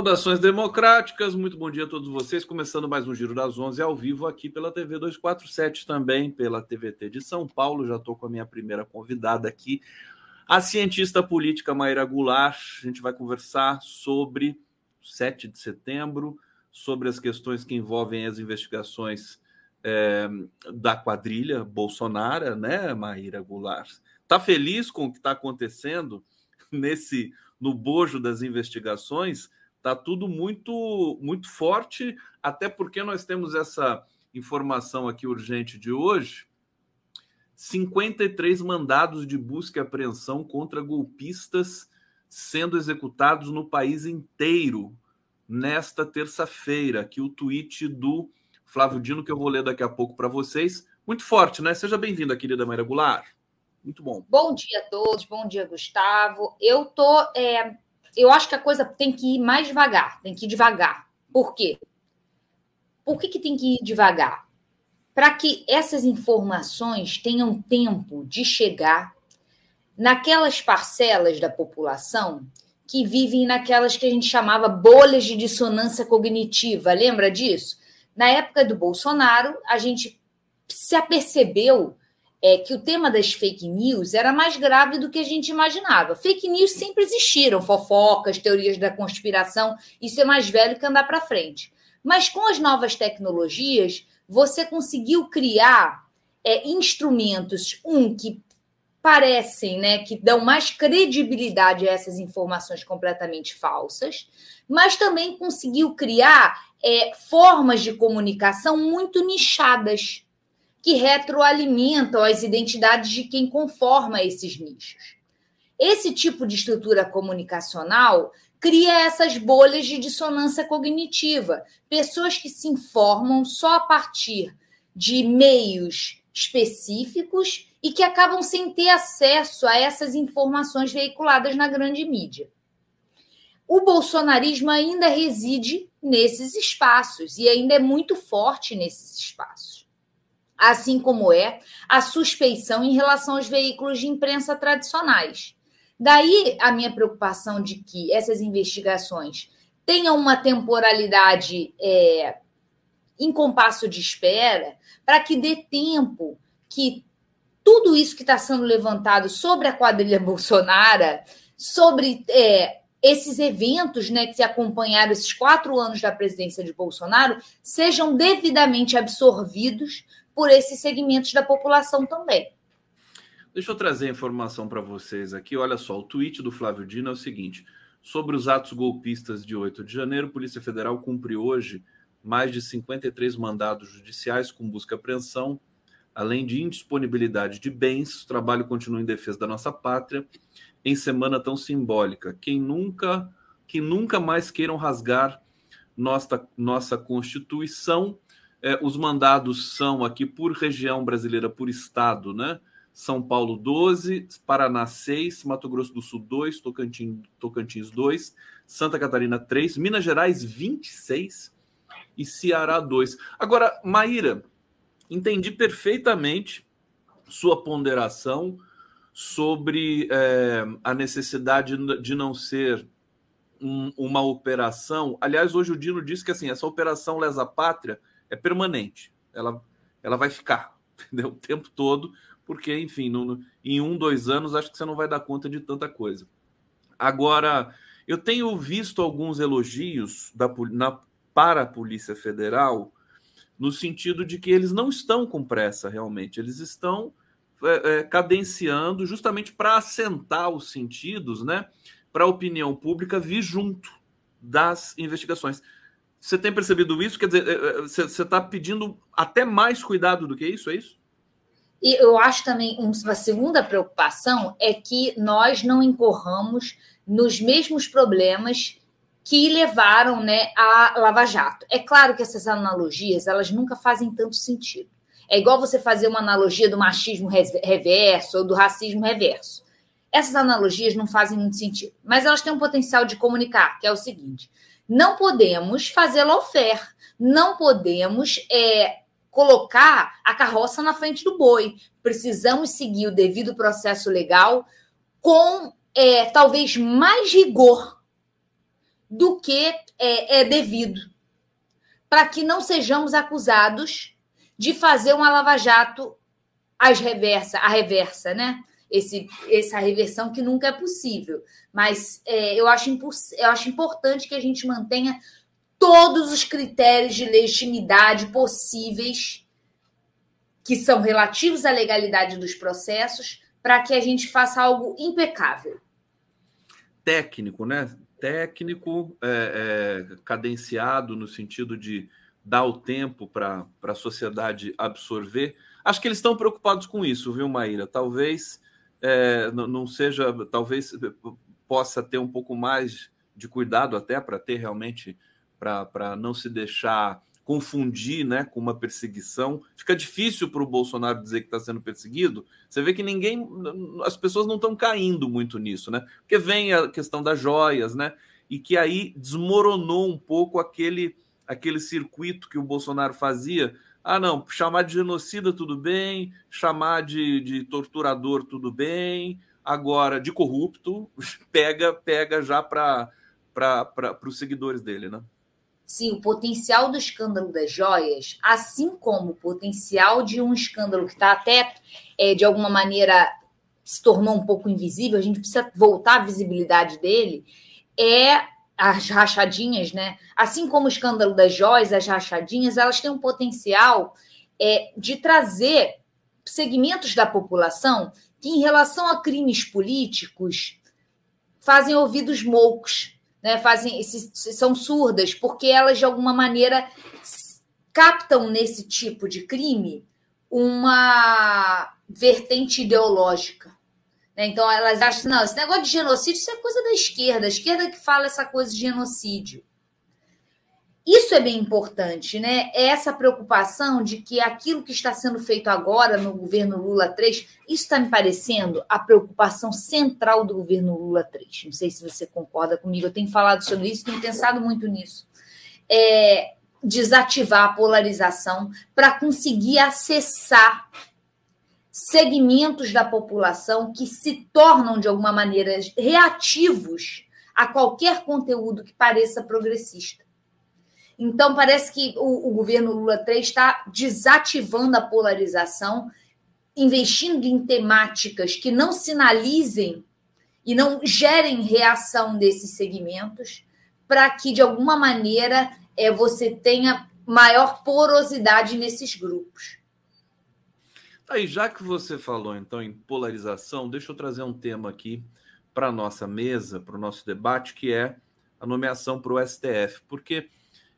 Saudações democráticas, muito bom dia a todos vocês. Começando mais um Giro das Onze ao vivo aqui pela TV 247, também pela TVT de São Paulo. Já estou com a minha primeira convidada aqui, a cientista política Maíra Goulart. A gente vai conversar sobre 7 de setembro, sobre as questões que envolvem as investigações é, da quadrilha Bolsonaro, né, Maíra Goulart? Está feliz com o que está acontecendo nesse no bojo das investigações? Tá tudo muito muito forte, até porque nós temos essa informação aqui urgente de hoje. 53 mandados de busca e apreensão contra golpistas sendo executados no país inteiro nesta terça-feira. Aqui o tweet do Flávio Dino, que eu vou ler daqui a pouco para vocês. Muito forte, né? Seja bem-vinda, querida Maria Goulart. Muito bom. Bom dia a todos, bom dia, Gustavo. Eu tô é, eu acho que a coisa tem que ir mais devagar, tem que ir devagar. Por quê? Por que, que tem que ir devagar? Para que essas informações tenham tempo de chegar naquelas parcelas da população que vivem naquelas que a gente chamava bolhas de dissonância cognitiva. Lembra disso? Na época do Bolsonaro, a gente se apercebeu é que o tema das fake news era mais grave do que a gente imaginava. Fake news sempre existiram, fofocas, teorias da conspiração, isso é mais velho que andar para frente. Mas com as novas tecnologias, você conseguiu criar é, instrumentos, um, que parecem, né, que dão mais credibilidade a essas informações completamente falsas, mas também conseguiu criar é, formas de comunicação muito nichadas que retroalimentam as identidades de quem conforma esses nichos. Esse tipo de estrutura comunicacional cria essas bolhas de dissonância cognitiva, pessoas que se informam só a partir de meios específicos e que acabam sem ter acesso a essas informações veiculadas na grande mídia. O bolsonarismo ainda reside nesses espaços e ainda é muito forte nesses espaços assim como é a suspeição em relação aos veículos de imprensa tradicionais. Daí a minha preocupação de que essas investigações tenham uma temporalidade é, em compasso de espera, para que dê tempo que tudo isso que está sendo levantado sobre a quadrilha Bolsonaro, sobre é, esses eventos né, que acompanharam esses quatro anos da presidência de Bolsonaro, sejam devidamente absorvidos por esses segmentos da população também. Deixa eu trazer a informação para vocês aqui. Olha só, o tweet do Flávio Dino é o seguinte: sobre os atos golpistas de 8 de janeiro, a Polícia Federal cumpre hoje mais de 53 mandados judiciais com busca e apreensão, além de indisponibilidade de bens. O trabalho continua em defesa da nossa pátria em semana tão simbólica. Quem nunca, que nunca mais queiram rasgar nossa, nossa Constituição é, os mandados são aqui por região brasileira, por estado, né? São Paulo 12, Paraná 6, Mato Grosso do Sul 2, Tocantins, Tocantins 2, Santa Catarina 3, Minas Gerais 26 e Ceará 2. Agora, Maíra, entendi perfeitamente sua ponderação sobre é, a necessidade de não ser um, uma operação. Aliás, hoje o Dino disse que assim, essa operação lesa pátria é permanente. Ela, ela vai ficar entendeu? o tempo todo, porque, enfim, no, em um, dois anos, acho que você não vai dar conta de tanta coisa. Agora, eu tenho visto alguns elogios da, na, para a Polícia Federal, no sentido de que eles não estão com pressa realmente, eles estão é, é, cadenciando justamente para assentar os sentidos, né? Para a opinião pública vir junto das investigações. Você tem percebido isso? Quer dizer, é, é, você está pedindo até mais cuidado do que isso, é isso? E eu acho também uma segunda preocupação é que nós não incorramos nos mesmos problemas que levaram né, a Lava Jato. É claro que essas analogias elas nunca fazem tanto sentido. É igual você fazer uma analogia do machismo reverso ou do racismo reverso. Essas analogias não fazem muito sentido, mas elas têm um potencial de comunicar, que é o seguinte: não podemos fazer lawfare, não podemos é, colocar a carroça na frente do boi. Precisamos seguir o devido processo legal com é, talvez mais rigor do que é, é devido, para que não sejamos acusados de fazer uma lava-jato às reversa, a reversa, né? Esse, essa reversão que nunca é possível. Mas é, eu, acho eu acho importante que a gente mantenha todos os critérios de legitimidade possíveis que são relativos à legalidade dos processos para que a gente faça algo impecável. Técnico, né? Técnico, é, é, cadenciado no sentido de dar o tempo para a sociedade absorver. Acho que eles estão preocupados com isso, viu, Maíra? Talvez é, não seja, talvez possa ter um pouco mais de cuidado até para ter realmente, para não se deixar confundir né, com uma perseguição. Fica difícil para o Bolsonaro dizer que está sendo perseguido. Você vê que ninguém, as pessoas não estão caindo muito nisso, né? Porque vem a questão das joias, né? E que aí desmoronou um pouco aquele aquele circuito que o Bolsonaro fazia. Ah, não, chamar de genocida tudo bem, chamar de, de torturador tudo bem, agora de corrupto pega pega já para os seguidores dele, né? Sim, o potencial do escândalo das joias, assim como o potencial de um escândalo que está até, é, de alguma maneira, se tornou um pouco invisível, a gente precisa voltar à visibilidade dele, é as rachadinhas, né? Assim como o escândalo das joias, as rachadinhas, elas têm um potencial é, de trazer segmentos da população que, em relação a crimes políticos, fazem ouvidos moucos, né? Fazem, são surdas, porque elas, de alguma maneira, captam nesse tipo de crime uma vertente ideológica. Né? Então elas acham, não, esse negócio de genocídio isso é coisa da esquerda, a esquerda que fala essa coisa de genocídio. Isso é bem importante, né? É essa preocupação de que aquilo que está sendo feito agora no governo Lula 3, isso está me parecendo a preocupação central do governo Lula 3. Não sei se você concorda comigo, eu tenho falado sobre isso, tenho pensado muito nisso. É desativar a polarização para conseguir acessar segmentos da população que se tornam, de alguma maneira, reativos a qualquer conteúdo que pareça progressista. Então, parece que o, o governo Lula 3 está desativando a polarização, investindo em temáticas que não sinalizem e não gerem reação desses segmentos, para que, de alguma maneira, é, você tenha maior porosidade nesses grupos. Aí, já que você falou então em polarização, deixa eu trazer um tema aqui para a nossa mesa, para o nosso debate, que é a nomeação para o STF, porque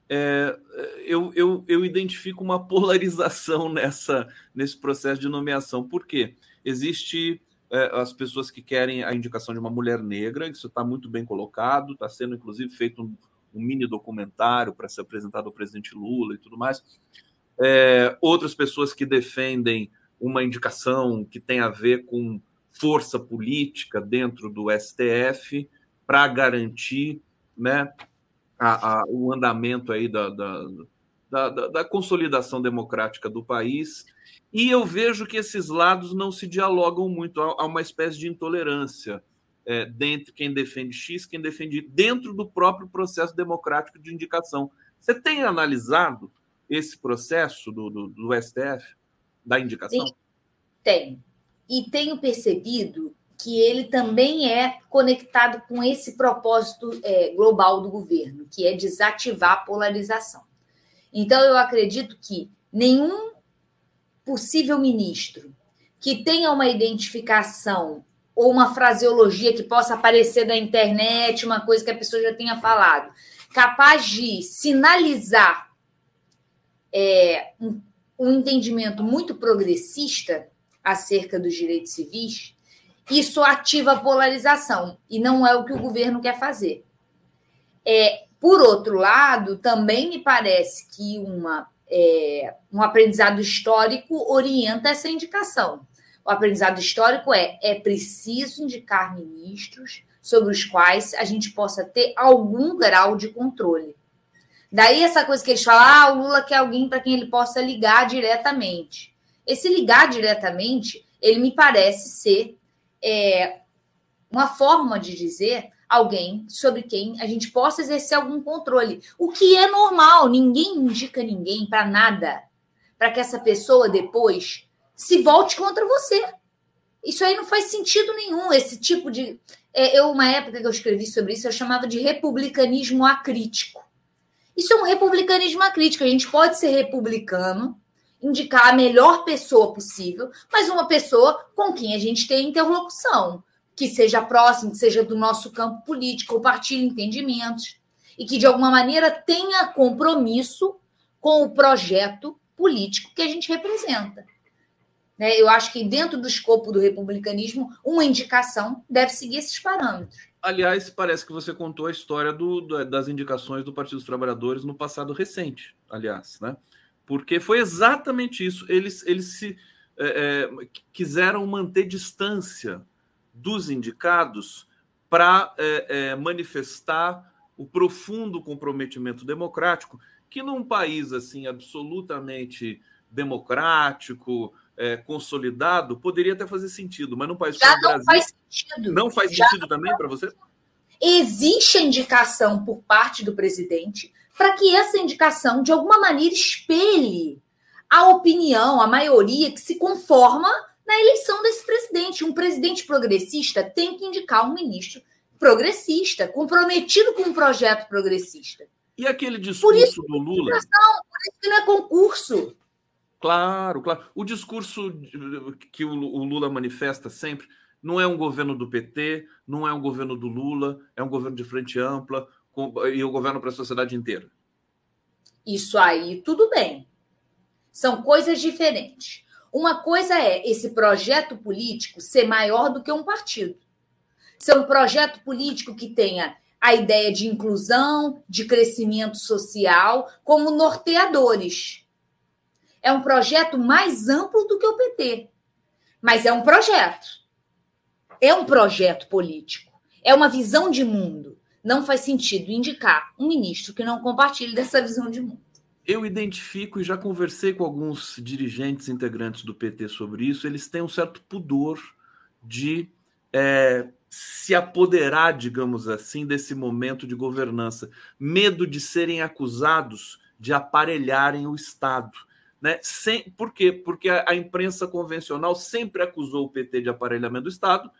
é, eu, eu, eu identifico uma polarização nessa, nesse processo de nomeação, porque existe é, as pessoas que querem a indicação de uma mulher negra, isso está muito bem colocado, está sendo inclusive feito um, um mini documentário para ser apresentado ao presidente Lula e tudo mais. É, outras pessoas que defendem uma indicação que tem a ver com força política dentro do STF para garantir né, a, a, o andamento aí da, da, da, da, consolidação democrática do país. E eu vejo que esses lados não se dialogam muito, há uma espécie de intolerância é, quem defende X, quem defende dentro do próprio processo democrático de indicação. Você tem analisado esse processo do, do, do STF? Da indicação? Tem. E tenho percebido que ele também é conectado com esse propósito é, global do governo, que é desativar a polarização. Então, eu acredito que nenhum possível ministro que tenha uma identificação ou uma fraseologia que possa aparecer na internet, uma coisa que a pessoa já tenha falado, capaz de sinalizar é, um um entendimento muito progressista acerca dos direitos civis, isso ativa a polarização e não é o que o governo quer fazer. É, por outro lado, também me parece que uma, é, um aprendizado histórico orienta essa indicação. O aprendizado histórico é: é preciso indicar ministros sobre os quais a gente possa ter algum grau de controle. Daí essa coisa que eles falam, ah, o Lula quer alguém para quem ele possa ligar diretamente. Esse ligar diretamente, ele me parece ser é, uma forma de dizer alguém sobre quem a gente possa exercer algum controle. O que é normal, ninguém indica ninguém para nada, para que essa pessoa depois se volte contra você. Isso aí não faz sentido nenhum, esse tipo de. É, eu, uma época que eu escrevi sobre isso, eu chamava de republicanismo acrítico. Isso é um republicanismo acrítico. A gente pode ser republicano, indicar a melhor pessoa possível, mas uma pessoa com quem a gente tem interlocução, que seja próximo, que seja do nosso campo político, compartilhe entendimentos e que de alguma maneira tenha compromisso com o projeto político que a gente representa. Né? Eu acho que dentro do escopo do republicanismo, uma indicação deve seguir esses parâmetros. Aliás, parece que você contou a história do, do, das indicações do Partido dos Trabalhadores no passado recente, aliás, né? Porque foi exatamente isso. Eles, eles se é, é, quiseram manter distância dos indicados para é, é, manifestar o profundo comprometimento democrático que num país assim absolutamente democrático, é, consolidado, poderia até fazer sentido, mas num país Já como o Brasil. Faz sentido. Não faz Já sentido também para você? Existe a indicação por parte do presidente para que essa indicação, de alguma maneira, espelhe a opinião, a maioria que se conforma na eleição desse presidente. Um presidente progressista tem que indicar um ministro progressista, comprometido com um projeto progressista. E aquele discurso isso, do Lula? Por isso que não é concurso. Claro, claro. O discurso que o Lula manifesta sempre não é um governo do PT, não é um governo do Lula, é um governo de frente ampla e o um governo para a sociedade inteira. Isso aí, tudo bem. São coisas diferentes. Uma coisa é esse projeto político ser maior do que um partido. Ser um projeto político que tenha a ideia de inclusão, de crescimento social como norteadores é um projeto mais amplo do que o PT. Mas é um projeto. É um projeto político. É uma visão de mundo. Não faz sentido indicar um ministro que não compartilhe dessa visão de mundo. Eu identifico e já conversei com alguns dirigentes integrantes do PT sobre isso. Eles têm um certo pudor de é, se apoderar, digamos assim, desse momento de governança. Medo de serem acusados de aparelharem o Estado né? Sem, por quê? Porque a, a imprensa convencional sempre acusou o PT de aparelhamento do Estado.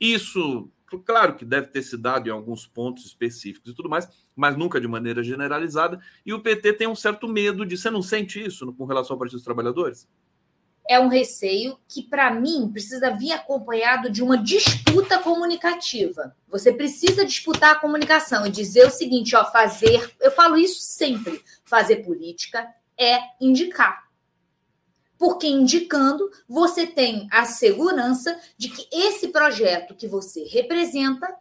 Isso, claro que deve ter se dado em alguns pontos específicos e tudo mais, mas nunca de maneira generalizada. E o PT tem um certo medo de. Você não sente isso com relação ao Partido dos Trabalhadores? É um receio que, para mim, precisa vir acompanhado de uma disputa comunicativa. Você precisa disputar a comunicação e dizer o seguinte: ó, fazer. Eu falo isso sempre. Fazer política é indicar porque indicando você tem a segurança de que esse projeto que você representa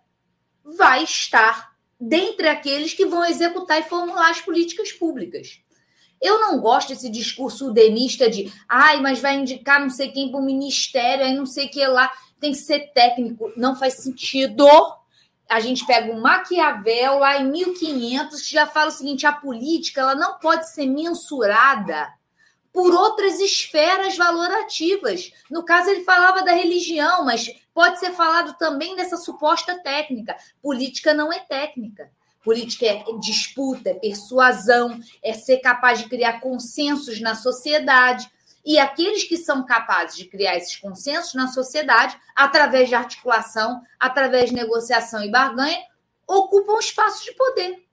vai estar dentre aqueles que vão executar e formular as políticas públicas. Eu não gosto desse discurso udenista de ai, mas vai indicar não sei quem para o ministério, aí não sei o que lá, tem que ser técnico. Não faz sentido. A gente pega o Maquiavel lá em 1500 que já fala o seguinte: a política ela não pode ser mensurada por outras esferas valorativas. No caso, ele falava da religião, mas pode ser falado também dessa suposta técnica. Política não é técnica. Política é disputa, é persuasão, é ser capaz de criar consensos na sociedade. E aqueles que são capazes de criar esses consensos na sociedade, através de articulação, através de negociação e barganha, ocupam espaços de poder.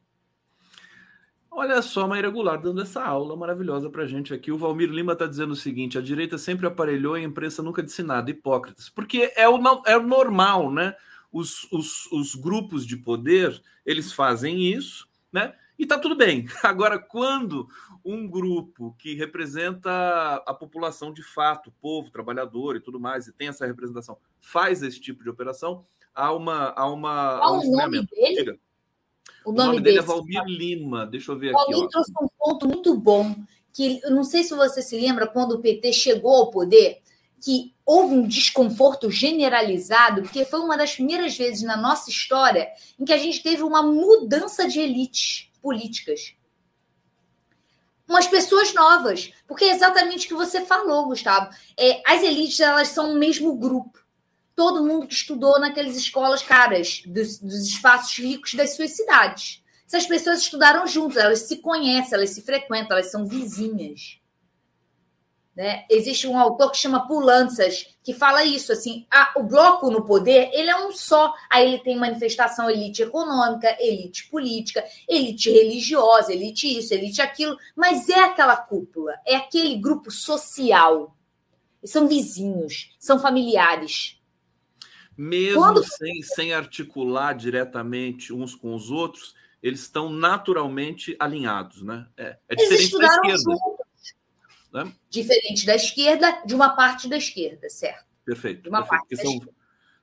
Olha só, Maíra Goulart dando essa aula maravilhosa para gente aqui. O Valmir Lima está dizendo o seguinte: a direita sempre aparelhou e a imprensa nunca disse nada, hipócritas. Porque é o, é o normal, né? Os, os, os grupos de poder eles fazem isso, né? E tá tudo bem. Agora, quando um grupo que representa a população de fato, o povo, trabalhador e tudo mais, e tem essa representação, faz esse tipo de operação, há uma. Há uma Qual há um o nome dele? Diga. O nome, o nome dele é Valmir Lima. Deixa eu ver Valmir aqui. Valmir trouxe um ponto muito bom, que eu não sei se você se lembra quando o PT chegou ao poder, que houve um desconforto generalizado, porque foi uma das primeiras vezes na nossa história em que a gente teve uma mudança de elites políticas. Umas pessoas novas, porque é exatamente o que você falou, Gustavo. É, as elites elas são o mesmo grupo. Todo mundo que estudou naquelas escolas caras dos, dos espaços ricos das suas cidades. Essas pessoas estudaram juntas, elas se conhecem, elas se frequentam, elas são vizinhas. Né? Existe um autor que chama Pulanças, que fala isso, assim, a, o bloco no poder, ele é um só. Aí ele tem manifestação elite econômica, elite política, elite religiosa, elite isso, elite aquilo, mas é aquela cúpula, é aquele grupo social. São vizinhos, são familiares. Mesmo Quando... sem, sem articular diretamente uns com os outros, eles estão naturalmente alinhados, né? É, é diferente da esquerda. Né? Diferente da esquerda, de uma parte da esquerda, certo? Perfeito. De uma perfeito, parte da são, esquerda.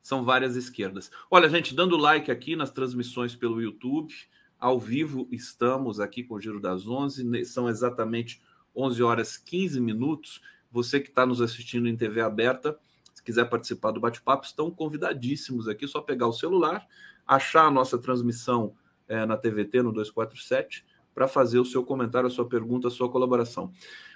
são várias esquerdas. Olha, gente, dando like aqui nas transmissões pelo YouTube, ao vivo estamos aqui com o Giro das 11, são exatamente 11 horas 15 minutos. Você que está nos assistindo em TV aberta, quiser participar do bate-papo, estão convidadíssimos aqui. Só pegar o celular, achar a nossa transmissão é, na TVT no 247 para fazer o seu comentário, a sua pergunta, a sua colaboração.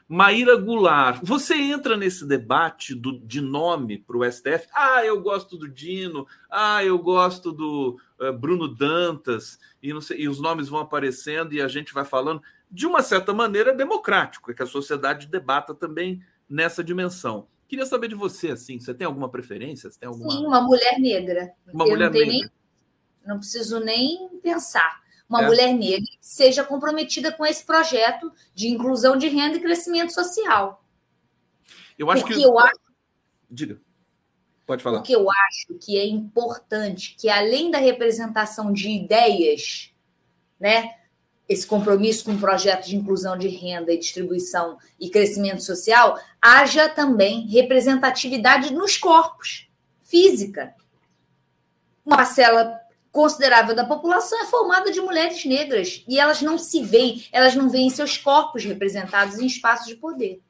Maíra Goulart, você entra nesse debate do, de nome para o STF? Ah, eu gosto do Dino, ah, eu gosto do uh, Bruno Dantas, e, sei, e, os nomes vão aparecendo e a gente vai falando. De uma certa maneira, é democrático, é que a sociedade debata também nessa dimensão. Queria saber de você, assim, você tem alguma preferência? Você tem alguma... Sim, uma mulher negra. Uma eu mulher não negra. Nem, não preciso nem pensar uma é. mulher negra seja comprometida com esse projeto de inclusão de renda e crescimento social. Eu acho Porque que. Eu acho... Diga. Pode falar. Porque eu acho que é importante que, além da representação de ideias, né, esse compromisso com o projeto de inclusão de renda e distribuição e crescimento social, haja também representatividade nos corpos, física. Uma parcela considerável da população é formada de mulheres negras e elas não se veem, elas não veem seus corpos representados em espaços de poder.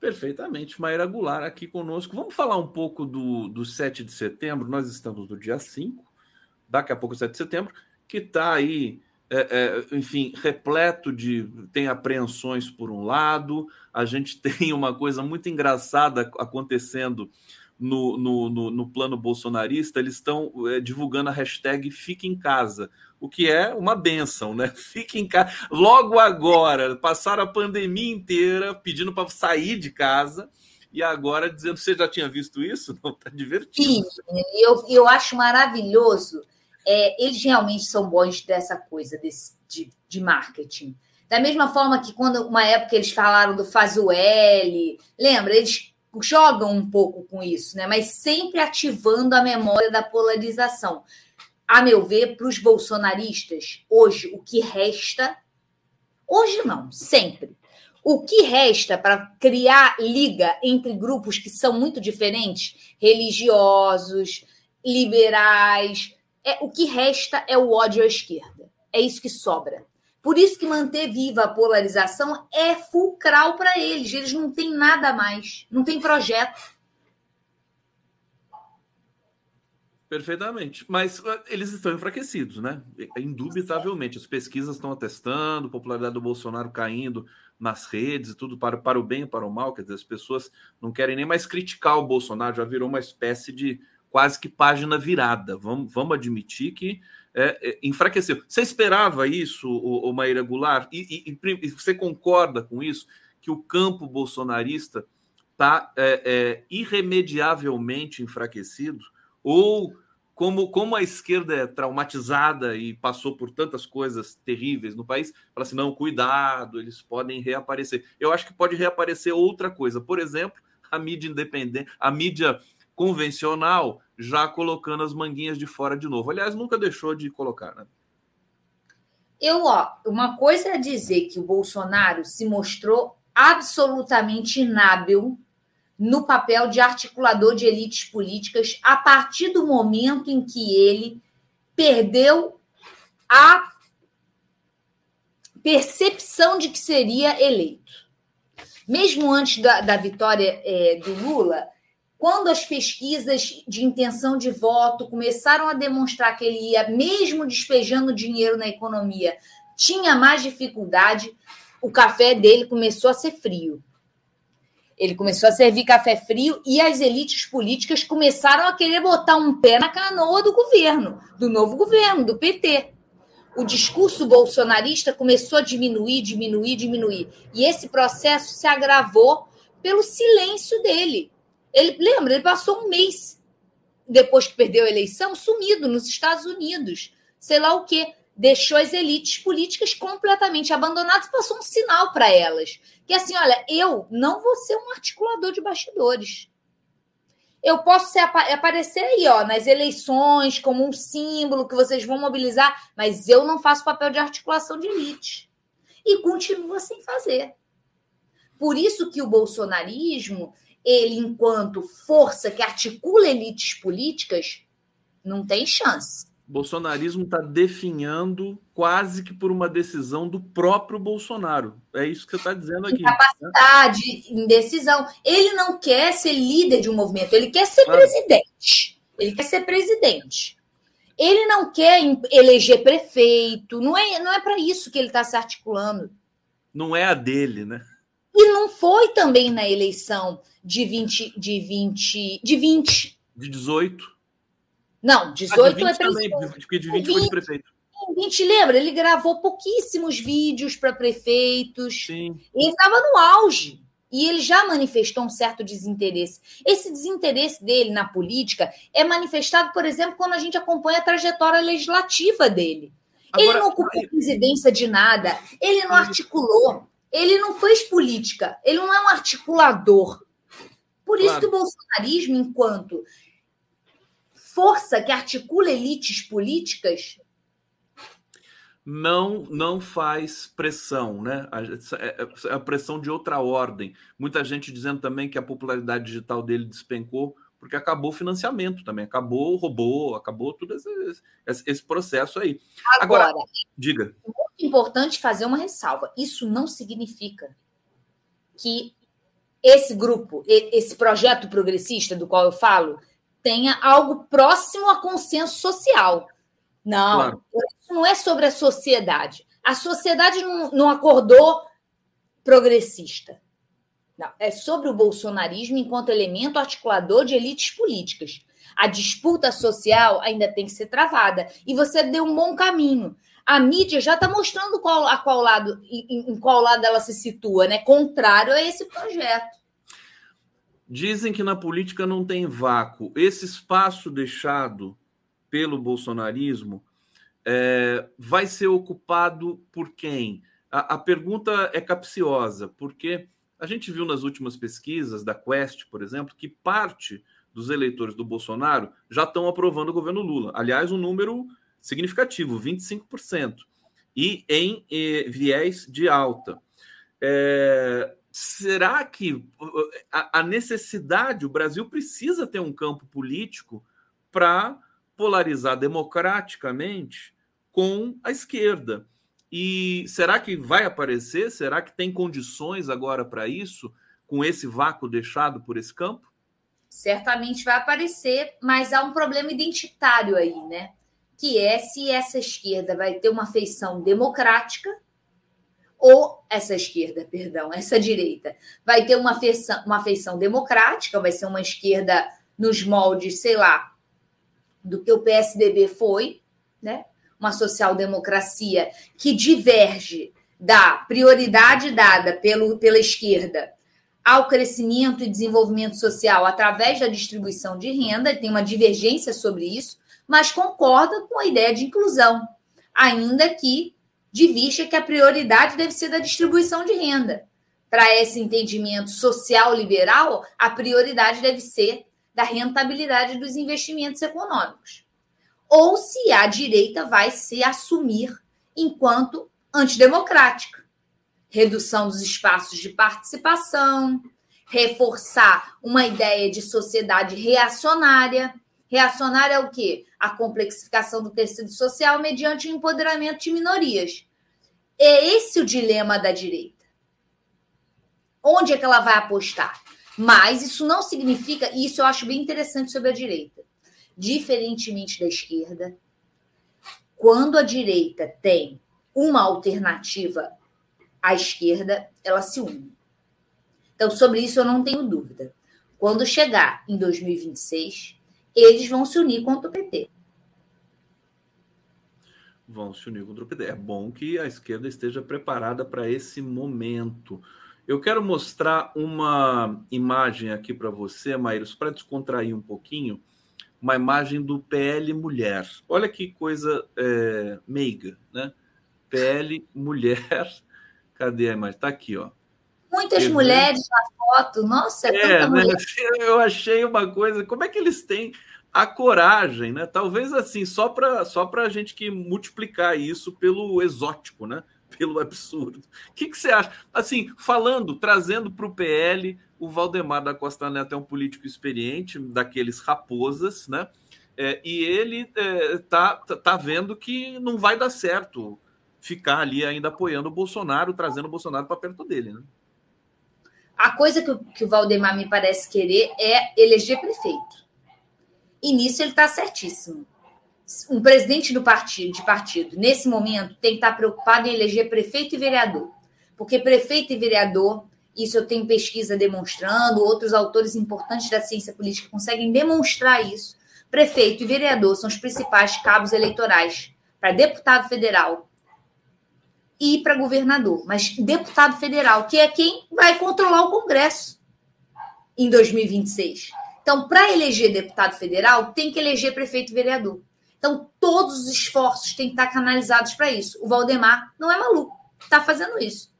Perfeitamente. Maíra Goulart aqui conosco. Vamos falar um pouco do, do 7 de setembro. Nós estamos no dia 5, daqui a pouco 7 de setembro, que está aí, é, é, enfim, repleto de. tem apreensões por um lado, a gente tem uma coisa muito engraçada acontecendo no, no, no, no plano bolsonarista, eles estão é, divulgando a hashtag Fique em Casa, o que é uma benção, né? Fique em casa. Logo agora, passaram a pandemia inteira pedindo para sair de casa e agora dizendo: você já tinha visto isso? Não, tá divertido. Sim, eu, eu acho maravilhoso. É, eles realmente são bons dessa coisa desse, de, de marketing. Da mesma forma que quando uma época eles falaram do Faz o L, lembra? Eles jogam um pouco com isso, né? mas sempre ativando a memória da polarização. A meu ver, para os bolsonaristas, hoje o que resta, hoje não, sempre. O que resta para criar liga entre grupos que são muito diferentes, religiosos, liberais, é o que resta é o ódio à esquerda. É isso que sobra. Por isso que manter viva a polarização é fulcral para eles. Eles não têm nada mais, não tem projeto. Perfeitamente. Mas eles estão enfraquecidos, né? Indubitavelmente. As pesquisas estão atestando, popularidade do Bolsonaro caindo nas redes e tudo para, para o bem e para o mal. Quer dizer, as pessoas não querem nem mais criticar o Bolsonaro, já virou uma espécie de quase que página virada. Vamos, vamos admitir que é, é, enfraqueceu. Você esperava isso, o, o Maíra Goulart? E, e, e, você concorda com isso? Que o campo bolsonarista está é, é, irremediavelmente enfraquecido? Ou como, como a esquerda é traumatizada e passou por tantas coisas terríveis no país, fala assim: não, cuidado, eles podem reaparecer. Eu acho que pode reaparecer outra coisa. Por exemplo, a mídia independente, a mídia convencional já colocando as manguinhas de fora de novo. Aliás, nunca deixou de colocar, né? Eu, ó, uma coisa é dizer que o Bolsonaro se mostrou absolutamente inábil no papel de articulador de elites políticas a partir do momento em que ele perdeu a percepção de que seria eleito. Mesmo antes da, da vitória é, do Lula, quando as pesquisas de intenção de voto começaram a demonstrar que ele ia, mesmo despejando dinheiro na economia, tinha mais dificuldade, o café dele começou a ser frio. Ele começou a servir café frio e as elites políticas começaram a querer botar um pé na canoa do governo, do novo governo, do PT. O discurso bolsonarista começou a diminuir, diminuir, diminuir. E esse processo se agravou pelo silêncio dele. Ele lembra, ele passou um mês depois que perdeu a eleição, sumido nos Estados Unidos. Sei lá o quê deixou as elites políticas completamente abandonadas passou um sinal para elas. Que assim, olha, eu não vou ser um articulador de bastidores. Eu posso ser, aparecer aí, ó, nas eleições, como um símbolo que vocês vão mobilizar, mas eu não faço papel de articulação de elite. E continua sem fazer. Por isso que o bolsonarismo, ele, enquanto força que articula elites políticas, não tem chance bolsonarismo está definhando quase que por uma decisão do próprio Bolsonaro. É isso que você está dizendo aqui. Capacidade, né? indecisão. Ele não quer ser líder de um movimento, ele quer ser claro. presidente. Ele quer ser presidente. Ele não quer eleger prefeito. Não é, não é para isso que ele está se articulando. Não é a dele, né? E não foi também na eleição de 20, de 20, de 20. De 18. Não, 18 ah, é também, porque de 20, 20 foi de prefeito. 20, lembra? Ele gravou pouquíssimos vídeos para prefeitos. Sim. Ele estava no auge. E ele já manifestou um certo desinteresse. Esse desinteresse dele na política é manifestado, por exemplo, quando a gente acompanha a trajetória legislativa dele. Agora, ele não ocupou aí... presidência de nada, ele não articulou, ele não fez política, ele não é um articulador. Por isso claro. que o bolsonarismo, enquanto força que articula elites políticas não não faz pressão, né? A, é, é a pressão de outra ordem. Muita gente dizendo também que a popularidade digital dele despencou porque acabou o financiamento também, acabou o robô, acabou tudo esse, esse processo aí. Agora, Agora, diga. É muito importante fazer uma ressalva. Isso não significa que esse grupo, esse projeto progressista do qual eu falo, tenha algo próximo a consenso social. Não, claro. isso não é sobre a sociedade. A sociedade não, não acordou progressista. Não, é sobre o bolsonarismo enquanto elemento articulador de elites políticas. A disputa social ainda tem que ser travada. E você deu um bom caminho. A mídia já está mostrando qual, a qual lado, em, em qual lado ela se situa, né? Contrário a esse projeto. Dizem que na política não tem vácuo. Esse espaço deixado pelo bolsonarismo é, vai ser ocupado por quem? A, a, pergunta é capciosa, porque a gente viu nas últimas pesquisas da Quest, por exemplo, que parte dos eleitores do Bolsonaro já estão aprovando o governo Lula. Aliás, um número significativo, 25%, e em eh, viés de alta. É, será que uh, a, necessidade, o Brasil precisa ter um campo político para polarizar democraticamente com a esquerda? E será que vai aparecer? Será que tem condições agora para isso, com esse vácuo deixado por esse campo? Certamente vai aparecer, mas há um problema identitário aí, né? Que é se essa esquerda vai ter uma feição democrática ou essa esquerda, perdão, essa direita, vai ter uma feição, uma feição democrática, vai ser uma esquerda nos moldes, sei lá, do que o PSDB foi, né? Uma social-democracia que diverge da prioridade dada pelo, pela esquerda ao crescimento e desenvolvimento social através da distribuição de renda, tem uma divergência sobre isso, mas concorda com a ideia de inclusão, ainda que de vista que a prioridade deve ser da distribuição de renda. Para esse entendimento social liberal, a prioridade deve ser da rentabilidade dos investimentos econômicos. Ou se a direita vai se assumir enquanto antidemocrática. Redução dos espaços de participação, reforçar uma ideia de sociedade reacionária, Reacionário é o quê? A complexificação do tecido social mediante o empoderamento de minorias. É esse o dilema da direita. Onde é que ela vai apostar? Mas isso não significa, e isso eu acho bem interessante sobre a direita. Diferentemente da esquerda, quando a direita tem uma alternativa à esquerda, ela se une. Então, sobre isso eu não tenho dúvida. Quando chegar em 2026, eles vão se unir contra o PT. Vão se unir contra o PT. É bom que a esquerda esteja preparada para esse momento. Eu quero mostrar uma imagem aqui para você, Maíros, para descontrair um pouquinho, uma imagem do PL Mulher. Olha que coisa é, meiga, né? PL Mulher. Cadê a imagem? Está aqui, ó. Muitas mulheres na foto. Nossa, é, é tanta né? Eu achei uma coisa. Como é que eles têm a coragem, né? Talvez assim, só para só a gente que multiplicar isso pelo exótico, né? Pelo absurdo. O que, que você acha? Assim, falando, trazendo para o PL, o Valdemar da Costa Neto é um político experiente, daqueles raposas, né? É, e ele é, tá, tá vendo que não vai dar certo ficar ali ainda apoiando o Bolsonaro, trazendo o Bolsonaro para perto dele, né? A coisa que, que o Valdemar me parece querer é eleger prefeito. E nisso ele está certíssimo. Um presidente do partido, de partido, nesse momento, tem que estar tá preocupado em eleger prefeito e vereador. Porque prefeito e vereador, isso eu tenho pesquisa demonstrando, outros autores importantes da ciência política conseguem demonstrar isso. Prefeito e vereador são os principais cabos eleitorais para deputado federal, e para governador, mas deputado federal, que é quem vai controlar o Congresso em 2026. Então, para eleger deputado federal, tem que eleger prefeito e vereador. Então, todos os esforços têm que estar canalizados para isso. O Valdemar não é maluco, está fazendo isso.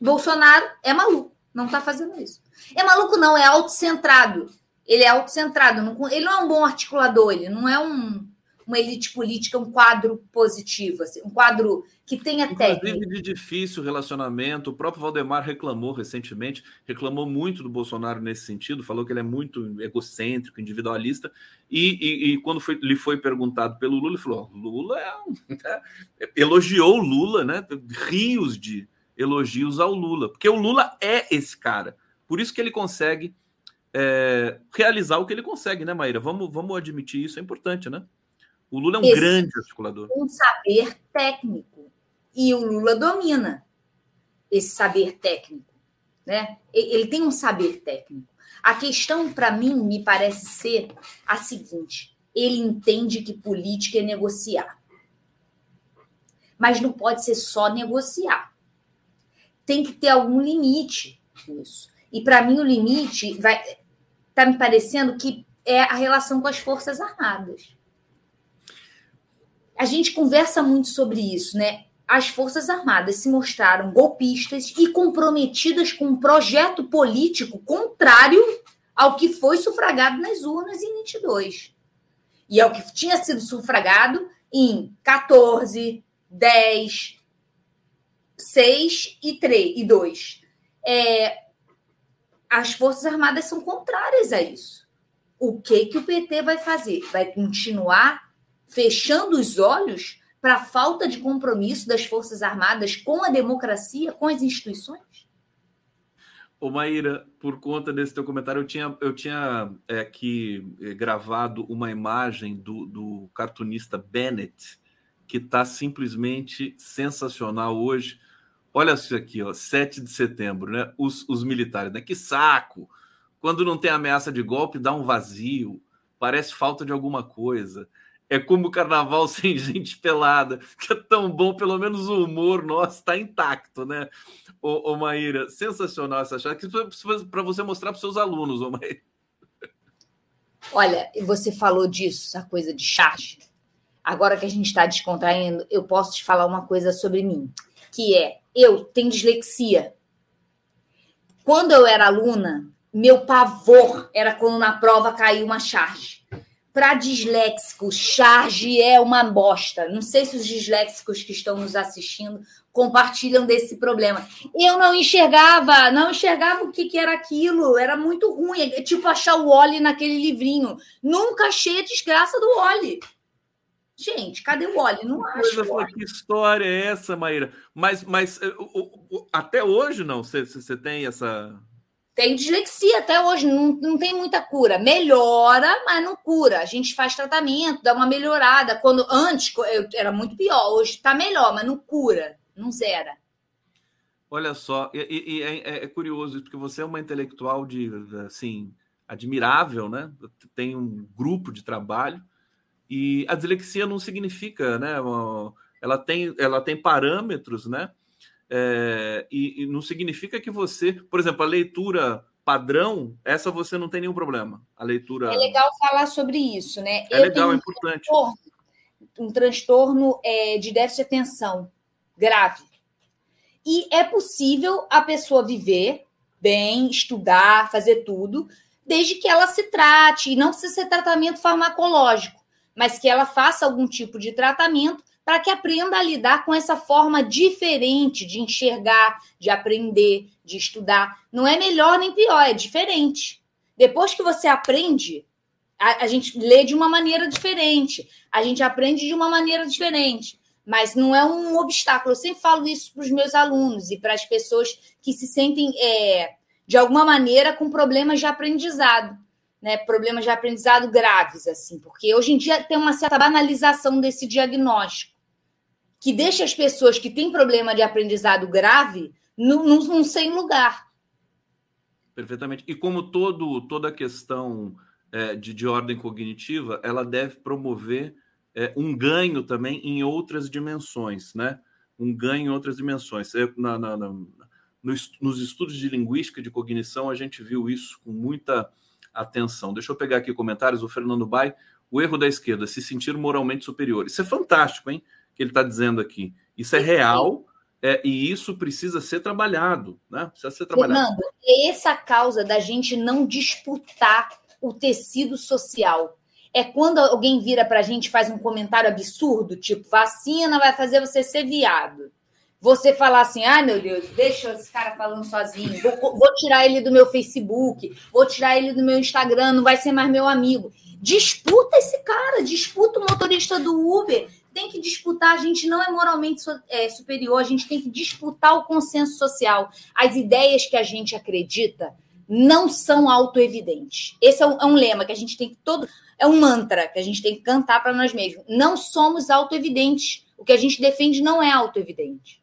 Bolsonaro é maluco, não está fazendo isso. É maluco, não, é autocentrado. Ele é autocentrado, ele não é um bom articulador, ele não é um, uma elite política, um quadro positivo, assim, um quadro que tenha Inclusive técnica. de difícil relacionamento. O próprio Valdemar reclamou recentemente, reclamou muito do Bolsonaro nesse sentido, falou que ele é muito egocêntrico, individualista, e, e, e quando foi, lhe foi perguntado pelo Lula, ele falou: Lula é um... elogiou o Lula, né? Rios de elogios ao Lula, porque o Lula é esse cara. Por isso que ele consegue é, realizar o que ele consegue, né, Maíra? Vamos, vamos admitir isso, é importante, né? O Lula é um Esse grande articulador. Um saber técnico. E o Lula domina esse saber técnico. Né? Ele tem um saber técnico. A questão, para mim, me parece ser a seguinte: ele entende que política é negociar. Mas não pode ser só negociar. Tem que ter algum limite nisso. E para mim, o limite vai. Está me parecendo que é a relação com as Forças Armadas a gente conversa muito sobre isso, né? As Forças Armadas se mostraram golpistas e comprometidas com um projeto político contrário ao que foi sufragado nas urnas em 22. E ao que tinha sido sufragado em 14, 10, 6 e 3 e 2. É, as Forças Armadas são contrárias a isso. O que que o PT vai fazer? Vai continuar fechando os olhos para a falta de compromisso das Forças Armadas com a democracia, com as instituições? Ô Maíra, por conta desse teu comentário, eu tinha, eu tinha é, aqui é, gravado uma imagem do, do cartunista Bennett, que está simplesmente sensacional hoje. Olha isso aqui, ó, 7 de setembro, né? Os, os militares, né? Que saco! Quando não tem ameaça de golpe, dá um vazio, parece falta de alguma coisa é como o carnaval sem gente pelada, que é tão bom, pelo menos o humor nosso está intacto, né? Ô, ô Maíra, sensacional essa charge, para você mostrar para seus alunos, ô Maíra. Olha, você falou disso, essa coisa de charge. Agora que a gente está descontraindo, eu posso te falar uma coisa sobre mim, que é, eu tenho dislexia. Quando eu era aluna, meu pavor era quando na prova caiu uma charge para disléxicos, charge é uma bosta. Não sei se os disléxicos que estão nos assistindo compartilham desse problema. Eu não enxergava, não enxergava o que, que era aquilo, era muito ruim. É tipo achar o Oli naquele livrinho. Nunca achei a desgraça do Oli. Gente, cadê o Oli? Não acho. que história é essa, Maíra? Mas, mas eh, até hoje não? Você tem essa tem dislexia até hoje, não, não tem muita cura. Melhora, mas não cura. A gente faz tratamento, dá uma melhorada. Quando antes eu, era muito pior, hoje está melhor, mas não cura, não zera. Olha só, e, e é, é, é, curioso porque você é uma intelectual de assim admirável, né? Tem um grupo de trabalho e a dislexia não significa, né? Ela tem, ela tem parâmetros, né? É, e, e, não significa que você, por exemplo, a leitura padrão, essa você não tem nenhum problema. A leitura. É legal falar sobre isso, né? É Eu legal, é importante. Transtorno, um transtorno é, de déficit de atenção grave. E é possível a pessoa viver bem, estudar, fazer tudo, desde que ela se trate, e não precisa ser tratamento farmacológico, mas que ela faça algum tipo de tratamento para que aprenda a lidar com essa forma diferente de enxergar, de aprender, de estudar. Não é melhor nem pior, é diferente. Depois que você aprende, a, a gente lê de uma maneira diferente, a gente aprende de uma maneira diferente mas não é um obstáculo. Eu sempre falo isso para os meus alunos e para as pessoas que se sentem, é, de alguma maneira, com problemas de aprendizado, né? Problemas de aprendizado graves, assim, porque hoje em dia tem uma certa banalização desse diagnóstico que deixa as pessoas que têm problema de aprendizado grave num, num sem lugar. Perfeitamente. E como todo, toda questão é, de, de ordem cognitiva, ela deve promover é, um ganho também em outras dimensões, né? Um ganho em outras dimensões. Na, na, na, nos, nos estudos de linguística de cognição, a gente viu isso com muita atenção. Deixa eu pegar aqui comentários. O Fernando Bai, o erro da esquerda, se sentir moralmente superior. Isso é fantástico, hein? que ele está dizendo aqui. Isso é real é, e isso precisa ser trabalhado, né? Precisa ser trabalhado. Fernando, é essa causa da gente não disputar o tecido social. É quando alguém vira para a gente faz um comentário absurdo, tipo, vacina vai fazer você ser viado. Você falar assim, ai ah, meu Deus, deixa esse cara falando sozinho, vou, vou tirar ele do meu Facebook, vou tirar ele do meu Instagram, não vai ser mais meu amigo. Disputa esse cara, disputa o motorista do Uber, tem que disputar, a gente não é moralmente é, superior, a gente tem que disputar o consenso social. As ideias que a gente acredita não são autoevidentes. Esse é um, é um lema que a gente tem que todo. É um mantra que a gente tem que cantar para nós mesmos. Não somos autoevidentes. O que a gente defende não é autoevidente.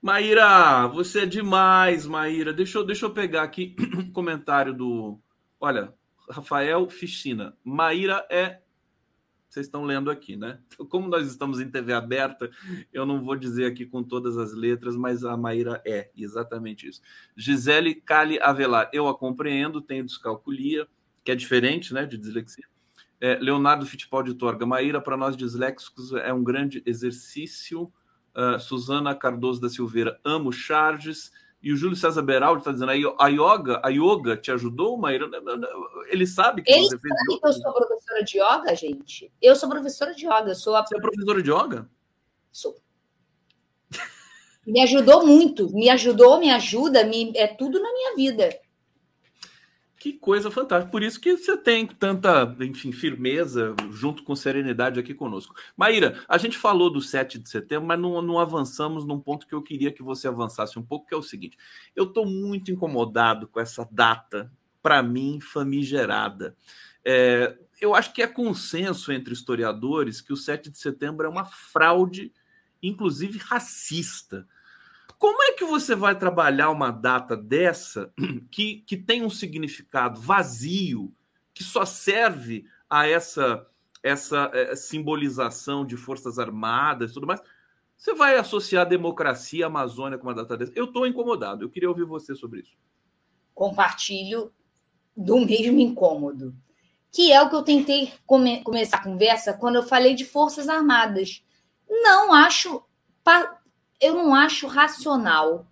Maíra, você é demais, Maíra. Deixa eu, deixa eu pegar aqui um comentário do. Olha, Rafael Ficina. Maíra é vocês estão lendo aqui, né? Então, como nós estamos em TV aberta, eu não vou dizer aqui com todas as letras, mas a Maíra é exatamente isso. Gisele Cali Avelar, eu a compreendo, tenho descalculia, que é diferente, né, de dislexia. É, Leonardo Fittipaldi Torga, Maíra, para nós disléxicos, é um grande exercício. Uh, Suzana Cardoso da Silveira, amo charges. E o Júlio César Beraldi está dizendo aí, a yoga, a yoga te ajudou, Maíra? Ele sabe que Ele você fez que eu sou professora de yoga, gente. Eu sou professora de yoga. sou a... Você é professora de yoga? Sou. me ajudou muito. Me ajudou, me ajuda, me... é tudo na minha vida. Que coisa fantástica. Por isso que você tem tanta, enfim, firmeza junto com serenidade aqui conosco. Maíra, a gente falou do 7 de setembro, mas não, não avançamos num ponto que eu queria que você avançasse um pouco, que é o seguinte. Eu estou muito incomodado com essa data, para mim, famigerada. É, eu acho que é consenso entre historiadores que o 7 de setembro é uma fraude, inclusive racista como é que você vai trabalhar uma data dessa que, que tem um significado vazio, que só serve a essa, essa é, simbolização de forças armadas e tudo mais? Você vai associar a democracia, a Amazônia com uma data dessa? Eu estou incomodado, eu queria ouvir você sobre isso. Compartilho do mesmo incômodo, que é o que eu tentei come começar a conversa quando eu falei de forças armadas. Não acho eu não acho racional,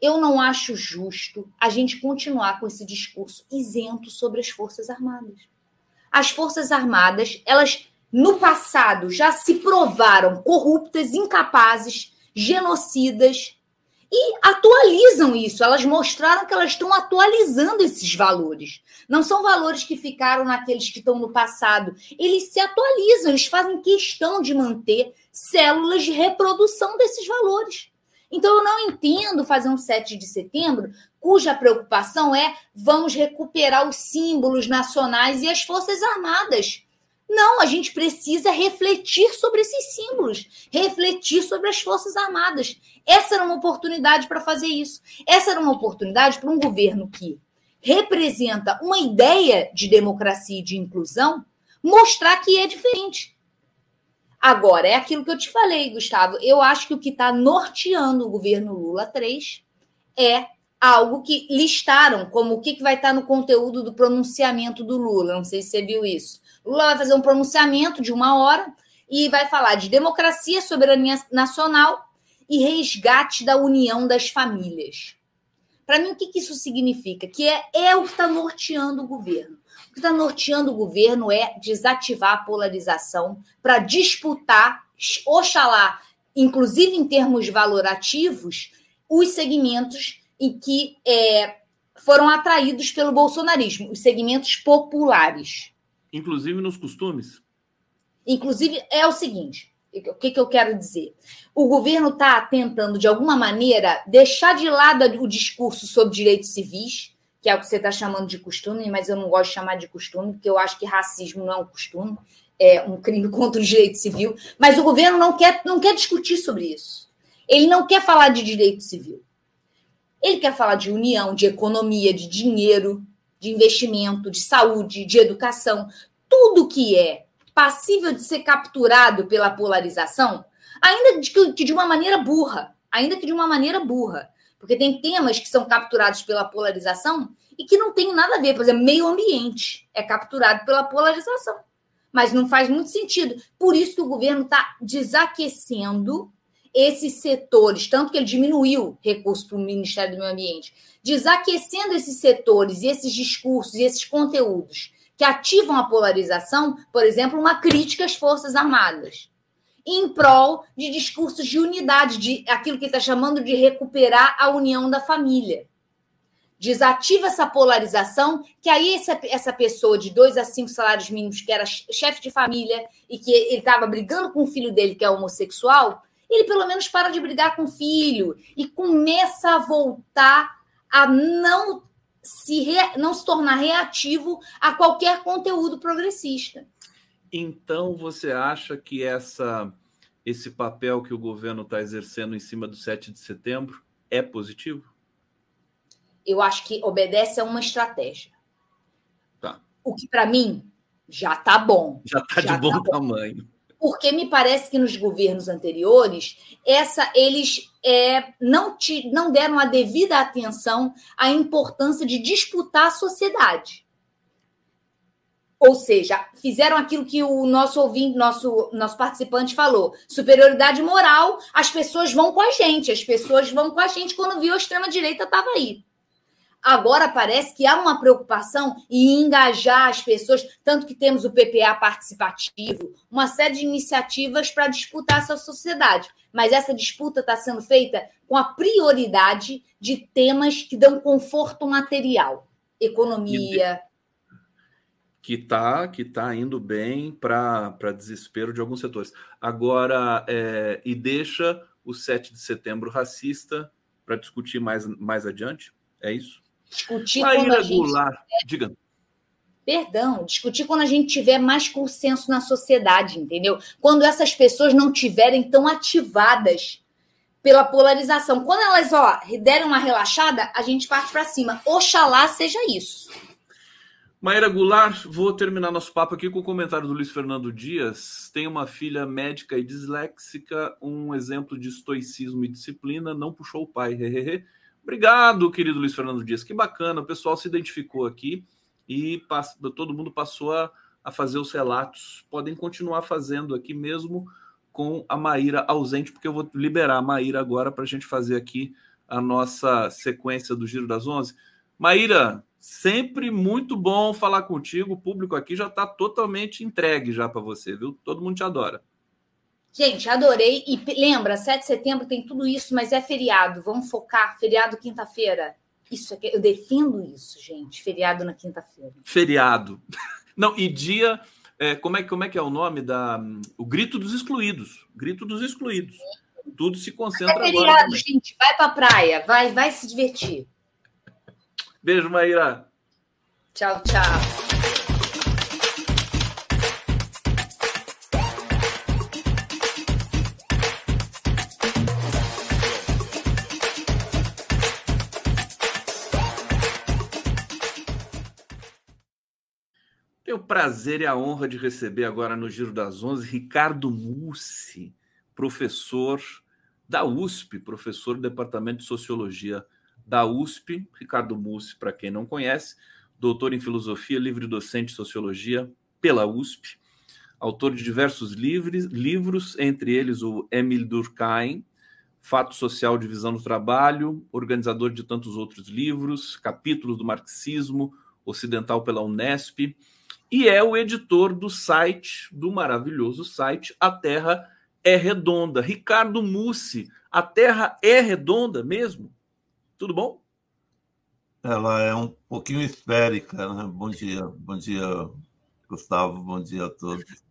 eu não acho justo a gente continuar com esse discurso isento sobre as Forças Armadas. as Forças Armadas, elas no passado já se provaram corruptas, incapazes, genocidas e atualizam isso. Elas mostraram que elas estão atualizando esses valores. Não são valores que ficaram naqueles que estão no passado. Eles se atualizam, eles fazem questão de manter células de reprodução desses valores. Então, eu não entendo fazer um 7 de setembro cuja preocupação é vamos recuperar os símbolos nacionais e as Forças Armadas. Não, a gente precisa refletir sobre esses símbolos, refletir sobre as Forças Armadas. Essa era uma oportunidade para fazer isso. Essa era uma oportunidade para um governo que representa uma ideia de democracia e de inclusão mostrar que é diferente. Agora, é aquilo que eu te falei, Gustavo. Eu acho que o que está norteando o governo Lula 3 é algo que listaram como o que, que vai estar tá no conteúdo do pronunciamento do Lula. Não sei se você viu isso. Lula vai fazer um pronunciamento de uma hora e vai falar de democracia, soberania nacional e resgate da união das famílias. Para mim, o que, que isso significa? Que é, é o que está norteando o governo. O que está norteando o governo é desativar a polarização para disputar, oxalá, inclusive em termos valorativos, os segmentos em que é, foram atraídos pelo bolsonarismo, os segmentos populares. Inclusive nos costumes? Inclusive, é o seguinte: o que, que eu quero dizer? O governo está tentando, de alguma maneira, deixar de lado o discurso sobre direitos civis, que é o que você está chamando de costume, mas eu não gosto de chamar de costume, porque eu acho que racismo não é um costume, é um crime contra o direito civil. Mas o governo não quer, não quer discutir sobre isso. Ele não quer falar de direito civil. Ele quer falar de união, de economia, de dinheiro, de investimento, de saúde, de educação, tudo que é passível de ser capturado pela polarização, ainda que de uma maneira burra, ainda que de uma maneira burra, porque tem temas que são capturados pela polarização e que não tem nada a ver, por exemplo, meio ambiente é capturado pela polarização, mas não faz muito sentido. Por isso que o governo está desaquecendo esses setores, tanto que ele diminuiu recursos para o Ministério do Meio Ambiente, desaquecendo esses setores e esses discursos e esses conteúdos que ativam a polarização, por exemplo, uma crítica às Forças Armadas, em prol de discursos de unidade, de aquilo que está chamando de recuperar a união da família. Desativa essa polarização, que aí essa, essa pessoa de dois a cinco salários mínimos, que era chefe de família e que ele estava brigando com o filho dele, que é homossexual, ele pelo menos para de brigar com o filho e começa a voltar a não se, re... não se tornar reativo a qualquer conteúdo progressista. Então, você acha que essa, esse papel que o governo está exercendo em cima do 7 de setembro é positivo? Eu acho que obedece a uma estratégia. Tá. O que, para mim, já está bom. Já está de bom, tá bom tamanho porque me parece que nos governos anteriores essa eles é, não, te, não deram a devida atenção à importância de disputar a sociedade. Ou seja, fizeram aquilo que o nosso ouvinte, nosso, nosso participante falou: superioridade moral, as pessoas vão com a gente, as pessoas vão com a gente quando viu a extrema-direita estava aí. Agora parece que há uma preocupação em engajar as pessoas, tanto que temos o PPA participativo, uma série de iniciativas para disputar essa sociedade. Mas essa disputa está sendo feita com a prioridade de temas que dão conforto material, economia. Que está que tá indo bem para desespero de alguns setores. Agora, é, e deixa o 7 de setembro racista para discutir mais, mais adiante? É isso? Discutir Maíra quando a gente. Goulart, tiver... diga. Perdão, discutir quando a gente tiver mais consenso na sociedade, entendeu? Quando essas pessoas não tiverem tão ativadas pela polarização. Quando elas, ó, derem uma relaxada, a gente parte para cima. Oxalá seja isso. Maíra Goulart, vou terminar nosso papo aqui com o comentário do Luiz Fernando Dias. Tem uma filha médica e disléxica, um exemplo de estoicismo e disciplina, não puxou o pai. Obrigado, querido Luiz Fernando Dias. Que bacana, o pessoal se identificou aqui e todo mundo passou a, a fazer os relatos. Podem continuar fazendo aqui mesmo com a Maíra ausente, porque eu vou liberar a Maíra agora para a gente fazer aqui a nossa sequência do Giro das Onze. Maíra, Sempre muito bom falar contigo. O público aqui já está totalmente entregue já para você, viu? Todo mundo te adora. Gente, adorei. E lembra, 7 de setembro tem tudo isso, mas é feriado. Vamos focar. Feriado quinta-feira. Isso é que eu defendo isso, gente. Feriado na quinta-feira. Feriado. Não, e dia. É, como, é, como é que é o nome da. O grito dos excluídos. Grito dos excluídos. Tudo se concentra é feriado, agora. gente. Vai pra praia. Vai, vai se divertir. Beijo, Maíra. Tchau, tchau. Tenho o prazer e a honra de receber agora no Giro das Onze Ricardo Mussi, professor da USP, professor do Departamento de Sociologia da USP. Ricardo Mussi, para quem não conhece, doutor em Filosofia, livre docente de Sociologia pela USP, autor de diversos livros, livros entre eles o Emile Durkheim, Fato Social, Divisão do Trabalho, organizador de tantos outros livros, capítulos do marxismo ocidental pela Unesp, e é o editor do site, do maravilhoso site A Terra é Redonda. Ricardo Mussi, a Terra é redonda mesmo? Tudo bom? Ela é um pouquinho esférica, né? Bom dia, bom dia, Gustavo, bom dia a todos.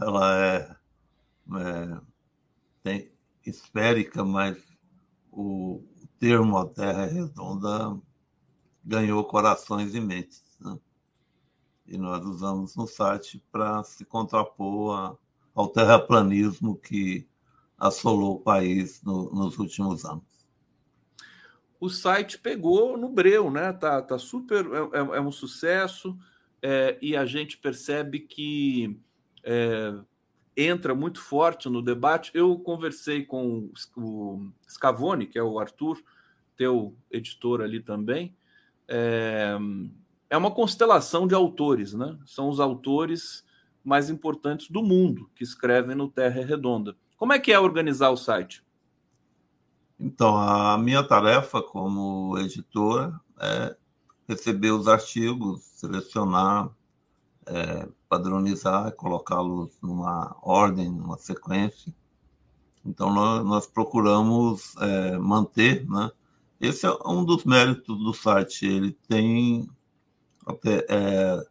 Ela é, é tem, esférica, mas o termo a Terra é redonda ganhou corações e mentes. Né? e nós usamos no site para se contrapor a, ao terraplanismo que assolou o país no, nos últimos anos. O site pegou no breu, né? Tá, tá super, é, é, é um sucesso é, e a gente percebe que é, entra muito forte no debate. Eu conversei com o Scavone, que é o Arthur, teu editor ali também. É, é uma constelação de autores, né? São os autores mais importantes do mundo que escrevem no Terra Redonda. Como é que é organizar o site? Então, a minha tarefa como editora é receber os artigos, selecionar, é, padronizar, colocá-los numa ordem, numa sequência. Então, nós, nós procuramos é, manter, né? Esse é um dos méritos do site. Ele tem é,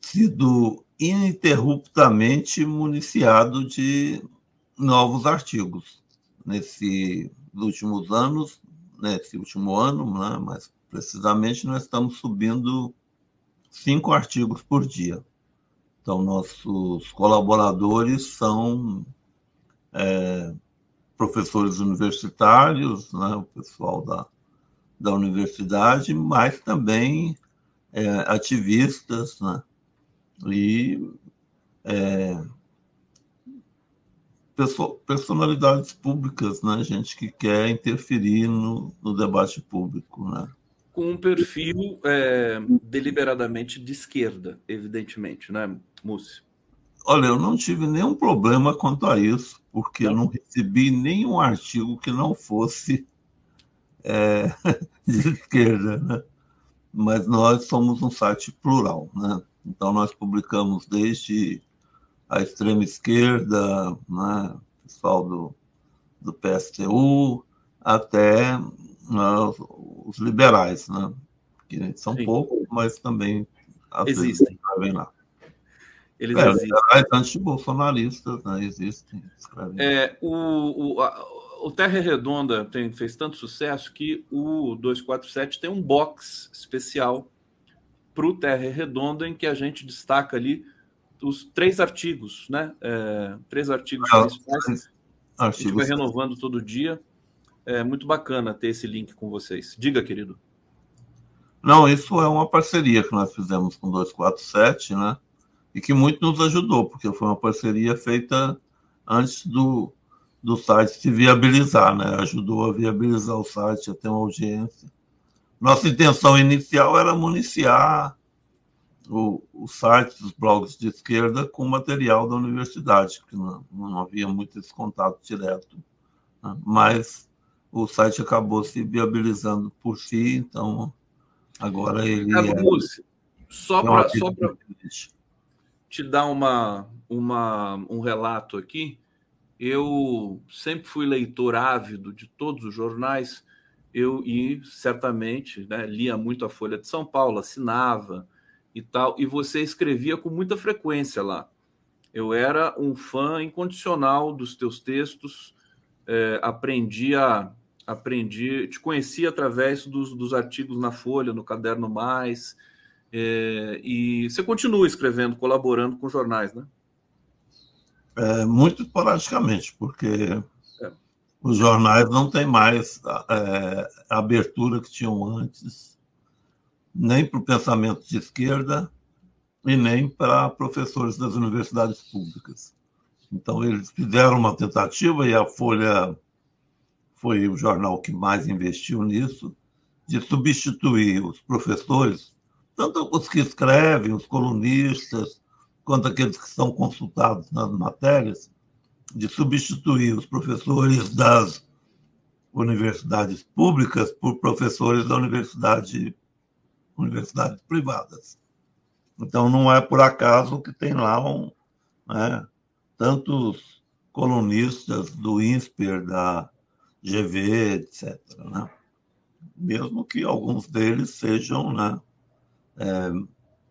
sido ininterruptamente municiado de novos artigos. Nesses últimos anos, nesse último ano, né, mais precisamente, nós estamos subindo cinco artigos por dia. Então, nossos colaboradores são é, professores universitários, né, o pessoal da da universidade, mas também é, ativistas né? e é, personalidades públicas, né? gente que quer interferir no, no debate público. Né? Com um perfil é, deliberadamente de esquerda, evidentemente, né, Múcio? Olha, eu não tive nenhum problema quanto a isso, porque eu não recebi nenhum artigo que não fosse é, de esquerda, né? mas nós somos um site plural, né? Então nós publicamos desde a extrema esquerda, né? pessoal do, do PSTU, até né, os liberais, né? Que são Sim. poucos, mas também existem. lá. Eles é, existem. Liberais anti-bolsonaristas, né? Existem. É, o, o, a o Terra Redonda tem, fez tanto sucesso que o 247 tem um box especial para o Terra Redonda em que a gente destaca ali os três artigos, né? É, três artigos ah, principais. A gente vai renovando todo dia. É muito bacana ter esse link com vocês. Diga, querido. Não, isso é uma parceria que nós fizemos com o 247, né? E que muito nos ajudou, porque foi uma parceria feita antes do, do site se viabilizar, né? Ajudou a viabilizar o site, a ter uma audiência. Nossa intenção inicial era municiar o, o site dos blogs de esquerda com material da universidade, que não, não havia muito esse contato direto. Né? Mas o site acabou se viabilizando por si, então Agora ele. Cabo é... Só para te dar uma, uma, um relato aqui, eu sempre fui leitor ávido de todos os jornais, eu e certamente né, lia muito a Folha de São Paulo, assinava e tal, e você escrevia com muita frequência lá. Eu era um fã incondicional dos teus textos, é, aprendi a aprendi, te conheci através dos, dos artigos na Folha, no Caderno Mais, é, e você continua escrevendo, colaborando com jornais, né? É, muito esporadicamente, porque é. os jornais não têm mais é, a abertura que tinham antes, nem para o pensamento de esquerda e nem para professores das universidades públicas. Então, eles fizeram uma tentativa e a Folha foi o jornal que mais investiu nisso, de substituir os professores, tanto os que escrevem, os colunistas, quanto aqueles que são consultados nas matérias, de substituir os professores das universidades públicas por professores da universidade universidades privadas. Então não é por acaso que tem lá um, né, tantos colunistas do INSPER, da GV, etc. Né? Mesmo que alguns deles sejam né, é,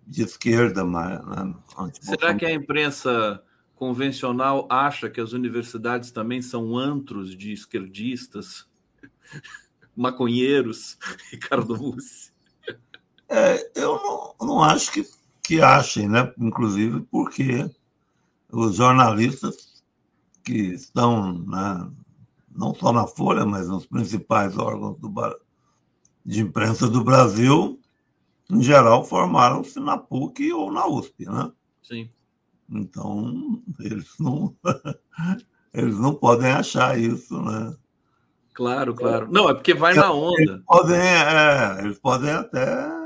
de esquerda, mas. Né, Será que a imprensa convencional acha que as universidades também são antros de esquerdistas, maconheiros, Ricardo Mussi? É, eu não, não acho que, que achem, né? inclusive porque os jornalistas que estão né, não só na Folha, mas nos principais órgãos do, de imprensa do Brasil, em geral, formaram-se na PUC ou na USP, né? Sim. Então, eles não, eles não podem achar isso, né? Claro, claro. Não, é porque vai na onda. Eles podem, é, eles podem até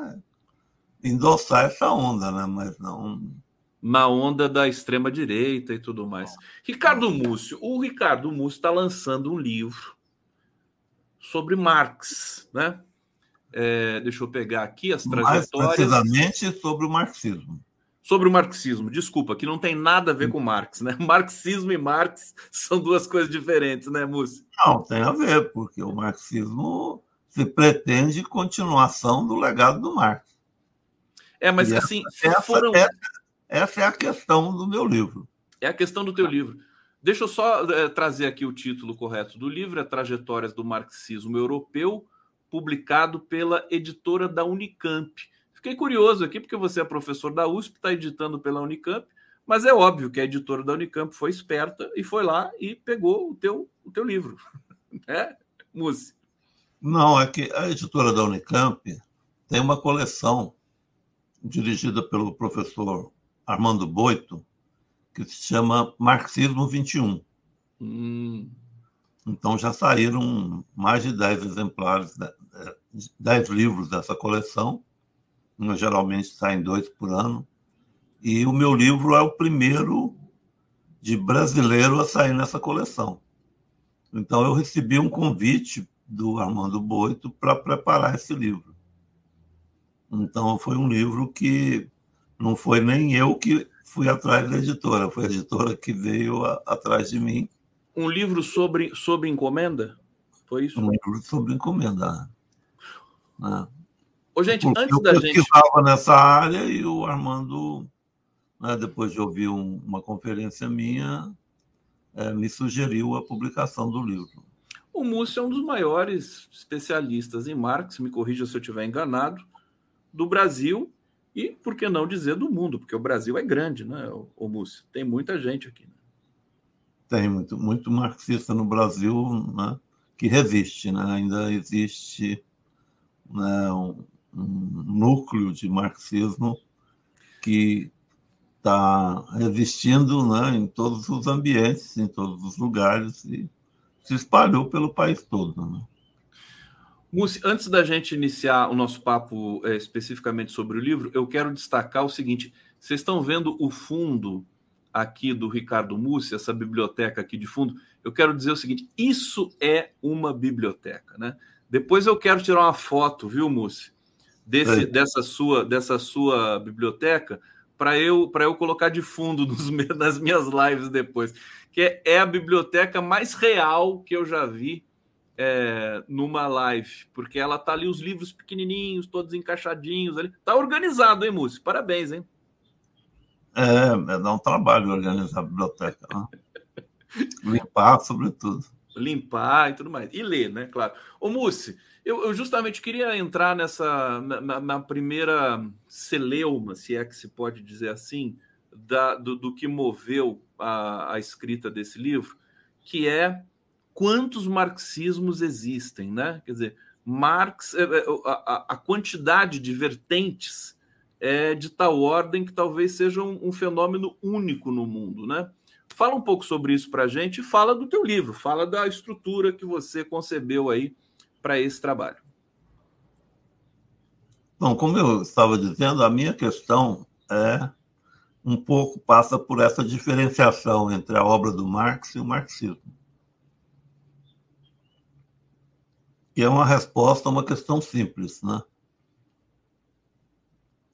endossar essa onda, né? Mas não na onda da extrema direita e tudo mais. Ricardo Múcio, o Ricardo Múcio está lançando um livro sobre Marx, né? É, deixa eu pegar aqui as trajetórias. Mais precisamente sobre o marxismo. Sobre o marxismo, desculpa, que não tem nada a ver com Marx, né? Marxismo e Marx são duas coisas diferentes, né, Múcio? Não, tem a ver, porque o marxismo se pretende continuação do legado do Marx. É, mas e assim, essa, foram. Essa, essa é a questão do meu livro. É a questão do teu livro. Deixa eu só é, trazer aqui o título correto do livro, é Trajetórias do Marxismo Europeu, publicado pela editora da Unicamp. Fiquei curioso aqui, porque você é professor da USP, está editando pela Unicamp, mas é óbvio que a editora da Unicamp foi esperta e foi lá e pegou o teu, o teu livro. É, Musi? Não, é que a editora da Unicamp tem uma coleção dirigida pelo professor Armando Boito, que se chama Marxismo 21. Hum. Então já saíram mais de 10 exemplares, 10 livros dessa coleção. Geralmente saem dois por ano. E o meu livro é o primeiro de brasileiro a sair nessa coleção. Então eu recebi um convite do Armando Boito para preparar esse livro. Então foi um livro que não foi nem eu que fui atrás da editora, foi a editora que veio a, atrás de mim. Um livro sobre, sobre encomenda? Foi isso? Um livro sobre encomenda. Né? Ô, gente, Porque antes da gente. Eu estava nessa área e o Armando, né, depois de ouvir um, uma conferência minha, é, me sugeriu a publicação do livro. O Múcio é um dos maiores especialistas em Marx, me corrija se eu estiver enganado, do Brasil e, por que não dizer, do mundo, porque o Brasil é grande, né, o Múcio? Tem muita gente aqui. Né? Tem muito, muito marxista no Brasil né, que resiste, né? ainda existe né, um, um núcleo de marxismo que está resistindo né, em todos os ambientes, em todos os lugares, e se espalhou pelo país todo. Né? Mussi, antes da gente iniciar o nosso papo é, especificamente sobre o livro, eu quero destacar o seguinte: vocês estão vendo o fundo aqui do Ricardo Mussi, essa biblioteca aqui de fundo? Eu quero dizer o seguinte: isso é uma biblioteca, né? Depois eu quero tirar uma foto, viu, Mussi? desse, dessa, sua, dessa sua biblioteca para eu, eu colocar de fundo nos, nas minhas lives depois. Que é, é, a biblioteca mais real que eu já vi é, numa live, porque ela tá ali os livros pequenininhos, todos encaixadinhos ali. Tá organizado, hein, Múcio? Parabéns, hein? É, é dá um trabalho organizar a biblioteca. Né? Limpar, sobretudo. Limpar e tudo mais. E ler, né? Claro. Ô, Mussi, eu, eu, justamente queria entrar nessa na, na, primeira celeuma, se é que se pode dizer assim, da, do, do que moveu a, a escrita desse livro, que é quantos marxismos existem, né? Quer dizer, Marx, é, a, a quantidade de vertentes é de tal ordem que talvez seja um, um fenômeno único no mundo, né? Fala um pouco sobre isso para a gente e fala do teu livro, fala da estrutura que você concebeu aí para esse trabalho. Bom, como eu estava dizendo, a minha questão é um pouco passa por essa diferenciação entre a obra do Marx e o marxismo. Que é uma resposta a uma questão simples, né?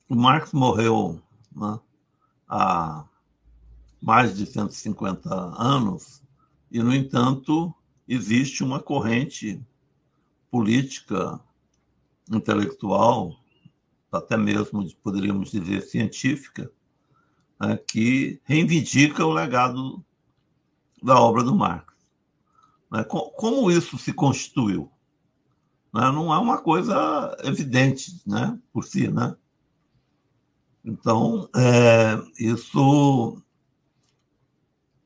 O Marx morreu né, há mais de 150 anos, e, no entanto, existe uma corrente política, intelectual, até mesmo poderíamos dizer científica, né, que reivindica o legado da obra do Marx. Né? Como isso se constituiu? Né? Não é uma coisa evidente né, por si. Né? Então, é, isso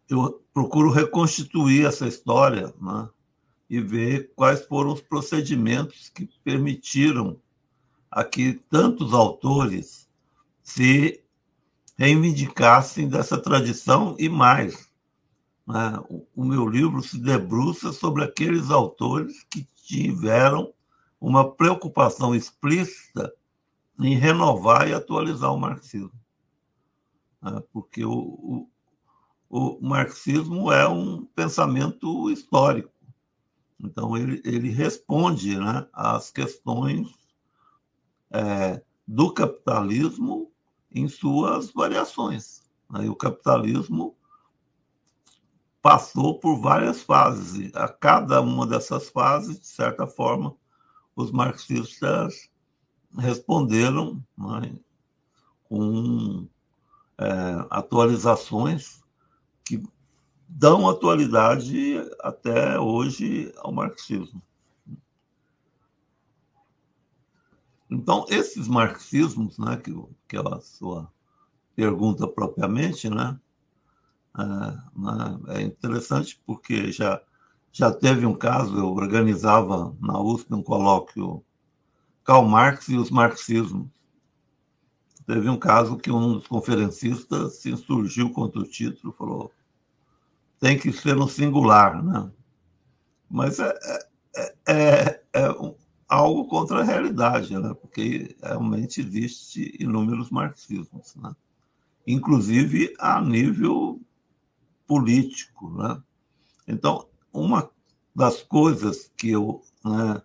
eu procuro reconstituir essa história né, e ver quais foram os procedimentos que permitiram a que tantos autores se reivindicassem dessa tradição e mais. Né? O meu livro se debruça sobre aqueles autores que tiveram uma preocupação explícita em renovar e atualizar o marxismo. Né? Porque o, o, o marxismo é um pensamento histórico. Então, ele, ele responde né, às questões é, do capitalismo em suas variações. Né? E o capitalismo passou por várias fases. A cada uma dessas fases, de certa forma, os marxistas responderam né, com é, atualizações que dão atualidade até hoje ao marxismo. Então, esses marxismos, né, que, que é a sua pergunta propriamente, né, é, né, é interessante porque já, já teve um caso, eu organizava na USP um colóquio Karl Marx e os marxismos. Teve um caso que um dos conferencistas se insurgiu contra o título, falou tem que ser no singular, né? Mas é, é, é, é um, algo contra a realidade, né? Porque realmente existe inúmeros marxismos, né? Inclusive a nível político, né? Então, uma das coisas que eu né,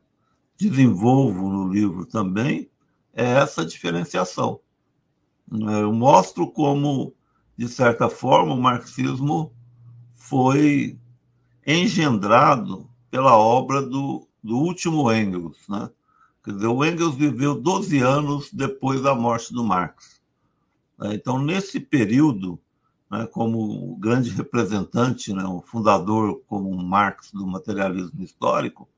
desenvolvo no livro também é essa diferenciação. Eu mostro como, de certa forma, o marxismo foi engendrado pela obra do, do último Engels. Né? Quer dizer, o Engels viveu 12 anos depois da morte do Marx. Né? Então, nesse período, né, como grande representante, né, o fundador como Marx do materialismo histórico,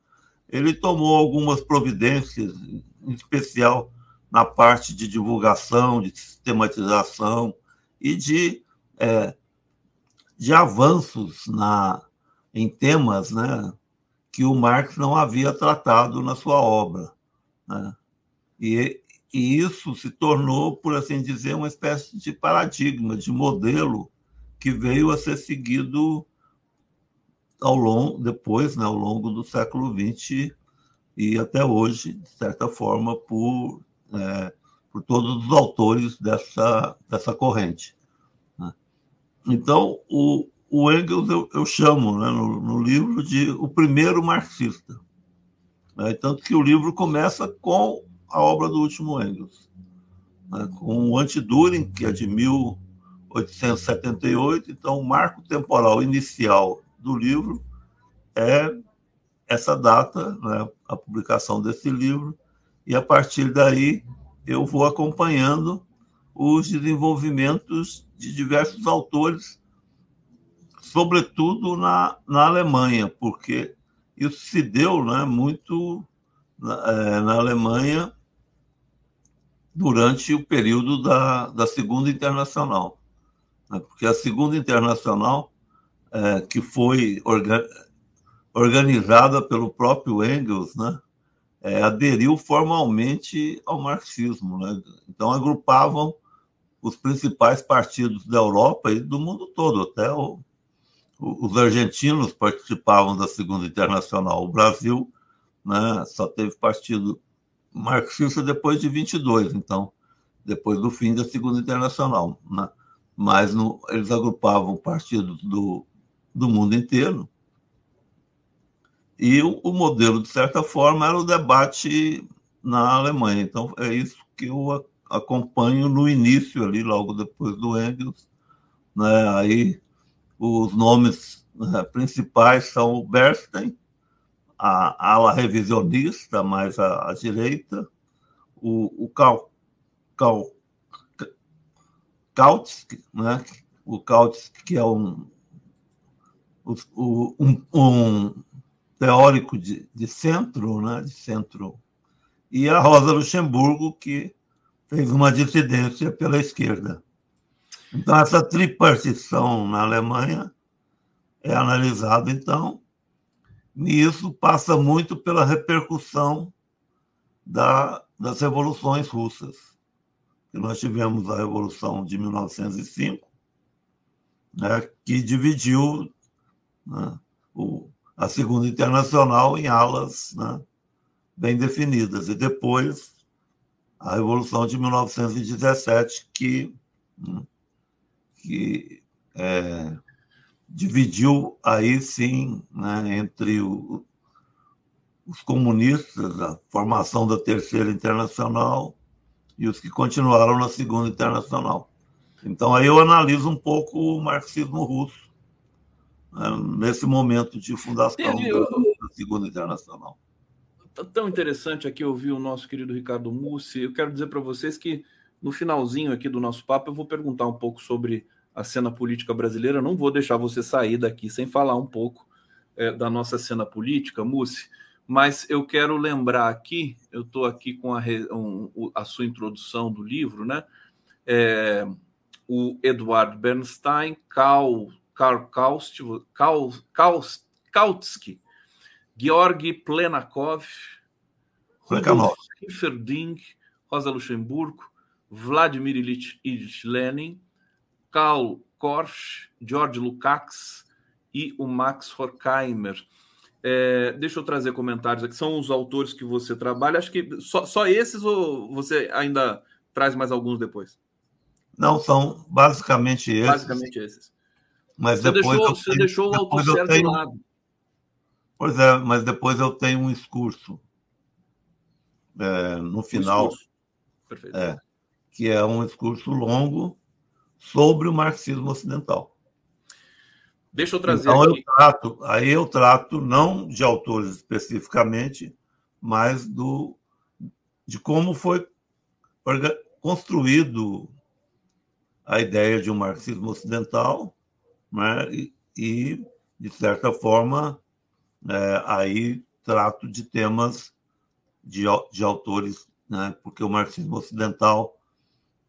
ele tomou algumas providências, em especial na parte de divulgação, de sistematização e de, é, de avanços na, em temas né, que o Marx não havia tratado na sua obra. Né? E, e isso se tornou, por assim dizer, uma espécie de paradigma, de modelo que veio a ser seguido ao longo depois, né, ao longo do século XX e até hoje, de certa forma, por, é, por todos os autores dessa, dessa corrente. Né? Então, o, o Engels eu, eu chamo né, no, no, livro de o primeiro marxista. Né? Tanto que o livro começa com a obra do último Engels, né, com o Antiduring, que é de 1878. Então, o marco temporal inicial do livro é essa data, né, a publicação desse livro, e a partir daí eu vou acompanhando os desenvolvimentos de diversos autores, sobretudo na, na Alemanha, porque isso se deu né, muito na, é, na Alemanha durante o período da, da Segunda Internacional. Né, porque a Segunda Internacional, é, que foi orga, organizada pelo próprio Engels, né, é, aderiu formalmente ao marxismo. Né? Então, agrupavam os principais partidos da Europa e do mundo todo, até o, os argentinos participavam da Segunda Internacional. O Brasil né, só teve partido marxista depois de 22, então, depois do fim da Segunda Internacional. Né? Mas no, eles agrupavam partidos do, do mundo inteiro. E o, o, modelo, de certa forma, era o debate na Alemanha. Então, é isso que eu acompanho no início, ali, logo depois do Engels. Né? Aí os nomes né, principais são o Bernstein, a ala revisionista, mais à, direita, o, o Cal, Cal, Kautsky, né? o Kautsky, que é um, um, um teórico de, de centro, né? de centro, e a Rosa Luxemburgo, que fez uma dissidência pela esquerda. Então, essa tripartição na Alemanha é analisada, então, e isso passa muito pela repercussão da, das revoluções russas. Nós tivemos a Revolução de 1905, né, que dividiu né, o, a Segunda Internacional em alas né, bem definidas. E depois a Revolução de 1917, que né, que é, dividiu aí sim né, entre o, os comunistas, a formação da Terceira Internacional e os que continuaram na Segunda Internacional. Então aí eu analiso um pouco o marxismo russo né, nesse momento de fundação da, da Segunda Internacional. Tá tão interessante aqui ouvir o nosso querido Ricardo Mussi. Eu quero dizer para vocês que no finalzinho aqui do nosso papo, eu vou perguntar um pouco sobre a cena política brasileira. Não vou deixar você sair daqui sem falar um pouco é, da nossa cena política, Mussi, mas eu quero lembrar aqui, eu estou aqui com a, um, a, sua introdução do livro, né? É, o Eduard Bernstein, Karl, Karl Kaust, Kaust, Kautsky, Georgi Plenakov, Rudolf Rosa Luxemburgo, Vladimir Ilyich Lenin, Karl Korsch, George Lukács e o Max Horkheimer. É, deixa eu trazer comentários aqui. São os autores que você trabalha. Acho que só, só esses ou você ainda traz mais alguns depois? Não, são basicamente esses. Basicamente esses. Mas você depois deixou, você deixou o autor tenho... de lado. Pois é, mas depois eu tenho um discurso é, no final. Um Perfeito. É, que é um discurso longo sobre o marxismo ocidental. Deixa eu trazer então, aqui. Eu trato, aí eu trato não de autores especificamente, mas do, de como foi construído a ideia de um marxismo ocidental, né? e, e, de certa forma, é, aí trato de temas de, de autores, né? porque o marxismo ocidental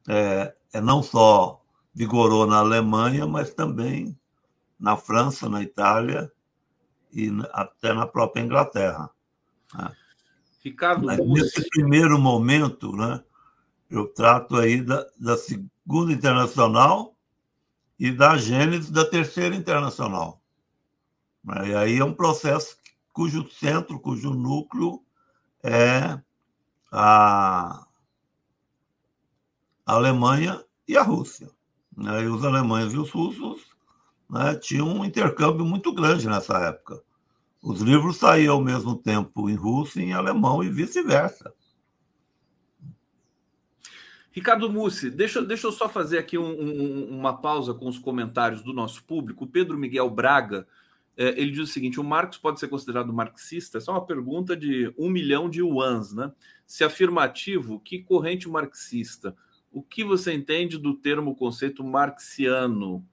é, é não só vigorou na Alemanha, mas também na França, na Itália e até na própria Inglaterra. Né? Ricardo, mas nesse primeiro momento, né, eu trato aí da, da Segunda Internacional e da gênese da Terceira Internacional. Né? E aí é um processo cujo centro, cujo núcleo é a a Alemanha e a Rússia. Né? E os alemães e os russos né, tinham um intercâmbio muito grande nessa época. Os livros saíam ao mesmo tempo em russo e em alemão e vice-versa. Ricardo Mussi, deixa, deixa eu só fazer aqui um, um, uma pausa com os comentários do nosso público. O Pedro Miguel Braga, é, ele diz o seguinte: o Marx pode ser considerado marxista? Essa é uma pergunta de um milhão de yuans, né? Se afirmativo, que corrente marxista? O que você entende do termo conceito marxiano,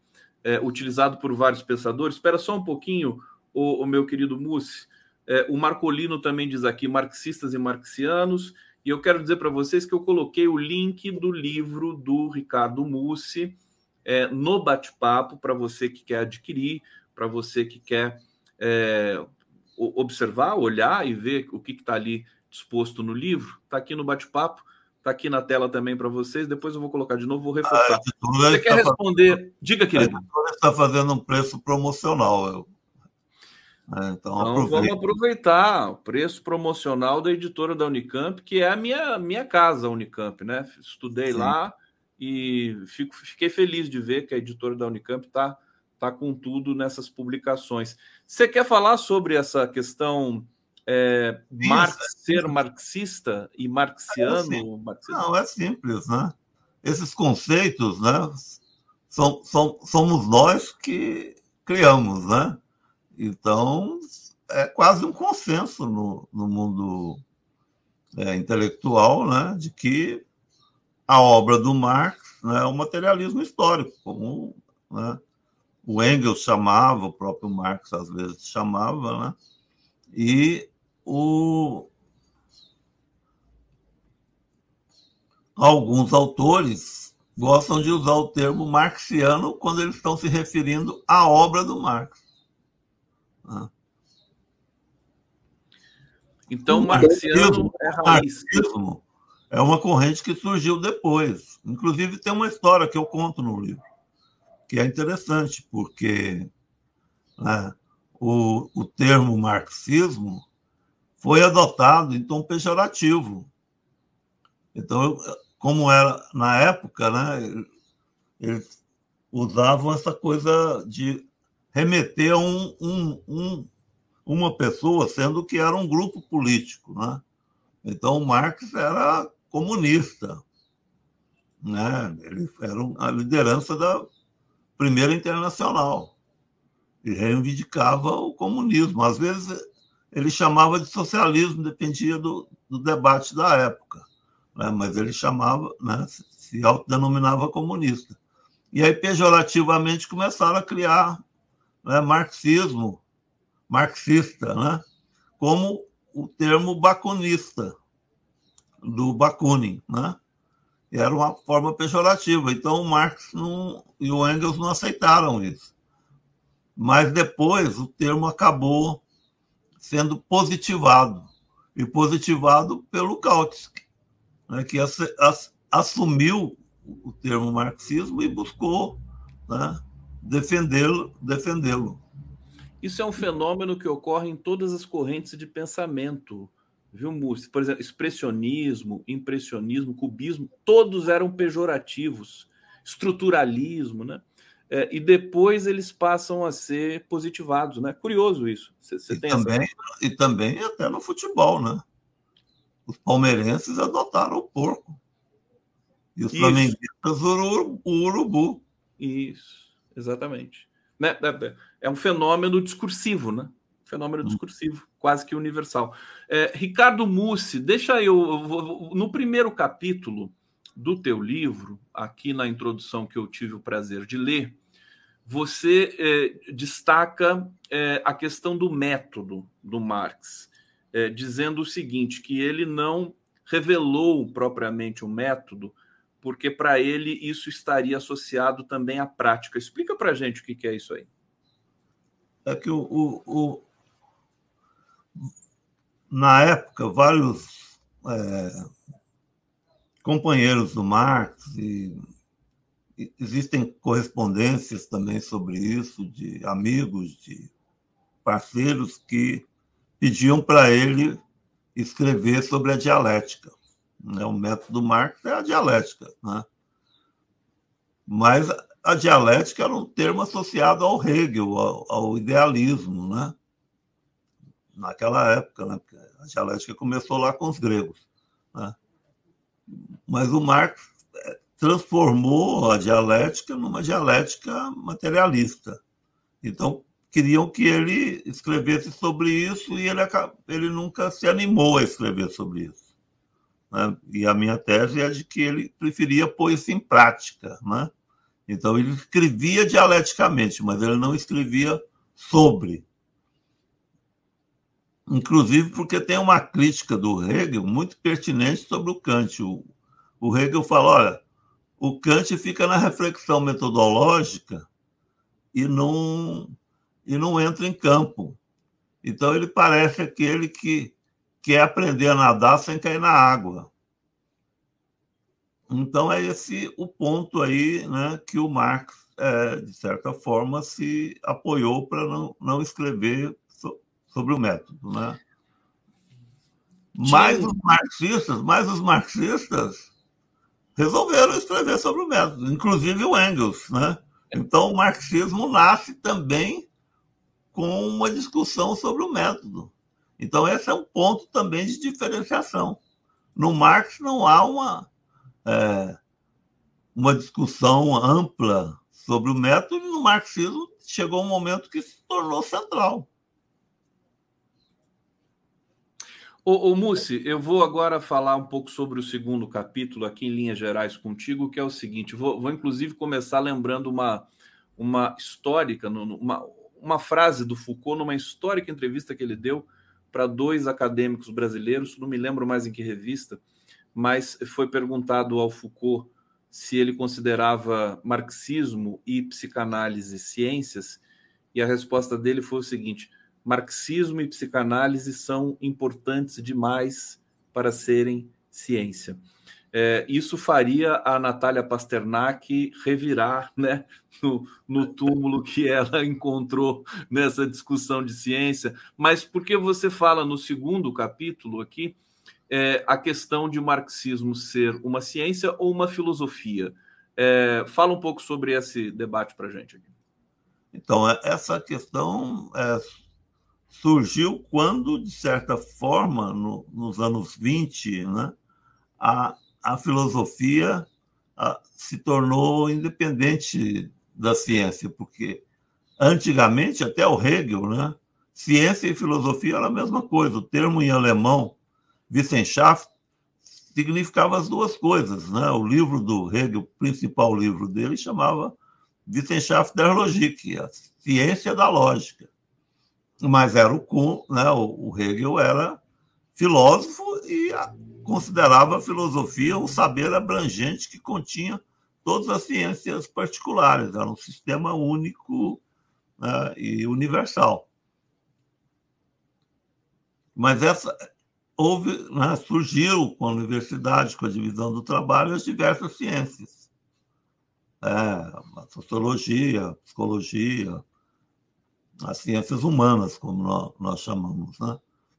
é, utilizado por vários pensadores? Espera só um pouquinho, o, o meu querido Mussi. É, o Marcolino também diz aqui marxistas e marxianos. E eu quero dizer para vocês que eu coloquei o link do livro do Ricardo Mussi é, no bate-papo para você que quer adquirir, para você que quer é, observar, olhar e ver o que está ali disposto no livro. Está aqui no bate-papo, está aqui na tela também para vocês. Depois eu vou colocar de novo, vou reforçar. Ah, você quer responder? Fazendo... Diga, querido. A está fazendo um preço promocional. Eu é, então, então vamos aproveitar o preço promocional da editora da Unicamp, que é a minha, minha casa, a Unicamp, né? Estudei Sim. lá e fico, fiquei feliz de ver que a editora da Unicamp está tá com tudo nessas publicações. Você quer falar sobre essa questão é, Marx ser marxista e marxiano? É marxista? Não, é simples, né? Esses conceitos, né? São, são, somos nós que criamos, né? Então, é quase um consenso no, no mundo é, intelectual né, de que a obra do Marx né, é o materialismo histórico, como né, o Engels chamava, o próprio Marx às vezes chamava, né, e o, alguns autores gostam de usar o termo marxiano quando eles estão se referindo à obra do Marx. Ah. Então, o marxiano é raiz. Marxismo é uma corrente que surgiu depois. Inclusive, tem uma história que eu conto no livro, que é interessante, porque né, o, o termo marxismo foi adotado em tom pejorativo. Então, como era na época, né, eles usavam essa coisa de remeter a um, um, um, uma pessoa, sendo que era um grupo político. Né? Então, Marx era comunista. Né? Ele era a liderança da Primeira Internacional e reivindicava o comunismo. Às vezes, ele chamava de socialismo, dependia do, do debate da época. Né? Mas ele chamava, né? se autodenominava comunista. E aí, pejorativamente, começaram a criar né, marxismo, marxista, né, como o termo bakunista, do Bakunin. Né? E era uma forma pejorativa. Então, o Marx não, e o Engels não aceitaram isso. Mas depois o termo acabou sendo positivado, e positivado pelo Kautsky, né, que ass, ass, assumiu o termo marxismo e buscou né, defendê-lo, defendê-lo. Isso é um fenômeno que ocorre em todas as correntes de pensamento, viu, Múcio? Por exemplo, expressionismo, impressionismo, cubismo, todos eram pejorativos, estruturalismo, né? É, e depois eles passam a ser positivados, né? Curioso isso. Cê, cê e, também, essa... e também até no futebol, né? Os palmeirenses adotaram o porco. E os flamenguistas o urubu. Isso. Exatamente. Né? É, é, é um fenômeno discursivo, né? Fenômeno uhum. discursivo, quase que universal. É, Ricardo Mussi, deixa eu, eu no primeiro capítulo do teu livro, aqui na introdução que eu tive o prazer de ler, você é, destaca é, a questão do método do Marx, é, dizendo o seguinte: que ele não revelou propriamente o método, porque para ele isso estaria associado também à prática. Explica para gente o que, que, é isso aí. É que o, o, o... na época vários é, companheiros do Marx e existem correspondências também sobre isso de amigos, de parceiros que pediam para ele escrever sobre a dialética. Né? O método Marx é a dialética. Né? Mas a dialética era um termo associado ao Hegel, ao, idealismo, né? naquela época, né? a dialética começou lá com os gregos. Mas o Marx transformou a dialética numa dialética materialista. Então, queriam que ele escrevesse sobre isso e ele, ele nunca se animou a escrever sobre isso. Né? E a minha tese é de que ele preferia pôr isso em prática. Né? Então, ele escrevia dialeticamente, mas ele não escrevia sobre. Inclusive porque tem uma crítica do Hegel muito pertinente sobre o Kant. O, o Hegel fala: olha, o Kant fica na reflexão metodológica e não, e não entra em campo. Então, ele parece aquele que quer aprender a nadar sem cair na água. Então, é esse o ponto aí né, que o Marx, é, de certa forma, se apoiou para não, não escrever sobre o método. Né? Mas os marxistas, mas os marxistas resolveram escrever sobre o método, inclusive o Engels. Né? Então, o marxismo nasce também com uma discussão sobre o método. Então, esse é um ponto também de diferenciação. No Marx não há uma, é, uma discussão ampla sobre o método, e no marxismo chegou um momento que se tornou central. Ô, ô Mussi, eu vou agora falar um pouco sobre o segundo capítulo aqui em linhas gerais contigo, que é o seguinte: vou, vou inclusive começar lembrando uma, uma histórica, uma, uma frase do Foucault numa histórica entrevista que ele deu para dois acadêmicos brasileiros, não me lembro mais em que revista, mas foi perguntado ao Foucault se ele considerava marxismo e psicanálise ciências, e a resposta dele foi o seguinte: marxismo e psicanálise são importantes demais para serem ciência. É, isso faria a Natália Pasternak revirar né, no, no, túmulo que ela encontrou nessa discussão de ciência. Mas por que você fala no segundo capítulo aqui é, a questão de o marxismo ser uma ciência ou uma filosofia? É, fala um pouco sobre esse debate para a gente aqui. Então, é, essa questão é, surgiu quando, de certa forma, no, nos anos 20, né, a, a filosofia a, se tornou independente da ciência, porque antigamente, até o Hegel, né, ciência e filosofia era a mesma coisa. O termo em alemão, Wissenschaft, significava as duas coisas. Né? O livro do Hegel, o principal livro dele, chamava Wissenschaft der Logik, a ciência da lógica mas era o Kuhn, né? o, Hegel era filósofo e considerava a filosofia um saber abrangente que continha todas as ciências particulares, era um sistema único né? e universal. Mas essa houve, né? surgiu com a universidade, com a divisão do trabalho, as diversas ciências. É, a sociologia, a psicologia, as ciências humanas, como nós, nós chamamos. Né?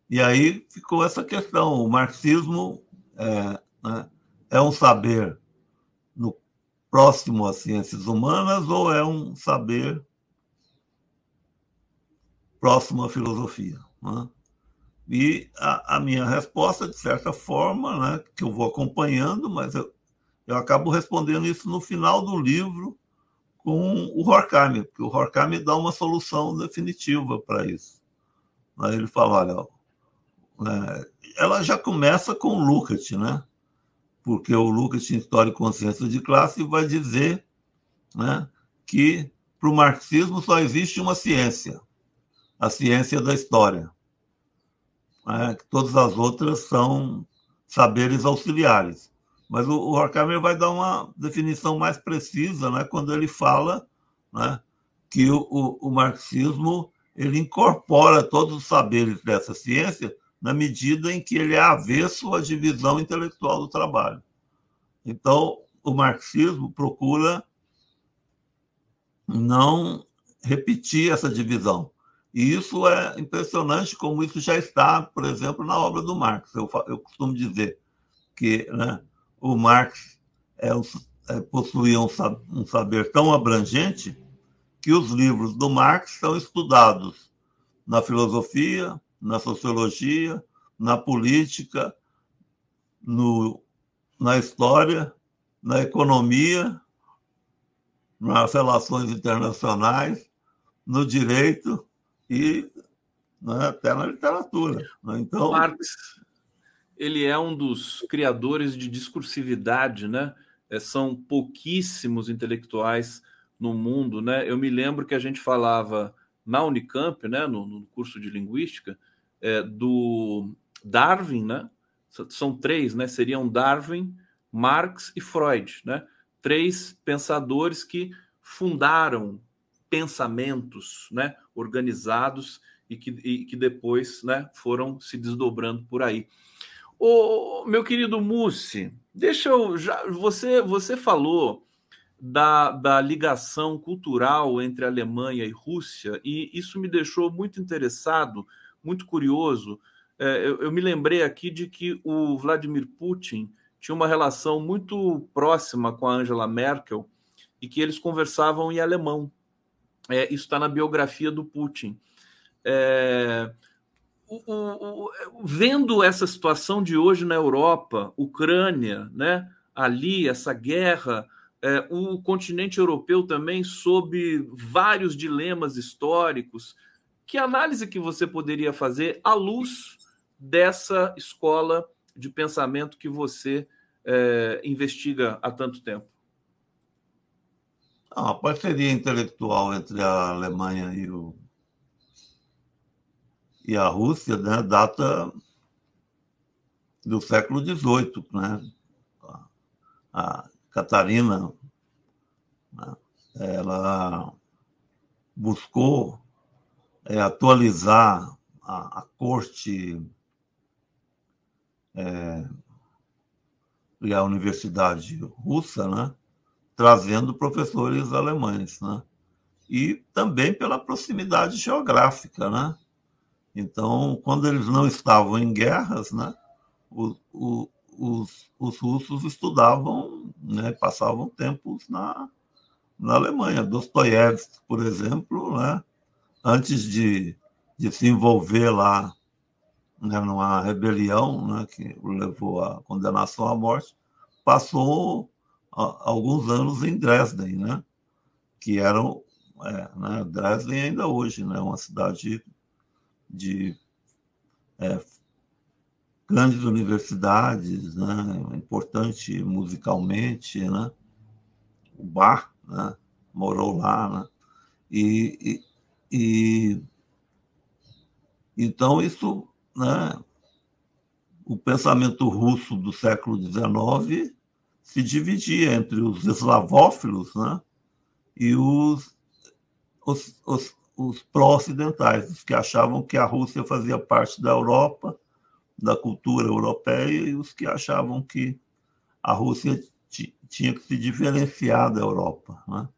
E aí ficou essa questão: o marxismo é, né, é um saber no próximo às ciências humanas ou é um saber próximo à filosofia? Né? E a, a, minha resposta, de certa forma, né, que eu vou acompanhando, mas eu, eu acabo respondendo isso no final do livro, com o Horkheimer, porque o Horkheimer dá uma solução definitiva para isso. Aí ele fala, olha, é, ela já começa com o Lukács, né? Porque o Lukács, em História e Consciência de Classe, vai dizer né, que para o marxismo só existe uma ciência, a ciência da história. Né, que todas as outras são saberes auxiliares. Mas o, o Horkheimer vai dar uma definição mais precisa né, quando ele fala né, que o, o, o marxismo ele incorpora todos os saberes dessa ciência na medida em que ele é avesso à divisão intelectual do trabalho. Então, o marxismo procura não repetir essa divisão. E isso é impressionante como isso já está, por exemplo, na obra do Marx. Eu, eu costumo dizer que né, o Marx é, é, possuía um, um saber tão abrangente que os livros do Marx são estudados na filosofia, na sociologia, na política, no, na história na economia, nas relações internacionais, no direito e né, até na literatura. Né? Então, Marx, ele é um dos criadores de discursividade, né? É, são pouquíssimos intelectuais no mundo, né? Eu me lembro que a gente falava na Unicamp, né, no, no curso de linguística, é, do Darwin, né? São três, né? Seriam Darwin, Marx e Freud, né? Três pensadores que fundaram pensamentos, né? Organizados e que, e que depois, né? Foram se desdobrando por aí. O meu querido Mussi, deixa eu já você você falou da, da ligação cultural entre Alemanha e Rússia e isso me deixou muito interessado, muito curioso é, eu, eu, me lembrei aqui de que o Vladimir Putin tinha uma relação muito próxima com a Angela Merkel e que eles conversavam em alemão. É, isso está na biografia do Putin. É, o, o, vendo essa situação de hoje na Europa, Ucrânia, né, ali, essa guerra, é, o continente europeu também sob vários dilemas históricos, que análise que você poderia fazer à luz dessa escola de pensamento que você é, investiga há tanto tempo? a parceria intelectual entre a Alemanha e, o, e a Rússia né, data do século XVIII. Né? A Catarina né, ela buscou é, atualizar a, a corte é, e a Universidade Russa, né, trazendo professores alemães, né, e também pela proximidade geográfica, né. Então, quando eles não estavam em guerras, né, o, o, os, os russos estudavam, né, passavam tempos na, na Alemanha. Dostoiévski, por exemplo, né, antes de, de se envolver lá né, numa rebelião né, que levou à condenação à morte, passou alguns anos em Dresden, né, que era é, né, Dresden ainda hoje, né, uma cidade de é, grandes universidades, né, importante musicalmente, né, o Bar, né, morou lá, né, e, e, e então isso né, o pensamento russo do século XIX se dividia entre os eslavófilos né, e os, os, os, os pró-ocidentais, os que achavam que a Rússia fazia parte da Europa, da cultura europeia, e os que achavam que a Rússia tinha que se diferenciar da Europa. Né?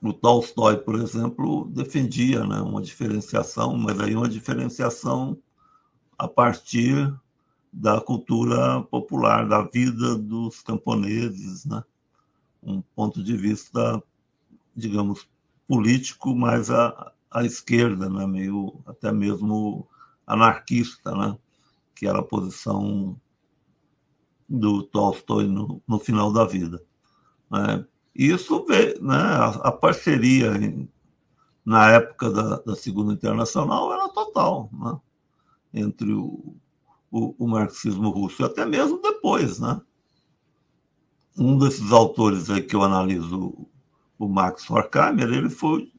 O Tolstói, por exemplo, defendia né, uma diferenciação, mas aí uma diferenciação a partir da cultura popular, da vida dos camponeses, né? um ponto de vista, digamos, político, mais à, à esquerda, né? meio até mesmo anarquista, né? que era a posição do Tolstói no, no final da vida. Né? Isso vê, né, a, a parceria em, na época da, da, Segunda Internacional era total, né, entre o, o, o, marxismo russo, e até mesmo depois. Né. Um desses autores aí que eu analiso, o Max Horkheimer, ele foi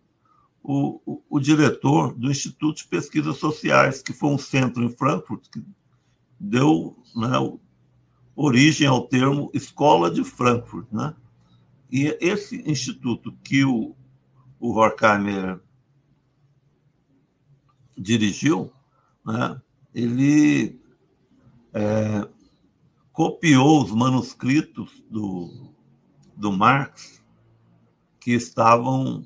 o, o, o, diretor do Instituto de Pesquisas Sociais, que foi um centro em Frankfurt que deu né, origem ao termo Escola de Frankfurt, né? E esse instituto que o, o Horkheimer dirigiu, né, ele é, copiou os manuscritos do, do Marx que estavam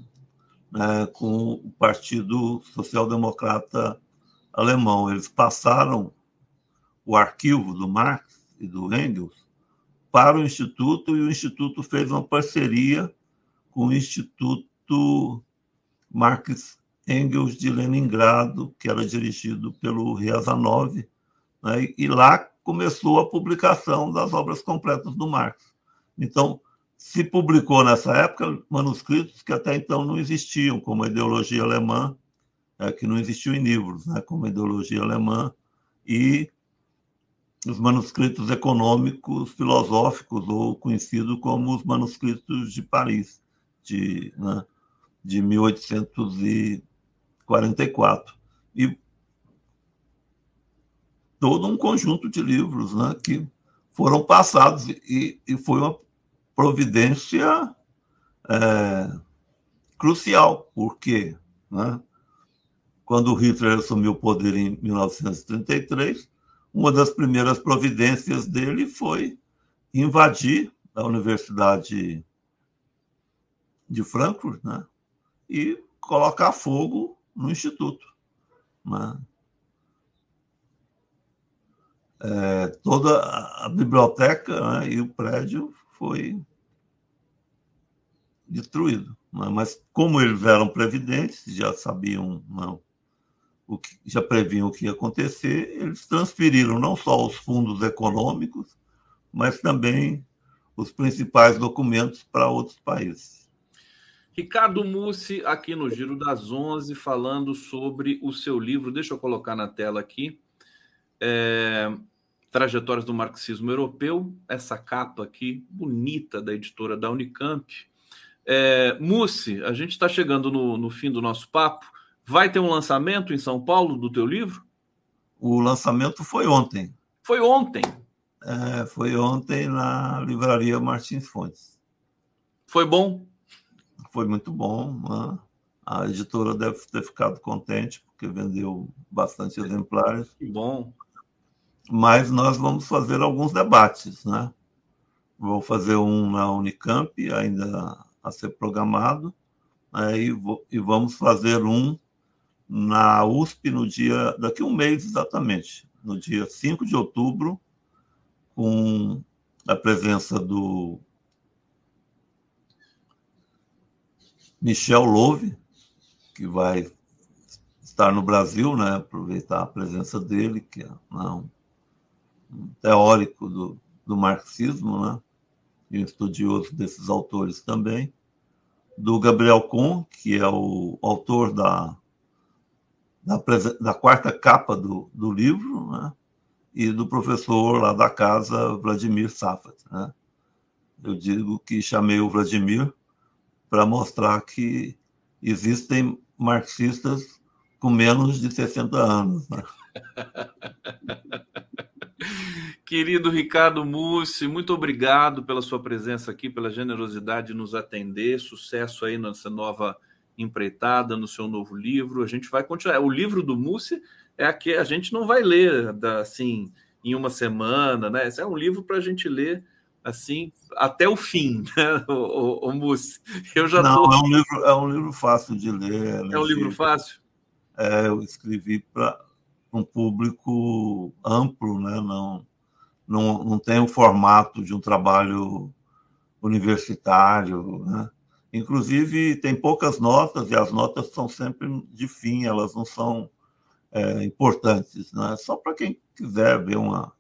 né, com o Partido Social Democrata Alemão. Eles passaram o arquivo do Marx e do Engels para o Instituto, e o Instituto fez uma parceria com o Instituto Marx Engels de Leningrado, que era dirigido pelo Riazanov, né? e lá começou a publicação das obras completas do Marx. Então, se publicou nessa época manuscritos que até então não existiam, como a ideologia alemã, é, que não existiu em livros, né, como a ideologia alemã, e os manuscritos econômicos filosóficos, ou conhecidos como os manuscritos de Paris, de, né, de 1844. E todo um conjunto de livros né, que foram passados, e, e foi uma providência é, crucial, porque né, quando Hitler assumiu o poder em 1933, uma das primeiras providências dele foi invadir a Universidade de Frankfurt né, e colocar fogo no Instituto. Né. É, toda a biblioteca né, e o prédio foi destruído. Né? Mas como eles eram previdentes, já sabiam não, o que, já previam o que ia acontecer, eles transferiram não só os fundos econômicos, mas também os principais documentos para outros países. Ricardo Mussi, aqui no Giro das Onze, falando sobre o seu livro. Deixa eu colocar na tela aqui. É, Trajetórias do Marxismo Europeu, essa capa aqui, bonita, da editora da Unicamp. É, Mussi, a gente está chegando no, no fim do nosso papo. Vai ter um lançamento em São Paulo do teu livro? O lançamento foi ontem. Foi ontem? É, foi ontem na livraria Martins Fontes. Foi bom? Foi muito bom. Né? A editora deve ter ficado contente, porque vendeu bastante exemplares. Que bom mas nós vamos fazer alguns debates, né? Vou fazer um na Unicamp, ainda a ser programado, né? e, e vamos fazer um na USP no dia, daqui a um mês exatamente, no dia 5 de outubro, com a presença do Michel Louve, que vai estar no Brasil, né? aproveitar a presença dele, que é um teórico do, do marxismo, né? e um estudioso desses autores também, do Gabriel Kuhn, que é o autor da, da, da quarta capa do, do livro, né? e do professor lá da casa, Vladimir Safat. Né? Eu digo que chamei o Vladimir para mostrar que existem marxistas com menos de 60 anos. Né? Querido Ricardo Mussi, muito obrigado pela sua presença aqui, pela generosidade de nos atender. Sucesso aí nessa nova empreitada, no seu novo livro. A gente vai continuar. O livro do Mussi é aqui, a gente não vai ler assim em uma semana, né? Esse é um livro para a gente ler assim até o fim, né, o, o, o Mussi? Eu já não tô... é um livro é um livro fácil de ler. É um livro fácil. É, eu escrevi para um público amplo, né? Não não, não tem o formato de um trabalho universitário, né? Inclusive, tem poucas notas, e as notas são sempre de fim, elas não são é, importantes, né? Só para quem quiser ver uma,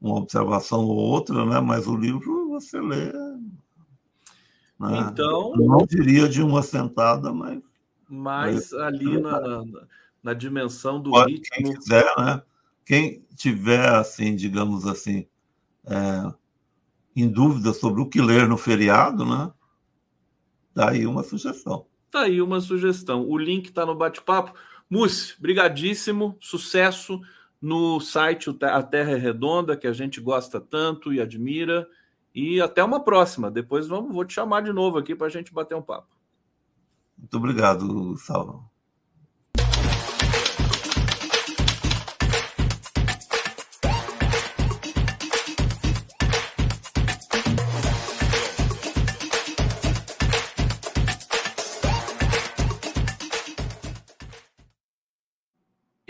uma observação ou outra, né? Mas o livro você lê. Né? Então. Eu não diria de uma sentada, mas. Mas ali na, na, na dimensão do Pode, ritmo. Quem quiser, né? Quem tiver, assim, digamos assim, é, em dúvida sobre o que ler no feriado, né? Tá aí uma sugestão. Tá aí uma sugestão. O link está no bate-papo. Mussi, brigadíssimo, sucesso no site A Terra é Redonda, que a gente gosta tanto e admira. E até uma próxima. Depois vamos, vou te chamar de novo aqui para a gente bater um papo. Muito obrigado, Salvo.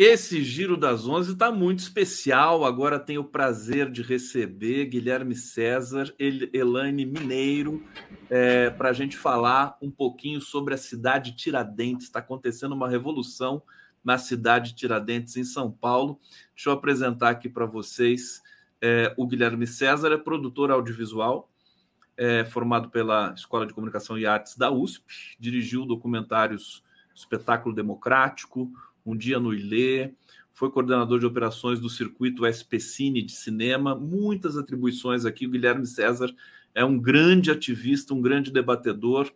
Esse Giro das Onze está muito especial. Agora tenho o prazer de receber Guilherme César, Elaine Mineiro, é, para a gente falar um pouquinho sobre a cidade Tiradentes. Está acontecendo uma revolução na cidade Tiradentes, em São Paulo. Deixa eu apresentar aqui para vocês É, o Guilherme César é produtor audiovisual, é, formado pela Escola de Comunicação e Artes da USP, dirigiu documentários Espetáculo Democrático, Um Dia no Ilê, foi coordenador de operações do circuito SPCine de cinema, muitas atribuições aqui. O Guilherme César é um grande ativista, um grande debatedor.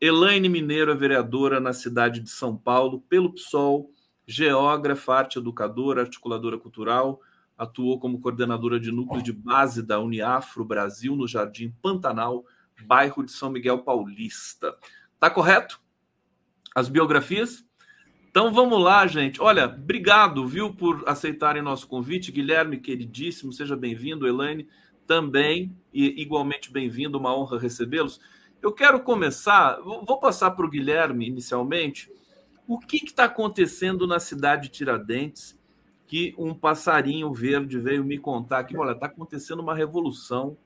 Elaine Mineiro é vereadora na cidade de São Paulo pelo PSOL, geógrafa, arte educadora, articuladora cultural, atuou como coordenadora de núcleo de base da Uniafro Brasil no Jardim Pantanal, bairro de São Miguel Paulista. Tá correto? As biografias? Então vamos lá, gente. Olha, obrigado, viu, por aceitarem nosso convite. Guilherme, queridíssimo, seja bem-vindo. Elaine, também, e igualmente bem-vindo, uma honra recebê-los. Eu quero começar, vou passar para o Guilherme inicialmente. O que está acontecendo na cidade de Tiradentes que um passarinho verde veio me contar que, olha, está acontecendo uma revolução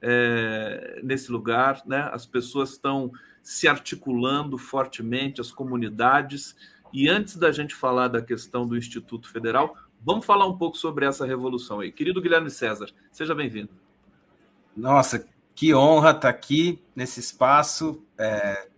é, nesse lugar, né? As pessoas estão se articulando fortemente, as comunidades. E antes da gente falar da questão do Instituto Federal, vamos falar um pouco sobre essa revolução aí. Querido Guilherme César, seja bem-vindo. Nossa, que honra estar aqui nesse espaço, é,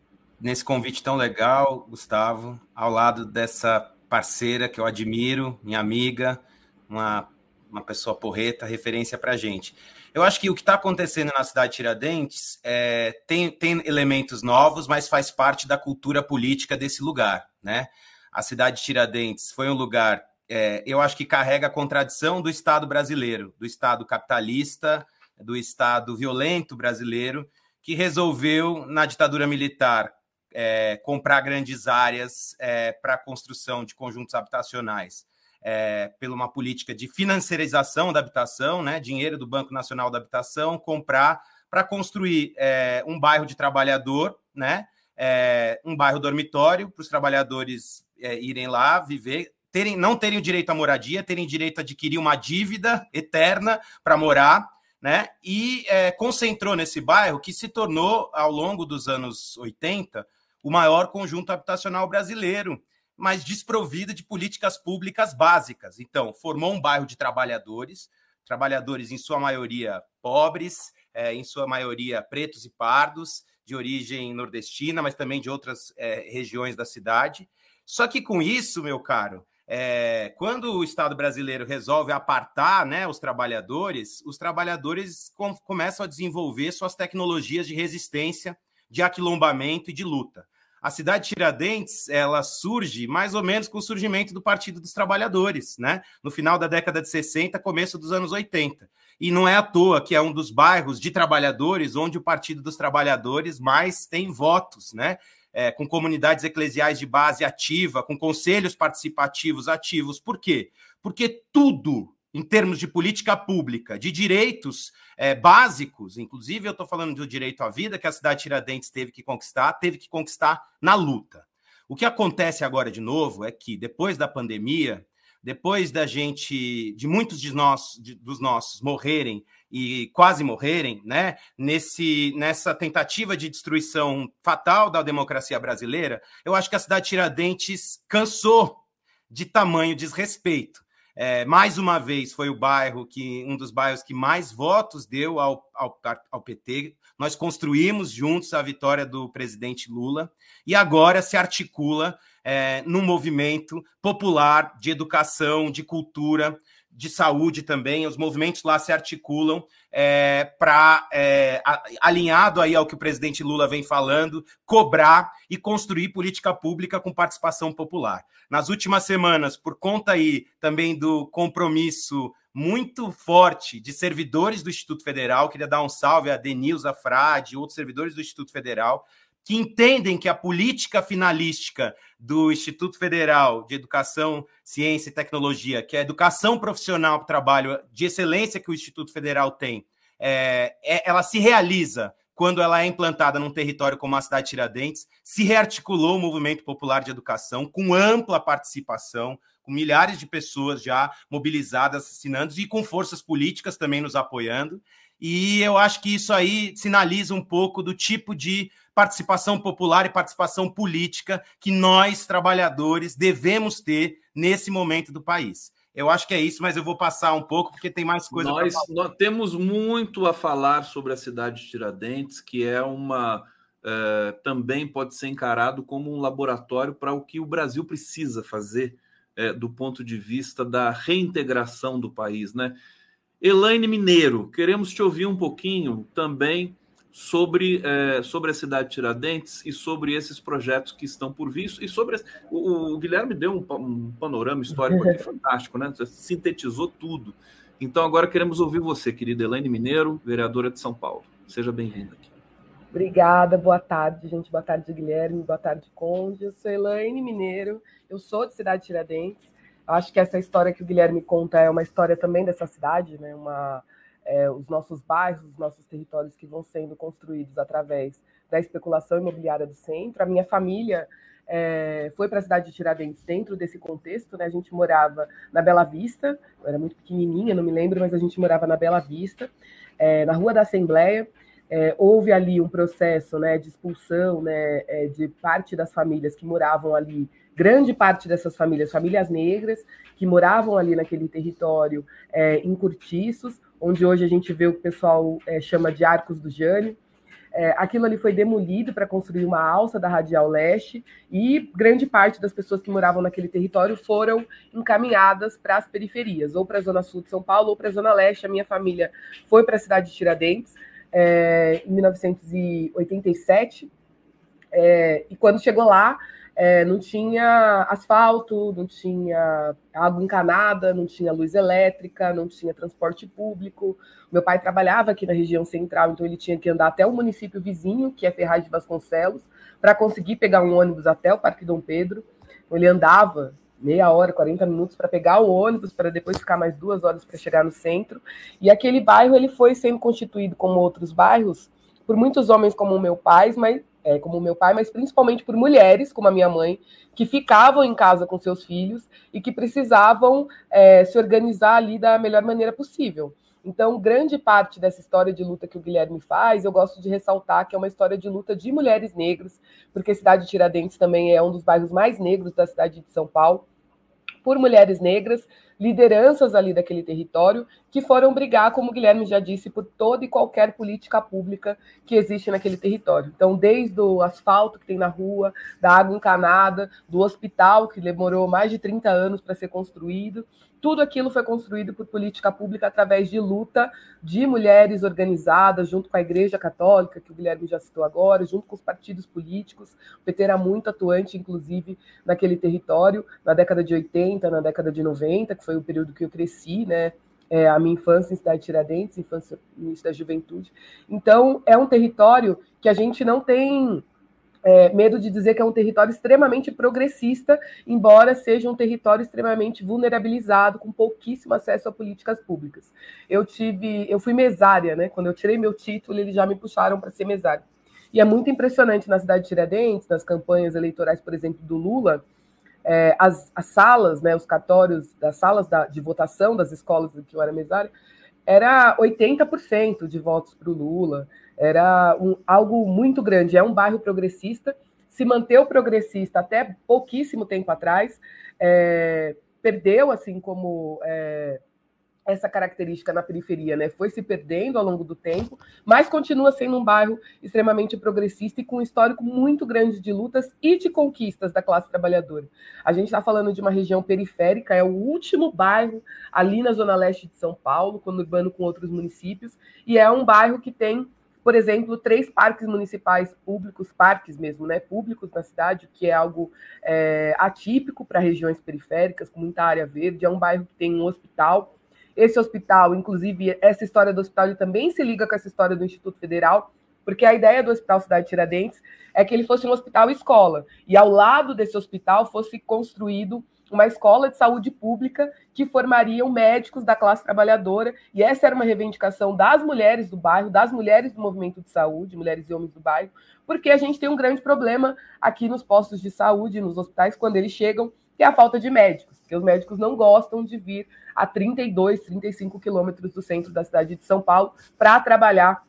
nesse convite tão legal, Gustavo, ao lado dessa parceira que eu admiro, minha amiga, uma, uma pessoa porreta, referência para a gente. Eu acho que o que está acontecendo na cidade de Tiradentes é, tem, tem elementos novos, mas faz parte da cultura política desse lugar. Né? A cidade de Tiradentes foi um lugar, é, eu acho que carrega a contradição do Estado brasileiro, do Estado capitalista, do Estado violento brasileiro, que resolveu, na ditadura militar, é, comprar grandes áreas é, para a construção de conjuntos habitacionais. É, pela uma política de financiarização da habitação, né, dinheiro do Banco Nacional da Habitação, comprar para construir é, um bairro de trabalhador, né, é, um bairro dormitório para os trabalhadores é, irem lá viver, terem, não terem o direito à moradia, terem direito a adquirir uma dívida eterna para morar, né, e é, concentrou nesse bairro que se tornou, ao longo dos anos 80, o maior conjunto habitacional brasileiro, mas desprovido de políticas públicas básicas. Então, formou um bairro de trabalhadores, trabalhadores em sua maioria pobres, é, em sua maioria pretos e pardos, de origem nordestina, mas também de outras é, regiões da cidade. Só que com isso, meu caro, é, quando o Estado brasileiro resolve apartar né, os trabalhadores, os trabalhadores com, começam a desenvolver suas tecnologias de resistência, de aquilombamento e de luta a cidade de Tiradentes ela surge mais ou menos com o surgimento do Partido dos Trabalhadores, né? No final da década de 60, começo dos anos 80. E não é à toa que é um dos bairros de trabalhadores onde o Partido dos Trabalhadores mais tem votos, né? É, com comunidades eclesiais de base ativa, com conselhos participativos ativos. Por quê? Porque tudo em termos de política pública, de direitos é, básicos, inclusive eu estou falando do direito à vida que a cidade de Tiradentes teve que conquistar, teve que conquistar na luta. O que acontece agora de novo é que depois da pandemia, depois da gente, de muitos de nós, de, dos nossos morrerem e quase morrerem, né, nesse, nessa tentativa de destruição fatal da democracia brasileira, eu acho que a cidade de Tiradentes cansou de tamanho desrespeito. É, mais uma vez foi o bairro que um dos bairros que mais votos deu ao, ao, ao, PT. Nós construímos juntos a vitória do presidente Lula e agora se articula é, num movimento popular de educação, de cultura, de saúde também, os movimentos lá se articulam é, para, é, alinhado aí ao que o presidente Lula vem falando, cobrar e construir política pública com participação popular. Nas últimas semanas, por conta aí também do compromisso muito forte de servidores do Instituto Federal, queria dar um salve a Denilza Frade e outros servidores do Instituto Federal, que entendem que a política finalística do Instituto Federal de Educação, Ciência e Tecnologia, que é a educação profissional para o trabalho de excelência que o Instituto Federal tem, é, é, ela se realiza quando ela é implantada num território como a cidade de Tiradentes, se rearticulou o movimento popular de educação com ampla participação, com milhares de pessoas já mobilizadas, assinando e com forças políticas também nos apoiando. E eu acho que isso aí sinaliza um pouco do tipo de participação popular e participação política que nós, trabalhadores, devemos ter nesse momento do país. Eu acho que é isso, mas eu vou passar um pouco porque tem mais coisa. Nós, nós temos muito a falar sobre a cidade de Tiradentes, que é uma uh, também pode ser encarado como um laboratório para o que o Brasil precisa fazer uh, do ponto de vista da reintegração do país, né? Elaine Mineiro, queremos te ouvir um pouquinho também sobre, é, sobre a cidade de Tiradentes e sobre esses projetos que estão por vir. E sobre. O, o Guilherme deu um, um, panorama histórico aqui fantástico, né? Você sintetizou tudo. Então agora queremos ouvir você, querida Elaine Mineiro, vereadora de São Paulo. Seja bem-vinda aqui. Obrigada, boa tarde, gente. Boa tarde, Guilherme. Boa tarde, Conde. Eu sou Elaine Mineiro, eu sou de Cidade de Tiradentes. Acho que essa história que o Guilherme conta é uma história também dessa cidade, né? Uma, é, os nossos bairros, os nossos territórios que vão sendo construídos através da especulação imobiliária do centro. A minha família é, foi para a cidade de Tiradentes dentro desse contexto. Né? A gente morava na Bela Vista, eu era muito pequenininha, não me lembro, mas a gente morava na Bela Vista, é, na Rua da Assembleia. É, houve ali um processo né, de expulsão né, é, de parte das famílias que moravam ali, grande parte dessas famílias, famílias negras, que moravam ali naquele território é, em cortiços, onde hoje a gente vê o pessoal é, chama de Arcos do Jânio. É, aquilo ali foi demolido para construir uma alça da Radial Leste e grande parte das pessoas que moravam naquele território foram encaminhadas para as periferias, ou para a Zona Sul de São Paulo ou para a Zona Leste. A minha família foi para a cidade de Tiradentes é, em 1987. É, e quando chegou lá, é, não tinha asfalto, não tinha água encanada, não tinha luz elétrica, não tinha transporte público. Meu pai trabalhava aqui na região central, então ele tinha que andar até o município vizinho, que é Ferraz de Vasconcelos, para conseguir pegar um ônibus até o Parque Dom Pedro. Então, ele andava meia hora, 40 minutos para pegar o ônibus, para depois ficar mais duas horas para chegar no centro. E aquele bairro ele foi sendo constituído como outros bairros por muitos homens como o meu pai, mas é, como meu pai, mas principalmente por mulheres, como a minha mãe, que ficavam em casa com seus filhos e que precisavam é, se organizar ali da melhor maneira possível. Então, grande parte dessa história de luta que o Guilherme faz, eu gosto de ressaltar que é uma história de luta de mulheres negras, porque a cidade de Tiradentes também é um dos bairros mais negros da cidade de São Paulo, por mulheres negras, lideranças ali daquele território, que foram brigar, como o Guilherme já disse, por toda e qualquer política pública que existe naquele território. Então, desde o asfalto que tem na rua, da água encanada, do hospital, que demorou mais de 30 anos para ser construído, tudo aquilo foi construído por política pública através de luta de mulheres organizadas, junto com a Igreja Católica, que o Guilherme já citou agora, junto com os partidos políticos. O PT era muito atuante, inclusive, naquele território, na década de 80, na década de 90, que foi o período que eu cresci, né? É, a minha infância em Cidade de Tiradentes, infância início da juventude. Então, é um território que a gente não tem é, medo de dizer que é um território extremamente progressista, embora seja um território extremamente vulnerabilizado, com pouquíssimo acesso a políticas públicas. Eu tive, eu fui mesária, né? Quando eu tirei meu título, eles já me puxaram para ser mesária. E é muito impressionante na cidade de Tiradentes, nas campanhas eleitorais, por exemplo, do Lula, é, as, as, salas, né, os cartórios das salas da, de votação das escolas que eu era mesária, era 80% de votos para o Lula. Era um, algo muito grande. É um bairro progressista, se manteve progressista até pouquíssimo tempo atrás, é, perdeu, assim como é, essa característica na periferia, né? Foi se perdendo ao longo do tempo, mas continua sendo um bairro extremamente progressista e com um histórico muito grande de lutas e de conquistas da classe trabalhadora. A gente está falando de uma região periférica, é o último bairro ali na zona leste de São Paulo, conurbano com outros municípios, e é um bairro que tem por exemplo, três parques municipais públicos, parques mesmo, né, públicos na cidade, que é algo é, atípico para regiões periféricas, com muita área verde. É um bairro que tem um hospital. Esse hospital, inclusive, essa história do hospital também se liga com essa história do Instituto Federal, porque a ideia do Hospital Cidade Tiradentes é que ele fosse um hospital escola, e ao lado desse hospital fosse construído uma escola de saúde pública que formariam médicos da classe trabalhadora, e essa era uma reivindicação das mulheres do bairro, das mulheres do movimento de saúde, mulheres e homens do bairro, porque a gente tem um grande problema aqui nos postos de saúde, nos hospitais, quando eles chegam, que é a falta de médicos, porque os médicos não gostam de vir a 32, 35 quilômetros do centro da cidade de São Paulo para trabalhar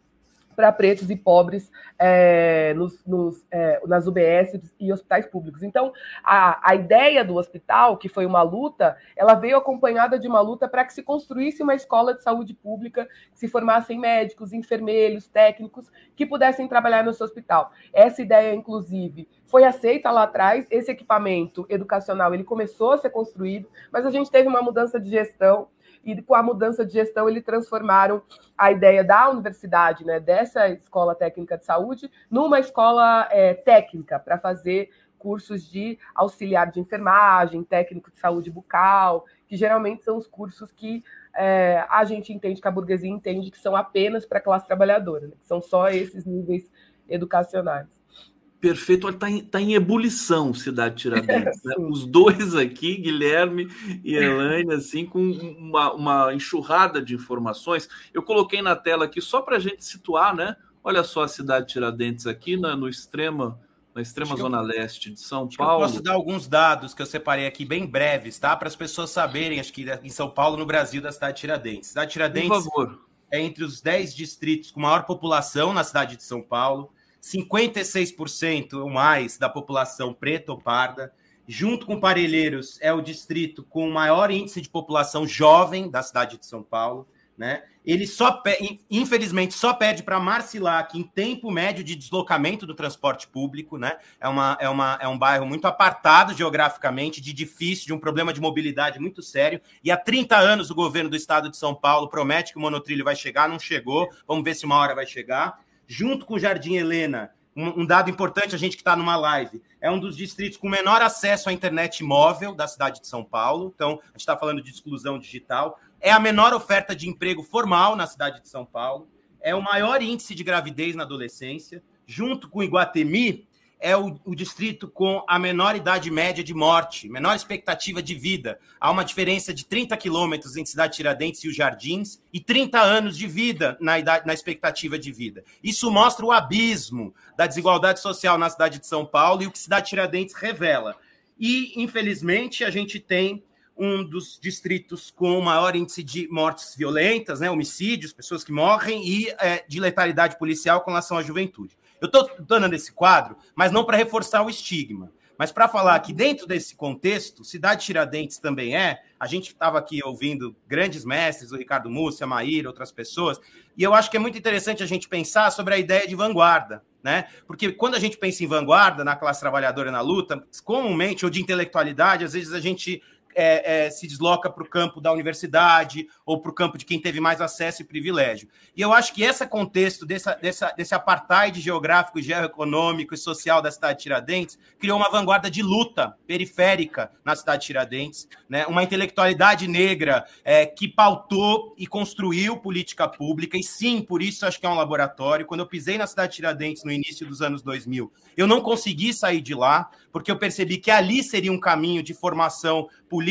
para pretos e pobres é, nos, nos, é, nas UBS e hospitais públicos. Então, a, a ideia do hospital, que foi uma luta, ela veio acompanhada de uma luta para que se construísse uma escola de saúde pública, que se formassem médicos, enfermeiros, técnicos, que pudessem trabalhar no seu hospital. Essa ideia, inclusive, foi aceita lá atrás. Esse equipamento educacional ele começou a ser construído, mas a gente teve uma mudança de gestão e com a mudança de gestão eles transformaram a ideia da universidade, né, dessa escola técnica de saúde, numa escola é, técnica para fazer cursos de auxiliar de enfermagem, técnico de saúde bucal, que geralmente são os cursos que é, a gente entende, que a burguesia entende que são apenas para a classe trabalhadora, né, que são só esses níveis educacionais perfeito. Está em, tá em ebulição Cidade Tiradentes. Né? Os dois aqui, Guilherme e Elaine, assim, com uma, uma enxurrada de informações. Eu coloquei na tela aqui só para a gente situar, né? Olha só a Cidade Tiradentes aqui na, no extrema, na extrema zona eu, leste de São Paulo. Eu posso dar alguns dados que eu separei aqui bem breves, tá? Para as pessoas saberem, acho que em São Paulo, no Brasil, da cidade de Tiradentes. Cidade de Tiradentes Por favor. é entre os 10 distritos com maior população na cidade de São Paulo 56% ou mais da população preta ou parda. Junto com Parelheiros, é o distrito com o maior índice de população jovem da cidade de São Paulo. Né? Ele só, infelizmente, só pede para Marcilac em tempo médio de deslocamento do transporte público, né? É, uma, é, uma, é um bairro muito apartado geograficamente, de difícil, de um problema de mobilidade muito sério. E há 30 anos o governo do estado de São Paulo promete que o monotrilho vai chegar, não chegou. Vamos ver se uma hora vai chegar junto com o Jardim Helena, um, um dado importante, a gente que está numa live, é um dos distritos com menor acesso à internet móvel da cidade de São Paulo. Então, a gente está falando de exclusão digital. É a menor oferta de emprego formal na cidade de São Paulo. É o maior índice de gravidez na adolescência. Junto com Iguatemi, é o, o, distrito com a menor idade média de morte, menor expectativa de vida. Há uma diferença de 30 quilômetros entre Cidade Tiradentes e os Jardins e 30 anos de vida na, idade, na expectativa de vida. Isso mostra o abismo da desigualdade social na cidade de São Paulo e o que Cidade Tiradentes revela. E, infelizmente, a gente tem um dos distritos com maior índice de mortes violentas, né, homicídios, pessoas que morrem, e é, de letalidade policial com relação à juventude. Eu estou dando esse quadro, mas não para reforçar o estigma, mas para falar que dentro desse contexto, Cidade Tiradentes também é. A gente estava aqui ouvindo grandes mestres, o Ricardo Múcia, Maíra, outras pessoas, e eu acho que é muito interessante a gente pensar sobre a ideia de vanguarda. Né? Porque quando a gente pensa em vanguarda na classe trabalhadora na luta, comumente, ou de intelectualidade, às vezes a gente é, é, se desloca para o campo da universidade ou para o campo de quem teve mais acesso e privilégio. E eu acho que esse contexto dessa, dessa, desse apartheid geográfico, geoeconômico e social da cidade de Tiradentes criou uma vanguarda de luta periférica na cidade de Tiradentes, né? uma intelectualidade negra é, que pautou e construiu política pública, e sim, por isso acho que é um laboratório. Quando eu pisei na cidade de Tiradentes no início dos anos 2000, eu não consegui sair de lá, porque eu percebi que ali seria um caminho de formação política,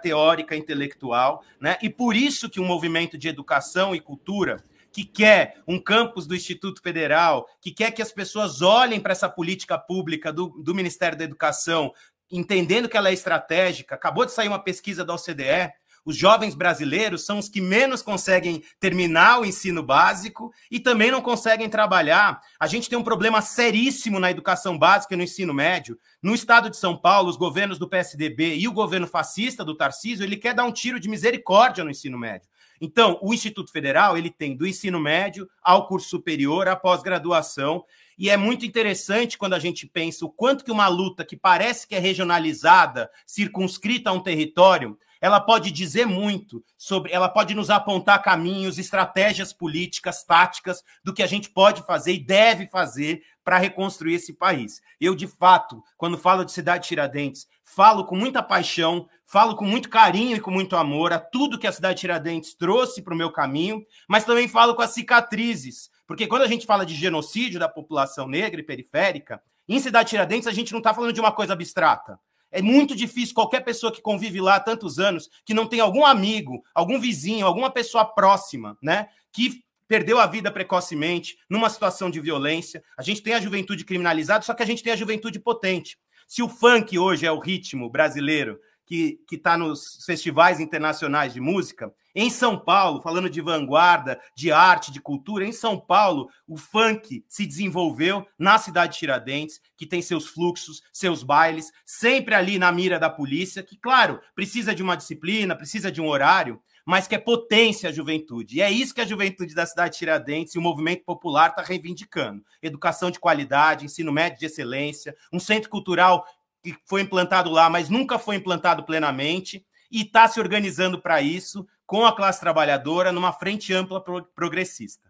teórica, intelectual, né? E por isso que um movimento de educação e cultura que quer um campus do Instituto Federal, que quer que as pessoas olhem para essa política pública do, do Ministério da Educação, entendendo que ela é estratégica. Acabou de sair uma pesquisa da OCDE os jovens brasileiros são os que menos conseguem terminar o ensino básico e também não conseguem trabalhar. A gente tem um problema seríssimo na educação básica e no ensino médio. No estado de São Paulo, os governos do PSDB e o governo fascista do Tarcísio, ele quer dar um tiro de misericórdia no ensino médio. Então, o Instituto Federal, ele tem do ensino médio ao curso superior, à pós-graduação, e é muito interessante quando a gente pensa o quanto que uma luta que parece que é regionalizada, circunscrita a um território, ela pode dizer muito sobre, ela pode nos apontar caminhos, estratégias políticas, táticas do que a gente pode fazer e deve fazer para reconstruir esse país. Eu, de fato, quando falo de Cidade Tiradentes, falo com muita paixão, falo com muito carinho e com muito amor a tudo que a Cidade Tiradentes trouxe para o meu caminho, mas também falo com as cicatrizes, porque quando a gente fala de genocídio da população negra e periférica, em Cidade Tiradentes a gente não está falando de uma coisa abstrata. É muito difícil qualquer pessoa que convive lá há tantos anos, que não tem algum amigo, algum vizinho, alguma pessoa próxima, né, que perdeu a vida precocemente numa situação de violência. A gente tem a juventude criminalizada, só que a gente tem a juventude potente. Se o funk hoje é o ritmo brasileiro que está nos festivais internacionais de música, Em São Paulo, falando de vanguarda, de arte, de cultura, em São Paulo, o funk se desenvolveu na cidade de Tiradentes, que tem seus fluxos, seus bailes, sempre ali na mira da polícia, que, claro, precisa de uma disciplina, precisa de um horário, mas que é potência a juventude. E é isso que a juventude da cidade de Tiradentes e o movimento popular está reivindicando: educação de qualidade, ensino médio de excelência, um centro cultural que foi implantado lá, mas nunca foi implantado plenamente, e está se organizando para isso com a classe trabalhadora numa frente ampla progressista.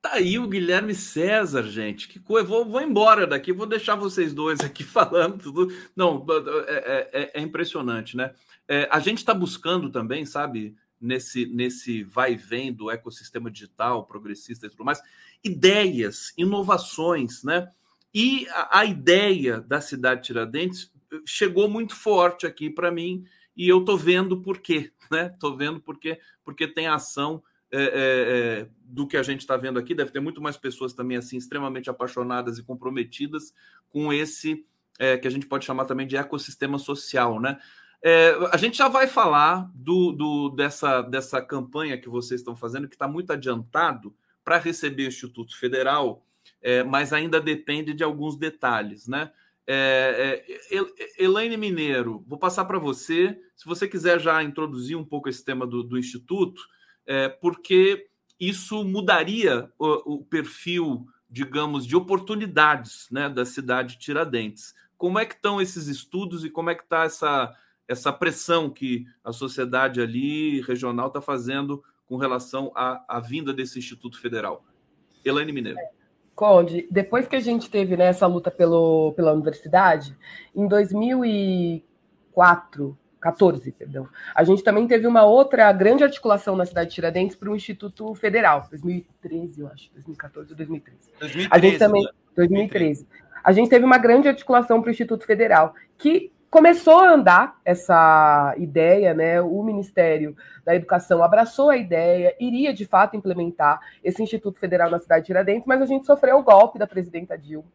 Tá aí o Guilherme César, gente. Que coisa. Vou, vou embora daqui, vou deixar vocês dois aqui falando tudo. Não, é, é, é impressionante, né? É, a gente está buscando também, sabe, nesse, nesse vai vem do ecossistema digital, progressista e tudo mais, ideias, inovações, né? E a, a ideia da cidade de Tiradentes chegou muito forte aqui para mim e eu tô vendo por quê, né? Tô vendo por quê, porque tem ação é, é, é do que a gente está vendo aqui. Deve ter muito mais pessoas também assim extremamente apaixonadas e comprometidas com esse é, que a gente pode chamar também de ecossistema social, né? É, a gente já vai falar do, do, dessa, dessa campanha que vocês estão fazendo, que está muito adiantado para receber o Instituto Federal, é, mas ainda depende de alguns detalhes, né? É, é, Elaine Mineiro, vou passar para você, se você quiser já introduzir um pouco esse tema do, do Instituto, é, porque isso mudaria o, o, perfil, digamos, de oportunidades né, da cidade de Tiradentes. Como é que estão esses estudos e como é que está essa, essa pressão que a sociedade ali regional está fazendo com relação à, à vinda desse Instituto Federal? Elaine Mineiro. Conde, depois que a gente teve né, essa luta pelo, pela universidade, em 2004, 14, perdão, a gente também teve uma outra grande articulação na cidade de Tiradentes para o Instituto Federal, 2013, eu acho, 2014 ou 2013. 2013 a gente também, 2013. A gente teve uma grande articulação para o Instituto Federal, que começou a andar essa ideia, né? O Ministério da Educação abraçou a ideia, iria de fato implementar esse Instituto Federal na cidade de Tiradentes, mas a gente sofreu o golpe da presidenta Dilma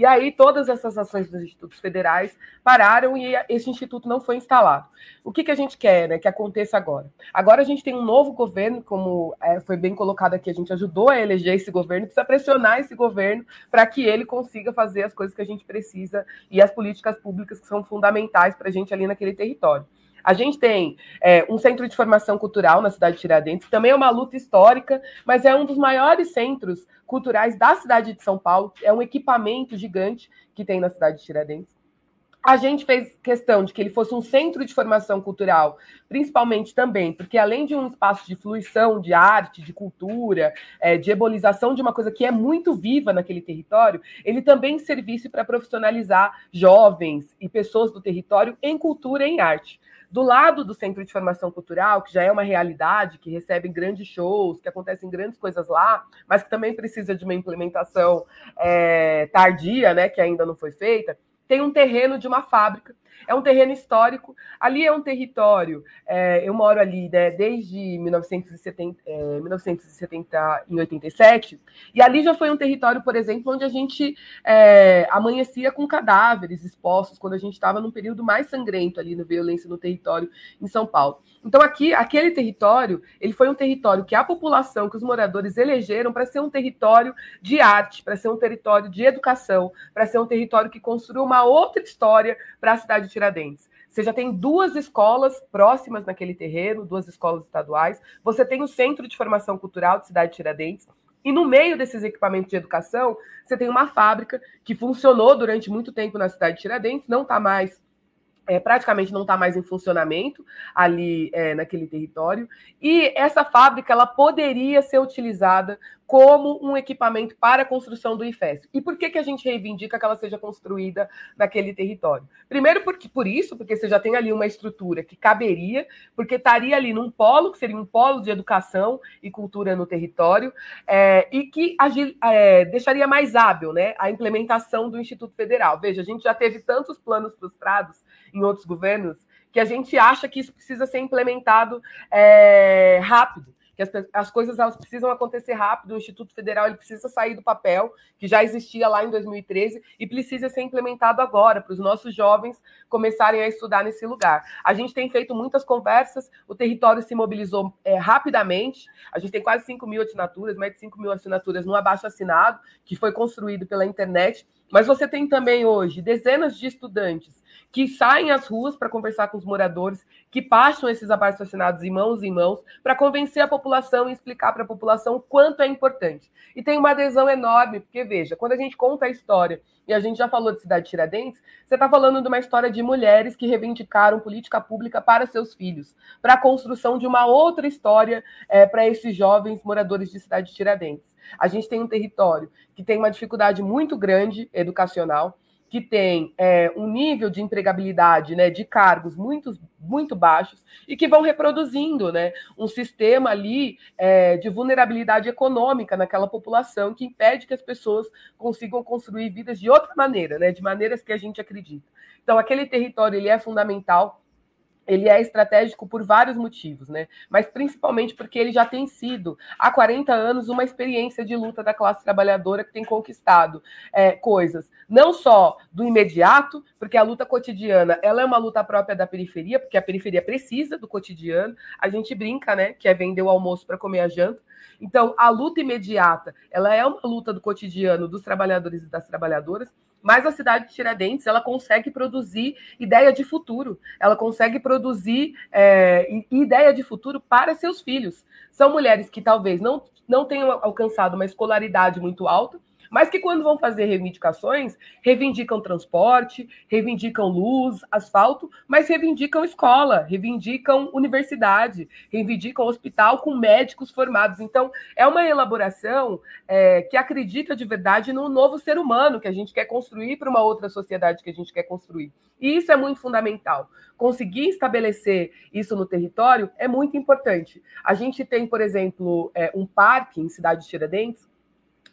e aí todas essas ações dos institutos federais pararam e esse instituto não foi instalado. O que, que a gente quer né, que aconteça agora? Agora a gente tem um novo governo, como é, foi bem colocado aqui, a gente ajudou a eleger esse governo, precisa pressionar esse governo para que ele consiga fazer as coisas que a gente precisa e as políticas públicas que são fundamentais para a gente ali naquele território. A gente tem é, um centro de formação cultural na cidade de Tiradentes, que também é uma luta histórica, mas é um dos maiores centros culturais da cidade de São Paulo, é um equipamento gigante que tem na cidade de Tiradentes. A gente fez questão de que ele fosse um centro de formação cultural, principalmente também, porque além de um espaço de fluição de arte, de cultura, é, de ebolização de uma coisa que é muito viva naquele território, ele também servisse para profissionalizar jovens e pessoas do território em cultura e em arte do lado do Centro de Formação Cultural, que já é uma realidade, que recebe grandes shows, que acontecem grandes coisas lá, mas que também precisa de uma implementação é, tardia, né, que ainda não foi feita, tem um terreno de uma fábrica é um terreno histórico. Ali é um território. É, eu moro ali né, desde 1970, é, 1970 em 87, e ali já foi um território, por exemplo, onde a gente é, amanhecia com cadáveres expostos quando a gente estava num período mais sangrento ali no violência no território em São Paulo. Então aqui, aquele território, ele foi um território que a população, que os moradores elegeram para ser um território de arte, para ser um território de educação, para ser um território que construiu uma outra história para a cidade de Tiradentes. Você já tem duas escolas próximas naquele terreno, duas escolas estaduais. Você tem o Centro de Formação Cultural de Cidade de Tiradentes. E no meio desses equipamentos de educação, você tem uma fábrica que funcionou durante muito tempo na cidade de Tiradentes, não está mais é, praticamente não está mais em funcionamento ali é, naquele território. E essa fábrica ela poderia ser utilizada como um equipamento para a construção do IFES. E por que, que a gente reivindica que ela seja construída naquele território? Primeiro, porque, por isso, porque você já tem ali uma estrutura que caberia, porque estaria ali num polo, que seria um polo de educação e cultura no território, é, e que é, deixaria mais hábil né, a implementação do Instituto Federal. Veja, a gente já teve tantos planos frustrados em outros governos que a gente acha que isso precisa ser implementado é, rápido que as, as coisas elas precisam acontecer rápido, o Instituto Federal ele precisa sair do papel, que já existia lá em 2013, e precisa ser implementado agora, para os nossos jovens começarem a estudar nesse lugar. A gente tem feito muitas conversas, o território se mobilizou é, rapidamente, a gente tem quase 5 mil assinaturas, mais de 5 mil assinaturas no abaixo assinado, que foi construído pela internet, mas você tem também hoje dezenas de estudantes que saem às ruas para conversar com os moradores, que passam esses abaixo assinados em mãos em mãos, para convencer a população e explicar para a população o quanto é importante. E tem uma adesão enorme, porque veja, quando a gente conta a história, e a gente já falou de Cidade Tiradentes, você está falando de uma história de mulheres que reivindicaram política pública para seus filhos, para a construção de uma outra história é, para esses jovens moradores de Cidade Tiradentes. A gente tem um território que tem uma dificuldade muito grande educacional, que tem é, um nível de empregabilidade né, de cargos muito, muito baixos e que vão reproduzindo né, um sistema ali é, de vulnerabilidade econômica naquela população que impede que as pessoas consigam construir vidas de outra maneira, né, de maneiras que a gente acredita. Então, aquele território ele é fundamental ele é estratégico por vários motivos, né? Mas principalmente porque ele já tem sido há 40 anos uma experiência de luta da classe trabalhadora que tem conquistado é, coisas não só do imediato, porque a luta cotidiana ela é uma luta própria da periferia, porque a periferia precisa do cotidiano. A gente brinca, né? Que é vender o almoço para comer a janta. Então, a luta imediata, ela é uma luta do cotidiano dos trabalhadores e das trabalhadoras, mas a cidade de Tiradentes ela consegue produzir ideia de futuro, ela consegue produzir é, ideia de futuro para seus filhos. São mulheres que talvez não, não tenham alcançado uma escolaridade muito alta, mas que quando vão fazer reivindicações, reivindicam transporte, reivindicam luz, asfalto, mas reivindicam escola, reivindicam universidade, reivindicam hospital com médicos formados. Então, é uma elaboração é, que acredita de verdade no novo ser humano que a gente quer construir para uma outra sociedade que a gente quer construir. E isso é muito fundamental. Conseguir estabelecer isso no território é muito importante. A gente tem, por exemplo, é, um parque em Cidade de Tiradentes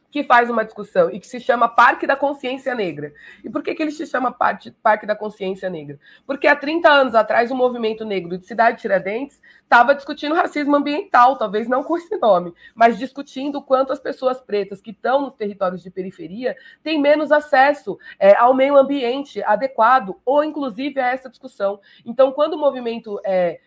que faz uma discussão e que se chama Parque da Consciência Negra. E por que, que ele se chama Parque da Consciência Negra? Porque há 30 anos atrás o movimento negro de Cidade Tiradentes estava discutindo racismo ambiental, talvez não com esse nome, mas discutindo quanto as pessoas pretas que estão nos territórios de periferia têm menos acesso é, ao meio ambiente adequado, ou inclusive a essa discussão. Então, quando o movimento é,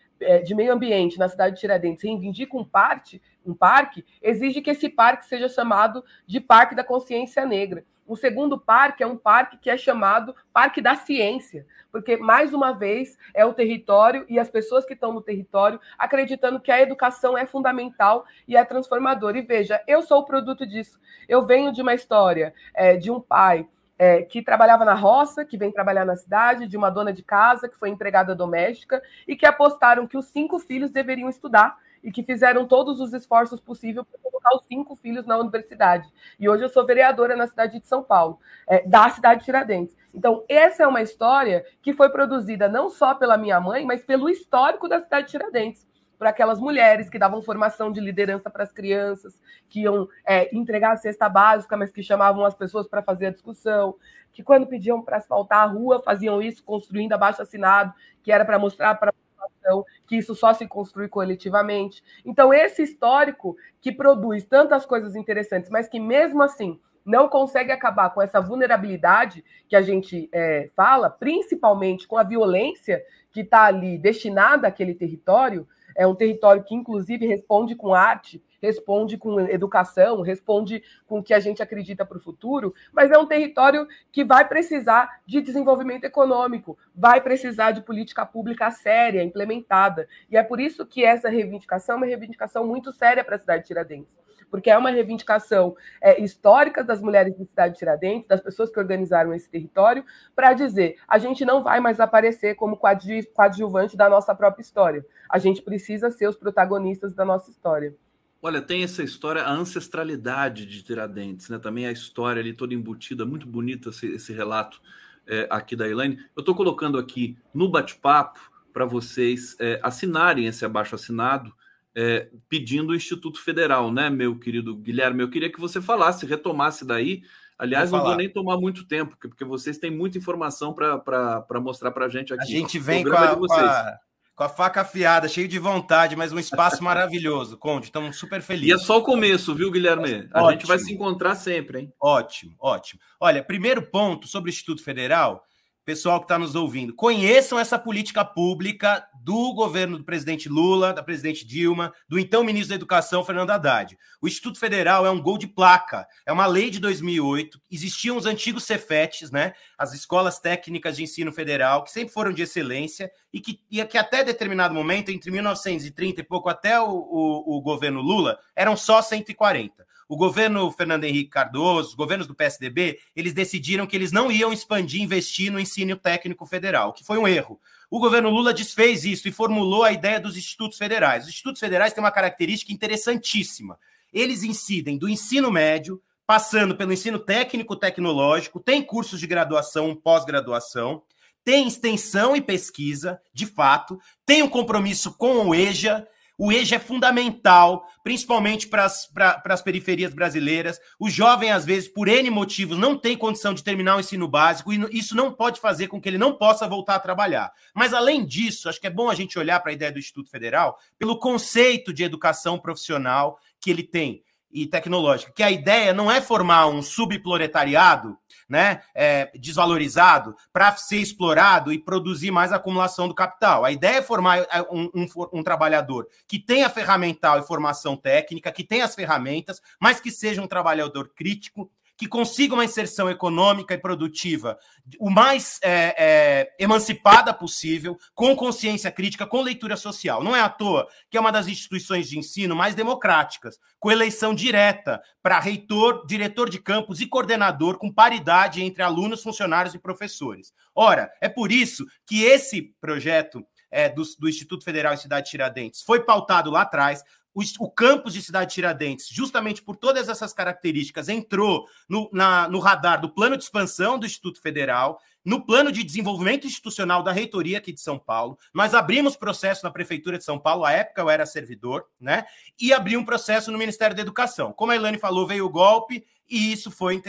de meio ambiente na cidade de Tiradentes reivindica um, parte, um parque, exige que esse parque seja chamado de Parque da Consciência Negra. O segundo parque é um parque que é chamado Parque da Ciência, porque, mais uma vez, é o território e as pessoas que estão no território acreditando que a educação é fundamental e é transformadora. E veja, eu sou o produto disso. Eu venho de uma história é, de um pai é, que trabalhava na roça, que vem trabalhar na cidade, de uma dona de casa, que foi empregada doméstica, e que apostaram que os cinco filhos deveriam estudar e que fizeram todos os esforços possíveis para colocar os cinco filhos na universidade. E hoje eu sou vereadora na cidade de São Paulo, é, da cidade de Tiradentes. Então, essa é uma história que foi produzida não só pela minha mãe, mas pelo histórico da cidade de Tiradentes para aquelas mulheres que davam formação de liderança para as crianças, que iam é, entregar a cesta básica, mas que chamavam as pessoas para fazer a discussão, que quando pediam para asfaltar a rua, faziam isso construindo abaixo assinado, que era para mostrar para a população que isso só se construi coletivamente. Então, esse histórico que produz tantas coisas interessantes, mas que mesmo assim não consegue acabar com essa vulnerabilidade que a gente é, fala, principalmente com a violência que está ali destinada àquele território, é um território que, inclusive, responde com arte, responde com educação, responde com o que a gente acredita para o futuro, mas é um território que vai precisar de desenvolvimento econômico, vai precisar de política pública séria, implementada. E é por isso que essa reivindicação é uma reivindicação muito séria para a cidade de Tiradentes porque é uma reivindicação é, histórica das mulheres da cidade de Tiradentes, das pessoas que organizaram esse território, para dizer a gente não vai mais aparecer como coadjuvante da nossa própria história. A gente precisa ser os protagonistas da nossa história. Olha, tem essa história, a ancestralidade de Tiradentes, né? Também a história ali toda embutida, muito bonita esse, esse relato é, aqui da Elaine. Eu estou colocando aqui no bate-papo para vocês é, assinarem esse abaixo assinado é, pedindo o Instituto Federal, né, meu querido Guilherme? Eu queria que você falasse, retomasse daí. Aliás, vou não vou nem tomar muito tempo, porque vocês têm muita informação para mostrar para a gente aqui. A gente vem com a, com a, com a faca afiada, cheio de vontade, mas um espaço maravilhoso, Conde. Estamos super felizes. E é só o começo, viu, Guilherme? A ótimo. gente vai se encontrar sempre, hein? Ótimo, ótimo. Olha, primeiro ponto sobre o Instituto Federal, pessoal que está nos ouvindo, conheçam essa política pública do governo do presidente Lula, da presidente Dilma, do então ministro da Educação, Fernando Haddad. O Instituto Federal é um gol de placa, é uma lei de 2008. Existiam os antigos Cefetes, né? As escolas técnicas de ensino federal, que sempre foram de excelência e que, e que até determinado momento, entre 1930 e pouco, até o, o, o governo Lula, eram só 140 o governo Fernando Henrique Cardoso, os governos do PSDB, eles decidiram que eles não iam expandir, investir no ensino técnico federal, que foi um erro. O governo Lula desfez isso e formulou a ideia dos institutos federais. Os institutos federais têm uma característica interessantíssima. Eles incidem do ensino médio, passando pelo ensino técnico tecnológico, tem cursos de graduação, pós-graduação, tem extensão e pesquisa, de fato, tem um compromisso com o EJA, o EJA é fundamental, principalmente para as periferias brasileiras. O jovem, às vezes, por N motivos, não tem condição de terminar o ensino básico e isso não pode fazer com que ele não possa voltar a trabalhar. Mas, além disso, acho que é bom a gente olhar para a ideia do Instituto Federal pelo conceito de educação profissional que ele tem e tecnológica, que a ideia não é formar um subproletariado né, é, desvalorizado para ser explorado e produzir mais acumulação do capital. A ideia é formar é, um, um, um, trabalhador que tenha ferramental e formação técnica, que tenha as ferramentas, mas que seja um trabalhador crítico, que consiga uma inserção econômica e produtiva o mais é, é, emancipada possível, com consciência crítica, com leitura social. Não é à toa que é uma das instituições de ensino mais democráticas, com eleição direta para reitor, diretor de campus e coordenador, com paridade entre alunos, funcionários e professores. Ora, é por isso que esse projeto é, do, do, Instituto Federal em Cidade Tiradentes foi pautado lá atrás, o, o campus de Cidade Tiradentes, justamente por todas essas características, entrou no, na, no radar do plano de expansão do Instituto Federal, no plano de desenvolvimento institucional da reitoria aqui de São Paulo. Nós abrimos processo na Prefeitura de São Paulo, à época eu era servidor, né? E abri um processo no Ministério da Educação. Como a Elane falou, veio o golpe e isso foi,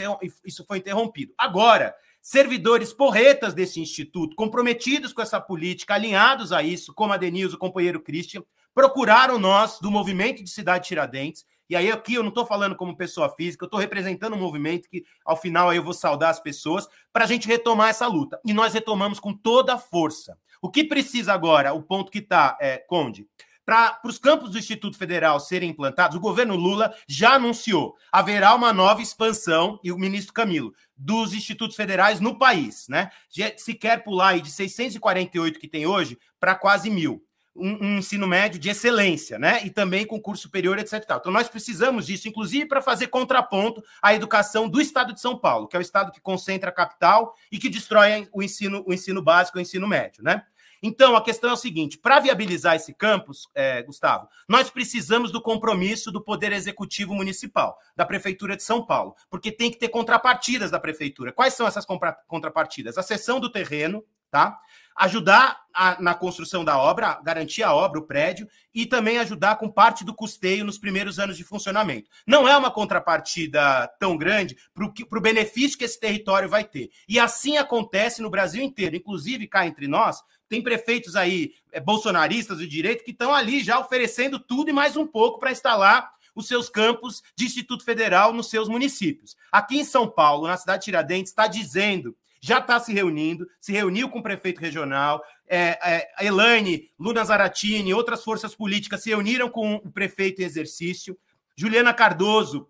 isso foi interrompido. Agora, servidores porretas desse instituto, comprometidos com essa política, alinhados a isso, como a Denilson, o companheiro Christian, procuraram nós do movimento de Cidade Tiradentes. E aí, aqui eu não estou falando como pessoa física, eu estou representando um movimento que, ao final, aí eu vou saudar as pessoas para a gente retomar essa luta. E nós retomamos com toda a força. O que precisa agora, o ponto que está, é, Conde, para os campos do Instituto Federal serem implantados, o governo Lula já anunciou haverá uma nova expansão, e o ministro Camilo, dos institutos federais no país, né? Se quer pular aí de 648 que tem hoje para quase mil um, um, ensino médio de excelência, né? E também com curso superior, etc. Então, nós precisamos disso, inclusive, para fazer contraponto à educação do Estado de São Paulo, que é o Estado que concentra a capital e que destrói o ensino, o ensino básico, o ensino médio, né? Então, a questão é o seguinte: para viabilizar esse campus, é, Gustavo, nós precisamos do compromisso do Poder Executivo Municipal, da Prefeitura de São Paulo, porque tem que ter contrapartidas da Prefeitura. Quais são essas contrapartidas? A cessão do terreno, tá? ajudar a, na construção da obra, garantir a obra, o prédio, e também ajudar com parte do custeio nos primeiros anos de funcionamento. Não é uma contrapartida tão grande para o benefício que esse território vai ter. E assim acontece no Brasil inteiro. Inclusive, cá entre nós, tem prefeitos aí, é, bolsonaristas de direito, que estão ali já oferecendo tudo e mais um pouco para instalar os seus campos de Instituto Federal nos seus municípios. Aqui em São Paulo, na cidade de Tiradentes, está dizendo já está se reunindo, se reuniu com o prefeito regional, é, é, Elaine, Luna Zaratini, outras forças políticas se reuniram com o prefeito em exercício, Juliana Cardoso,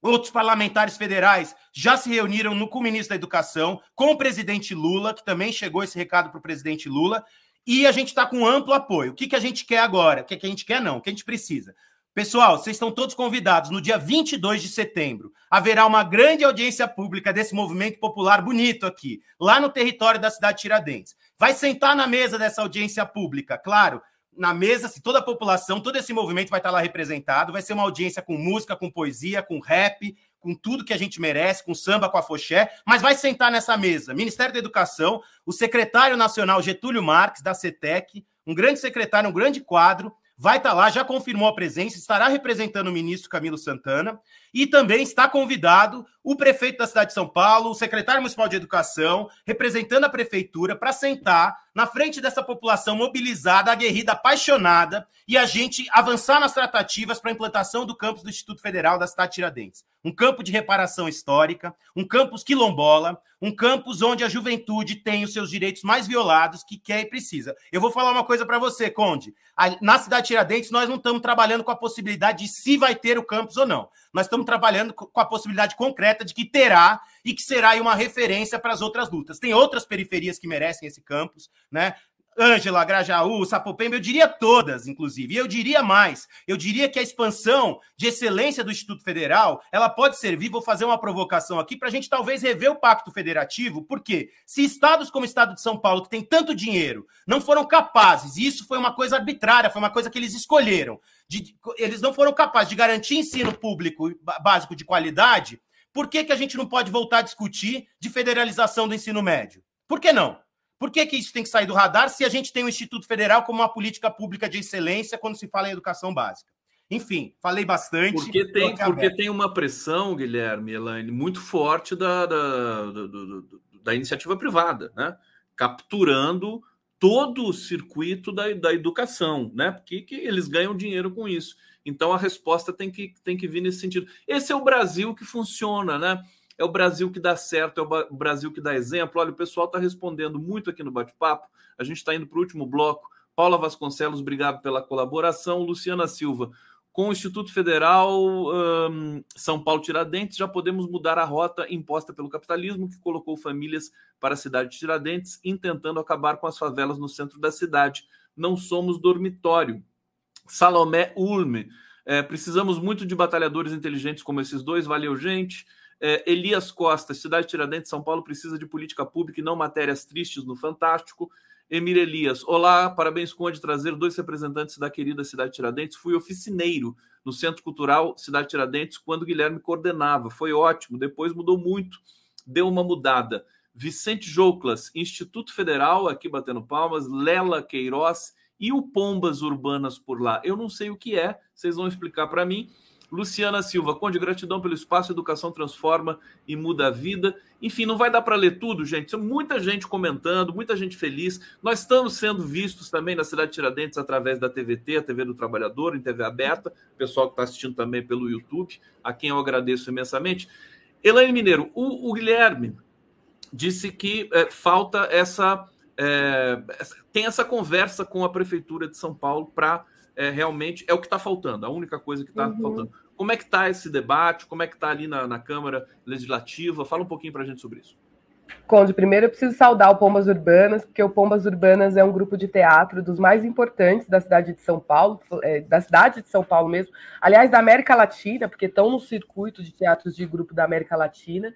outros parlamentares federais já se reuniram no, com o ministro da Educação, com o presidente Lula, que também chegou esse recado para o presidente Lula, e a gente está com amplo apoio. O que, que a gente quer agora? O que, que a gente quer, não? O que a gente precisa? Pessoal, vocês estão todos convidados. No dia 22 de setembro, haverá uma grande audiência pública desse movimento popular bonito aqui, lá no território da cidade de Tiradentes. Vai sentar na mesa dessa audiência pública, claro, na mesa, se toda a população, todo esse movimento vai estar lá representado. Vai ser uma audiência com música, com poesia, com rap, com tudo que a gente merece, com samba, com afoxé, mas vai sentar nessa mesa Ministério da Educação, o secretário nacional Getúlio Marques, da CETEC, um grande secretário, um grande quadro, vai estar tá lá, já confirmou a presença, estará representando o ministro Camilo Santana e também está convidado o prefeito da cidade de São Paulo, o secretário municipal de educação, representando a prefeitura, para sentar na frente dessa população mobilizada, aguerrida, apaixonada, e a gente avançar nas tratativas para a implantação do campus do Instituto Federal da cidade de Tiradentes. Um campo de reparação histórica, um campus quilombola, um campus onde a juventude tem os seus direitos mais violados, que quer e precisa. Eu vou falar uma coisa para você, Conde. Na cidade de Tiradentes, nós não estamos trabalhando com a possibilidade de se vai ter o campus ou não. Nós estamos trabalhando com a possibilidade concreta de que terá e que será uma referência para as outras lutas. Tem outras periferias que merecem esse campus, né? Ângela, Grajaú, Sapopemba, eu diria todas, inclusive. E eu diria mais. Eu diria que a expansão de excelência do Instituto Federal, ela pode servir, vou fazer uma provocação aqui, para a gente talvez rever o Pacto Federativo, porque se estados como o Estado de São Paulo, que tem tanto dinheiro, não foram capazes, e isso foi uma coisa arbitrária, foi uma coisa que eles escolheram, de, eles não foram capazes de garantir ensino público básico de qualidade, por que, que a gente não pode voltar a discutir de federalização do ensino médio? Por que não? Por que, que isso tem que sair do radar se a gente tem o Instituto Federal como uma política pública de excelência quando se fala em educação básica? Enfim, falei bastante. Porque tem, porque tem uma pressão, Guilherme, Elaine, muito forte da, da, da, da iniciativa privada, né? capturando todo o circuito da, da educação, né? Porque que eles ganham dinheiro com isso. Então a resposta tem que, tem que vir nesse sentido. Esse é o Brasil que funciona, né? É o Brasil que dá certo, é o Brasil que dá exemplo. Olha, o pessoal está respondendo muito aqui no bate-papo. A gente está indo para o último bloco. Paula Vasconcelos, obrigado pela colaboração. Luciana Silva, com o Instituto Federal um, São Paulo Tiradentes, já podemos mudar a rota imposta pelo capitalismo que colocou famílias para a cidade de Tiradentes, intentando acabar com as favelas no centro da cidade. Não somos dormitório. Salomé Ulme. É, precisamos muito de batalhadores inteligentes como esses dois. Valeu, gente. É, Elias Costa, Cidade Tiradentes, São Paulo precisa de política pública e não matérias tristes no Fantástico. Emir Elias, olá, parabéns, Conde, trazer dois representantes da querida Cidade Tiradentes. Fui oficineiro no Centro Cultural Cidade Tiradentes quando Guilherme coordenava. Foi ótimo, depois mudou muito, deu uma mudada. Vicente Jouclas, Instituto Federal, aqui batendo palmas, Lela Queiroz e o Pombas Urbanas por lá. Eu não sei o que é, vocês vão explicar para mim. Luciana Silva, Conde, gratidão pelo espaço, educação transforma e muda a vida. Enfim, não vai dar para ler tudo, gente. Muita gente comentando, muita gente feliz. Nós estamos sendo vistos também na cidade de Tiradentes através da TVT, a TV do Trabalhador, em TV aberta. O pessoal que está assistindo também pelo YouTube, a quem eu agradeço imensamente. Elaine Mineiro, o, o Guilherme disse que é, falta essa é, tem essa conversa com a prefeitura de São Paulo para é, realmente é o que está faltando, a única coisa que está uhum. faltando. Como é que está esse debate? Como é que está ali na, na, Câmara Legislativa? Fala um pouquinho para a gente sobre isso. Conde, primeiro eu preciso saudar o Pombas Urbanas, porque o Pombas Urbanas é um grupo de teatro dos mais importantes da cidade de São Paulo, é, da cidade de São Paulo mesmo, aliás, da América Latina, porque estão no circuito de teatros de grupo da América Latina,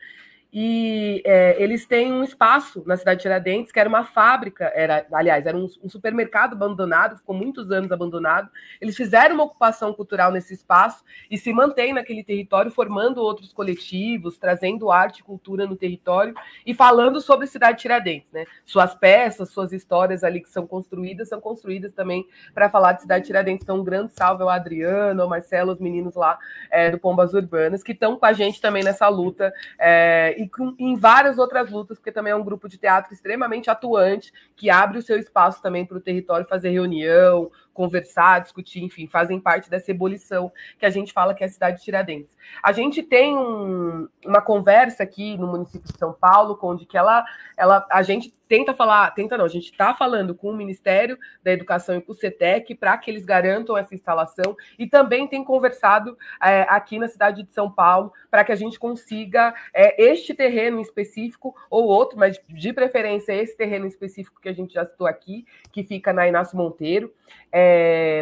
e é, eles têm um espaço na cidade de Tiradentes, que era uma fábrica, era, aliás, era um, um, supermercado abandonado, ficou muitos anos abandonado. Eles fizeram uma ocupação cultural nesse espaço e se mantém naquele território, formando outros coletivos, trazendo arte e cultura no território e falando sobre a cidade de Tiradentes. Né? Suas peças, suas histórias ali que são construídas, são construídas também para falar de cidade de Tiradentes. Então, um grande salve ao Adriano, ao Marcelo, os meninos lá é, do Pombas Urbanas, que estão com a gente também nessa luta. É, e com, em várias outras lutas, porque também é um grupo de teatro extremamente atuante, que abre o seu espaço também para o território fazer reunião, conversar, discutir, enfim, fazem parte dessa ebulição que a gente fala que é a cidade de Tiradentes. A gente tem um, uma conversa aqui no município de São Paulo, onde que ela, ela, a gente tenta falar, tenta não, a gente está falando com o Ministério da Educação e com o CETEC para que eles garantam essa instalação e também tem conversado é, aqui na cidade de São Paulo para que a gente consiga é, este terreno específico ou outro, mas de preferência esse terreno específico que a gente já citou aqui, que fica na Inácio Monteiro, é,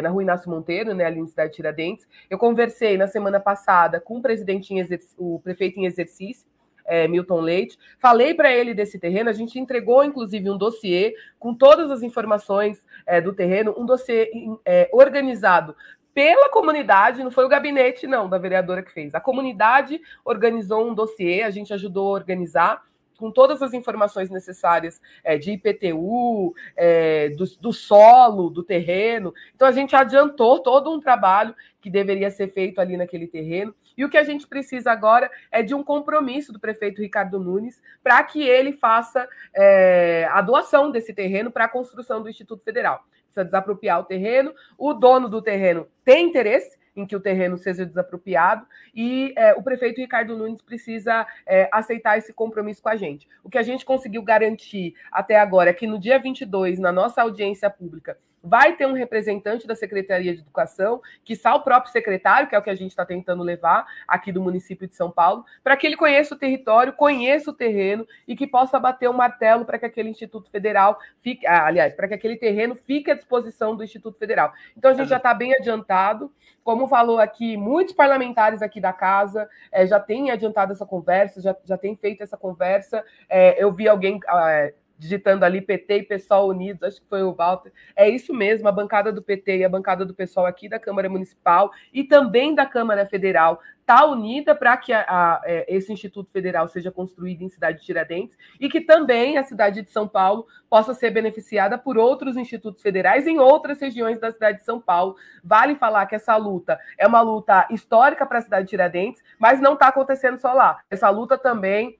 na Rua Inácio Monteiro, né, ali na cidade de Tiradentes. Eu conversei na semana passada com o presidente em o prefeito em exercício, é, Milton Leite. Falei para ele desse terreno, a gente entregou, inclusive, um dossiê com todas as informações é, do terreno, um dossiê é, organizado pela comunidade, não foi o gabinete, não, da vereadora que fez. A comunidade organizou um dossiê, a gente ajudou a organizar com todas as informações necessárias é, de IPTU, é, do, do, solo, do terreno. Então, a gente adiantou todo um trabalho que deveria ser feito ali naquele terreno. E o que a gente precisa agora é de um compromisso do prefeito Ricardo Nunes para que ele faça é, a doação desse terreno para a construção do Instituto Federal. Precisa desapropriar o terreno, o dono do terreno tem interesse em que o terreno seja desapropriado e é, o prefeito Ricardo Nunes precisa é, aceitar esse compromisso com a gente. O que a gente conseguiu garantir até agora é que no dia 22, na nossa audiência pública, vai ter um representante da Secretaria de Educação, que está o próprio secretário, que é o que a gente está tentando levar aqui do município de São Paulo, para que ele conheça o território, conheça o terreno e que possa bater um martelo para que aquele Instituto Federal fique, ah, aliás, para que aquele terreno fique à disposição do Instituto Federal. Então a gente já está bem adiantado. Como falou aqui, muitos parlamentares aqui da casa é, já têm adiantado essa conversa, já, já têm feito essa conversa. É, eu vi alguém. É, digitando ali PT e PSOL unidos, acho que foi o Walter. É isso mesmo, a bancada do PT e a bancada do PSOL aqui da Câmara Municipal e também da Câmara Federal está unida para que a, a, é, esse Instituto Federal seja construído em cidade de Tiradentes e que também a cidade de São Paulo possa ser beneficiada por outros institutos federais em outras regiões da cidade de São Paulo. Vale falar que essa luta é uma luta histórica para a cidade de Tiradentes, mas não está acontecendo só lá. Essa luta também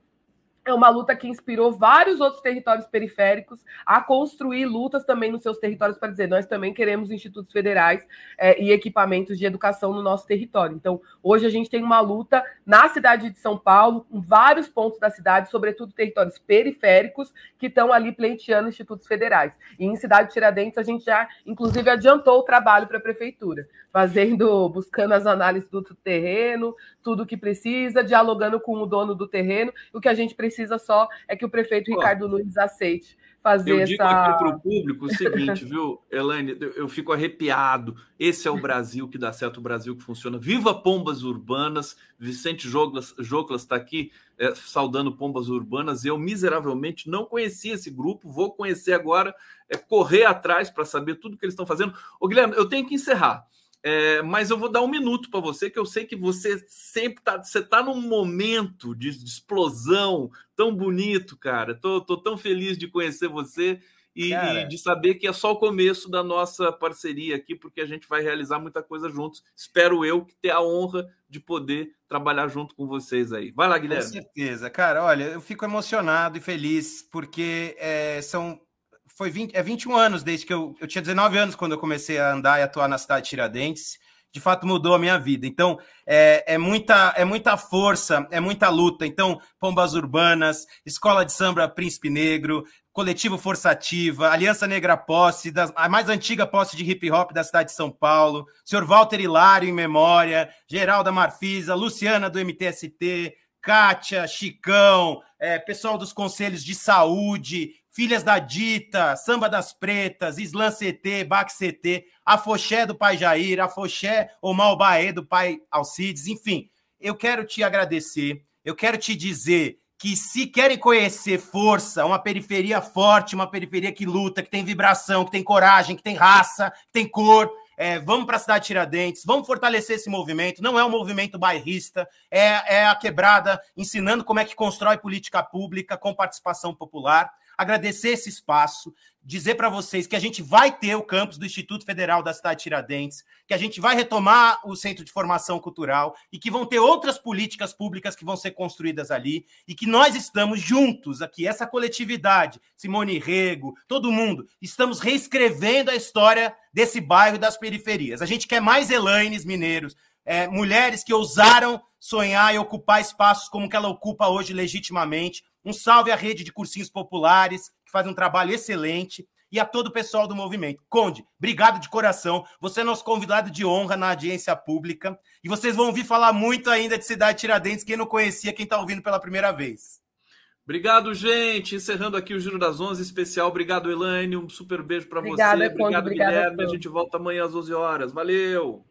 é uma luta que inspirou vários outros territórios periféricos a construir lutas também nos seus territórios para dizer nós também queremos institutos federais é, e equipamentos de educação no nosso território. Então, hoje a gente tem uma luta na cidade de São Paulo, em vários pontos da cidade, sobretudo territórios periféricos, que estão ali pleiteando institutos federais. E em Cidade de Tiradentes, a gente já, inclusive, adiantou o trabalho para a prefeitura, fazendo, buscando as análises do terreno, tudo o que precisa, dialogando com o dono do terreno. O que a gente precisa só é que o prefeito Ricardo Nunes aceite fazer eu essa. Eu digo aqui para o público o seguinte, viu, Elaine? Eu fico arrepiado. Esse é o Brasil que dá certo, o Brasil que funciona. Viva Pombas Urbanas! Vicente Joglas está aqui é, saudando Pombas Urbanas. Eu, miseravelmente, não conhecia esse grupo, vou conhecer agora, é, correr atrás para saber tudo que eles estão fazendo. Ô, Guilherme, eu tenho que encerrar. É, mas eu vou dar um minuto para você, que eu sei que você sempre tá, você tá num momento de, de explosão tão bonito, cara. Tô, tô tão feliz de conhecer você e, e, de saber que é só o começo da nossa parceria aqui, porque a gente vai realizar muita coisa juntos. Espero eu que ter a honra de poder trabalhar junto com vocês aí. Vai lá, Guilherme. Com certeza, cara. Olha, eu fico emocionado e feliz porque é, são foi 20, é 21 anos desde que eu, eu tinha 19 anos quando eu comecei a andar e atuar na cidade de Tiradentes. De fato, mudou a minha vida. Então, é, é, muita, é muita força, é muita luta. Então, Pombas Urbanas, Escola de Samba Príncipe Negro, Coletivo Forçativa, Aliança Negra Posse, das, a mais antiga posse de hip hop da cidade de São Paulo, Sr. Walter Hilário em memória, Geralda Marfisa, Luciana do MTST, Kátia, Chicão, é, pessoal dos conselhos de saúde, Filhas da Dita, Samba das Pretas, Islã CT, Bac CT, Afoxé do pai Jair, Afoxé Omar Baê do pai Alcides, enfim. Eu quero te agradecer, eu quero te dizer que se querem conhecer força, uma periferia forte, uma periferia que luta, que tem vibração, que tem coragem, que tem raça, que tem cor, é, vamos para a cidade de Tiradentes, vamos fortalecer esse movimento. Não é um movimento bairrista, é, é a quebrada ensinando como é que constrói política pública com participação popular agradecer esse espaço, dizer para vocês que a gente vai ter o campus do Instituto Federal da cidade de Tiradentes, que a gente vai retomar o Centro de Formação Cultural e que vão ter outras políticas públicas que vão ser construídas ali e que nós estamos juntos aqui, essa coletividade, Simone Rego, todo mundo, estamos reescrevendo a história desse bairro das periferias. A gente quer mais Elaines mineiros, é, mulheres que ousaram sonhar e ocupar espaços como que ela ocupa hoje legitimamente. Um salve à rede de cursinhos populares, que faz um trabalho excelente, e a todo o pessoal do movimento. Conde, obrigado de coração. Você é nosso convidado de honra na audiência pública. E vocês vão ouvir falar muito ainda de Cidade Tiradentes, quem não conhecia, quem está ouvindo pela primeira vez. Obrigado, gente. Encerrando aqui o Giro das Onze especial. Obrigado, Elaine. Um super beijo para você. Obrigado, Guilherme. A gente volta amanhã às 11 horas. Valeu!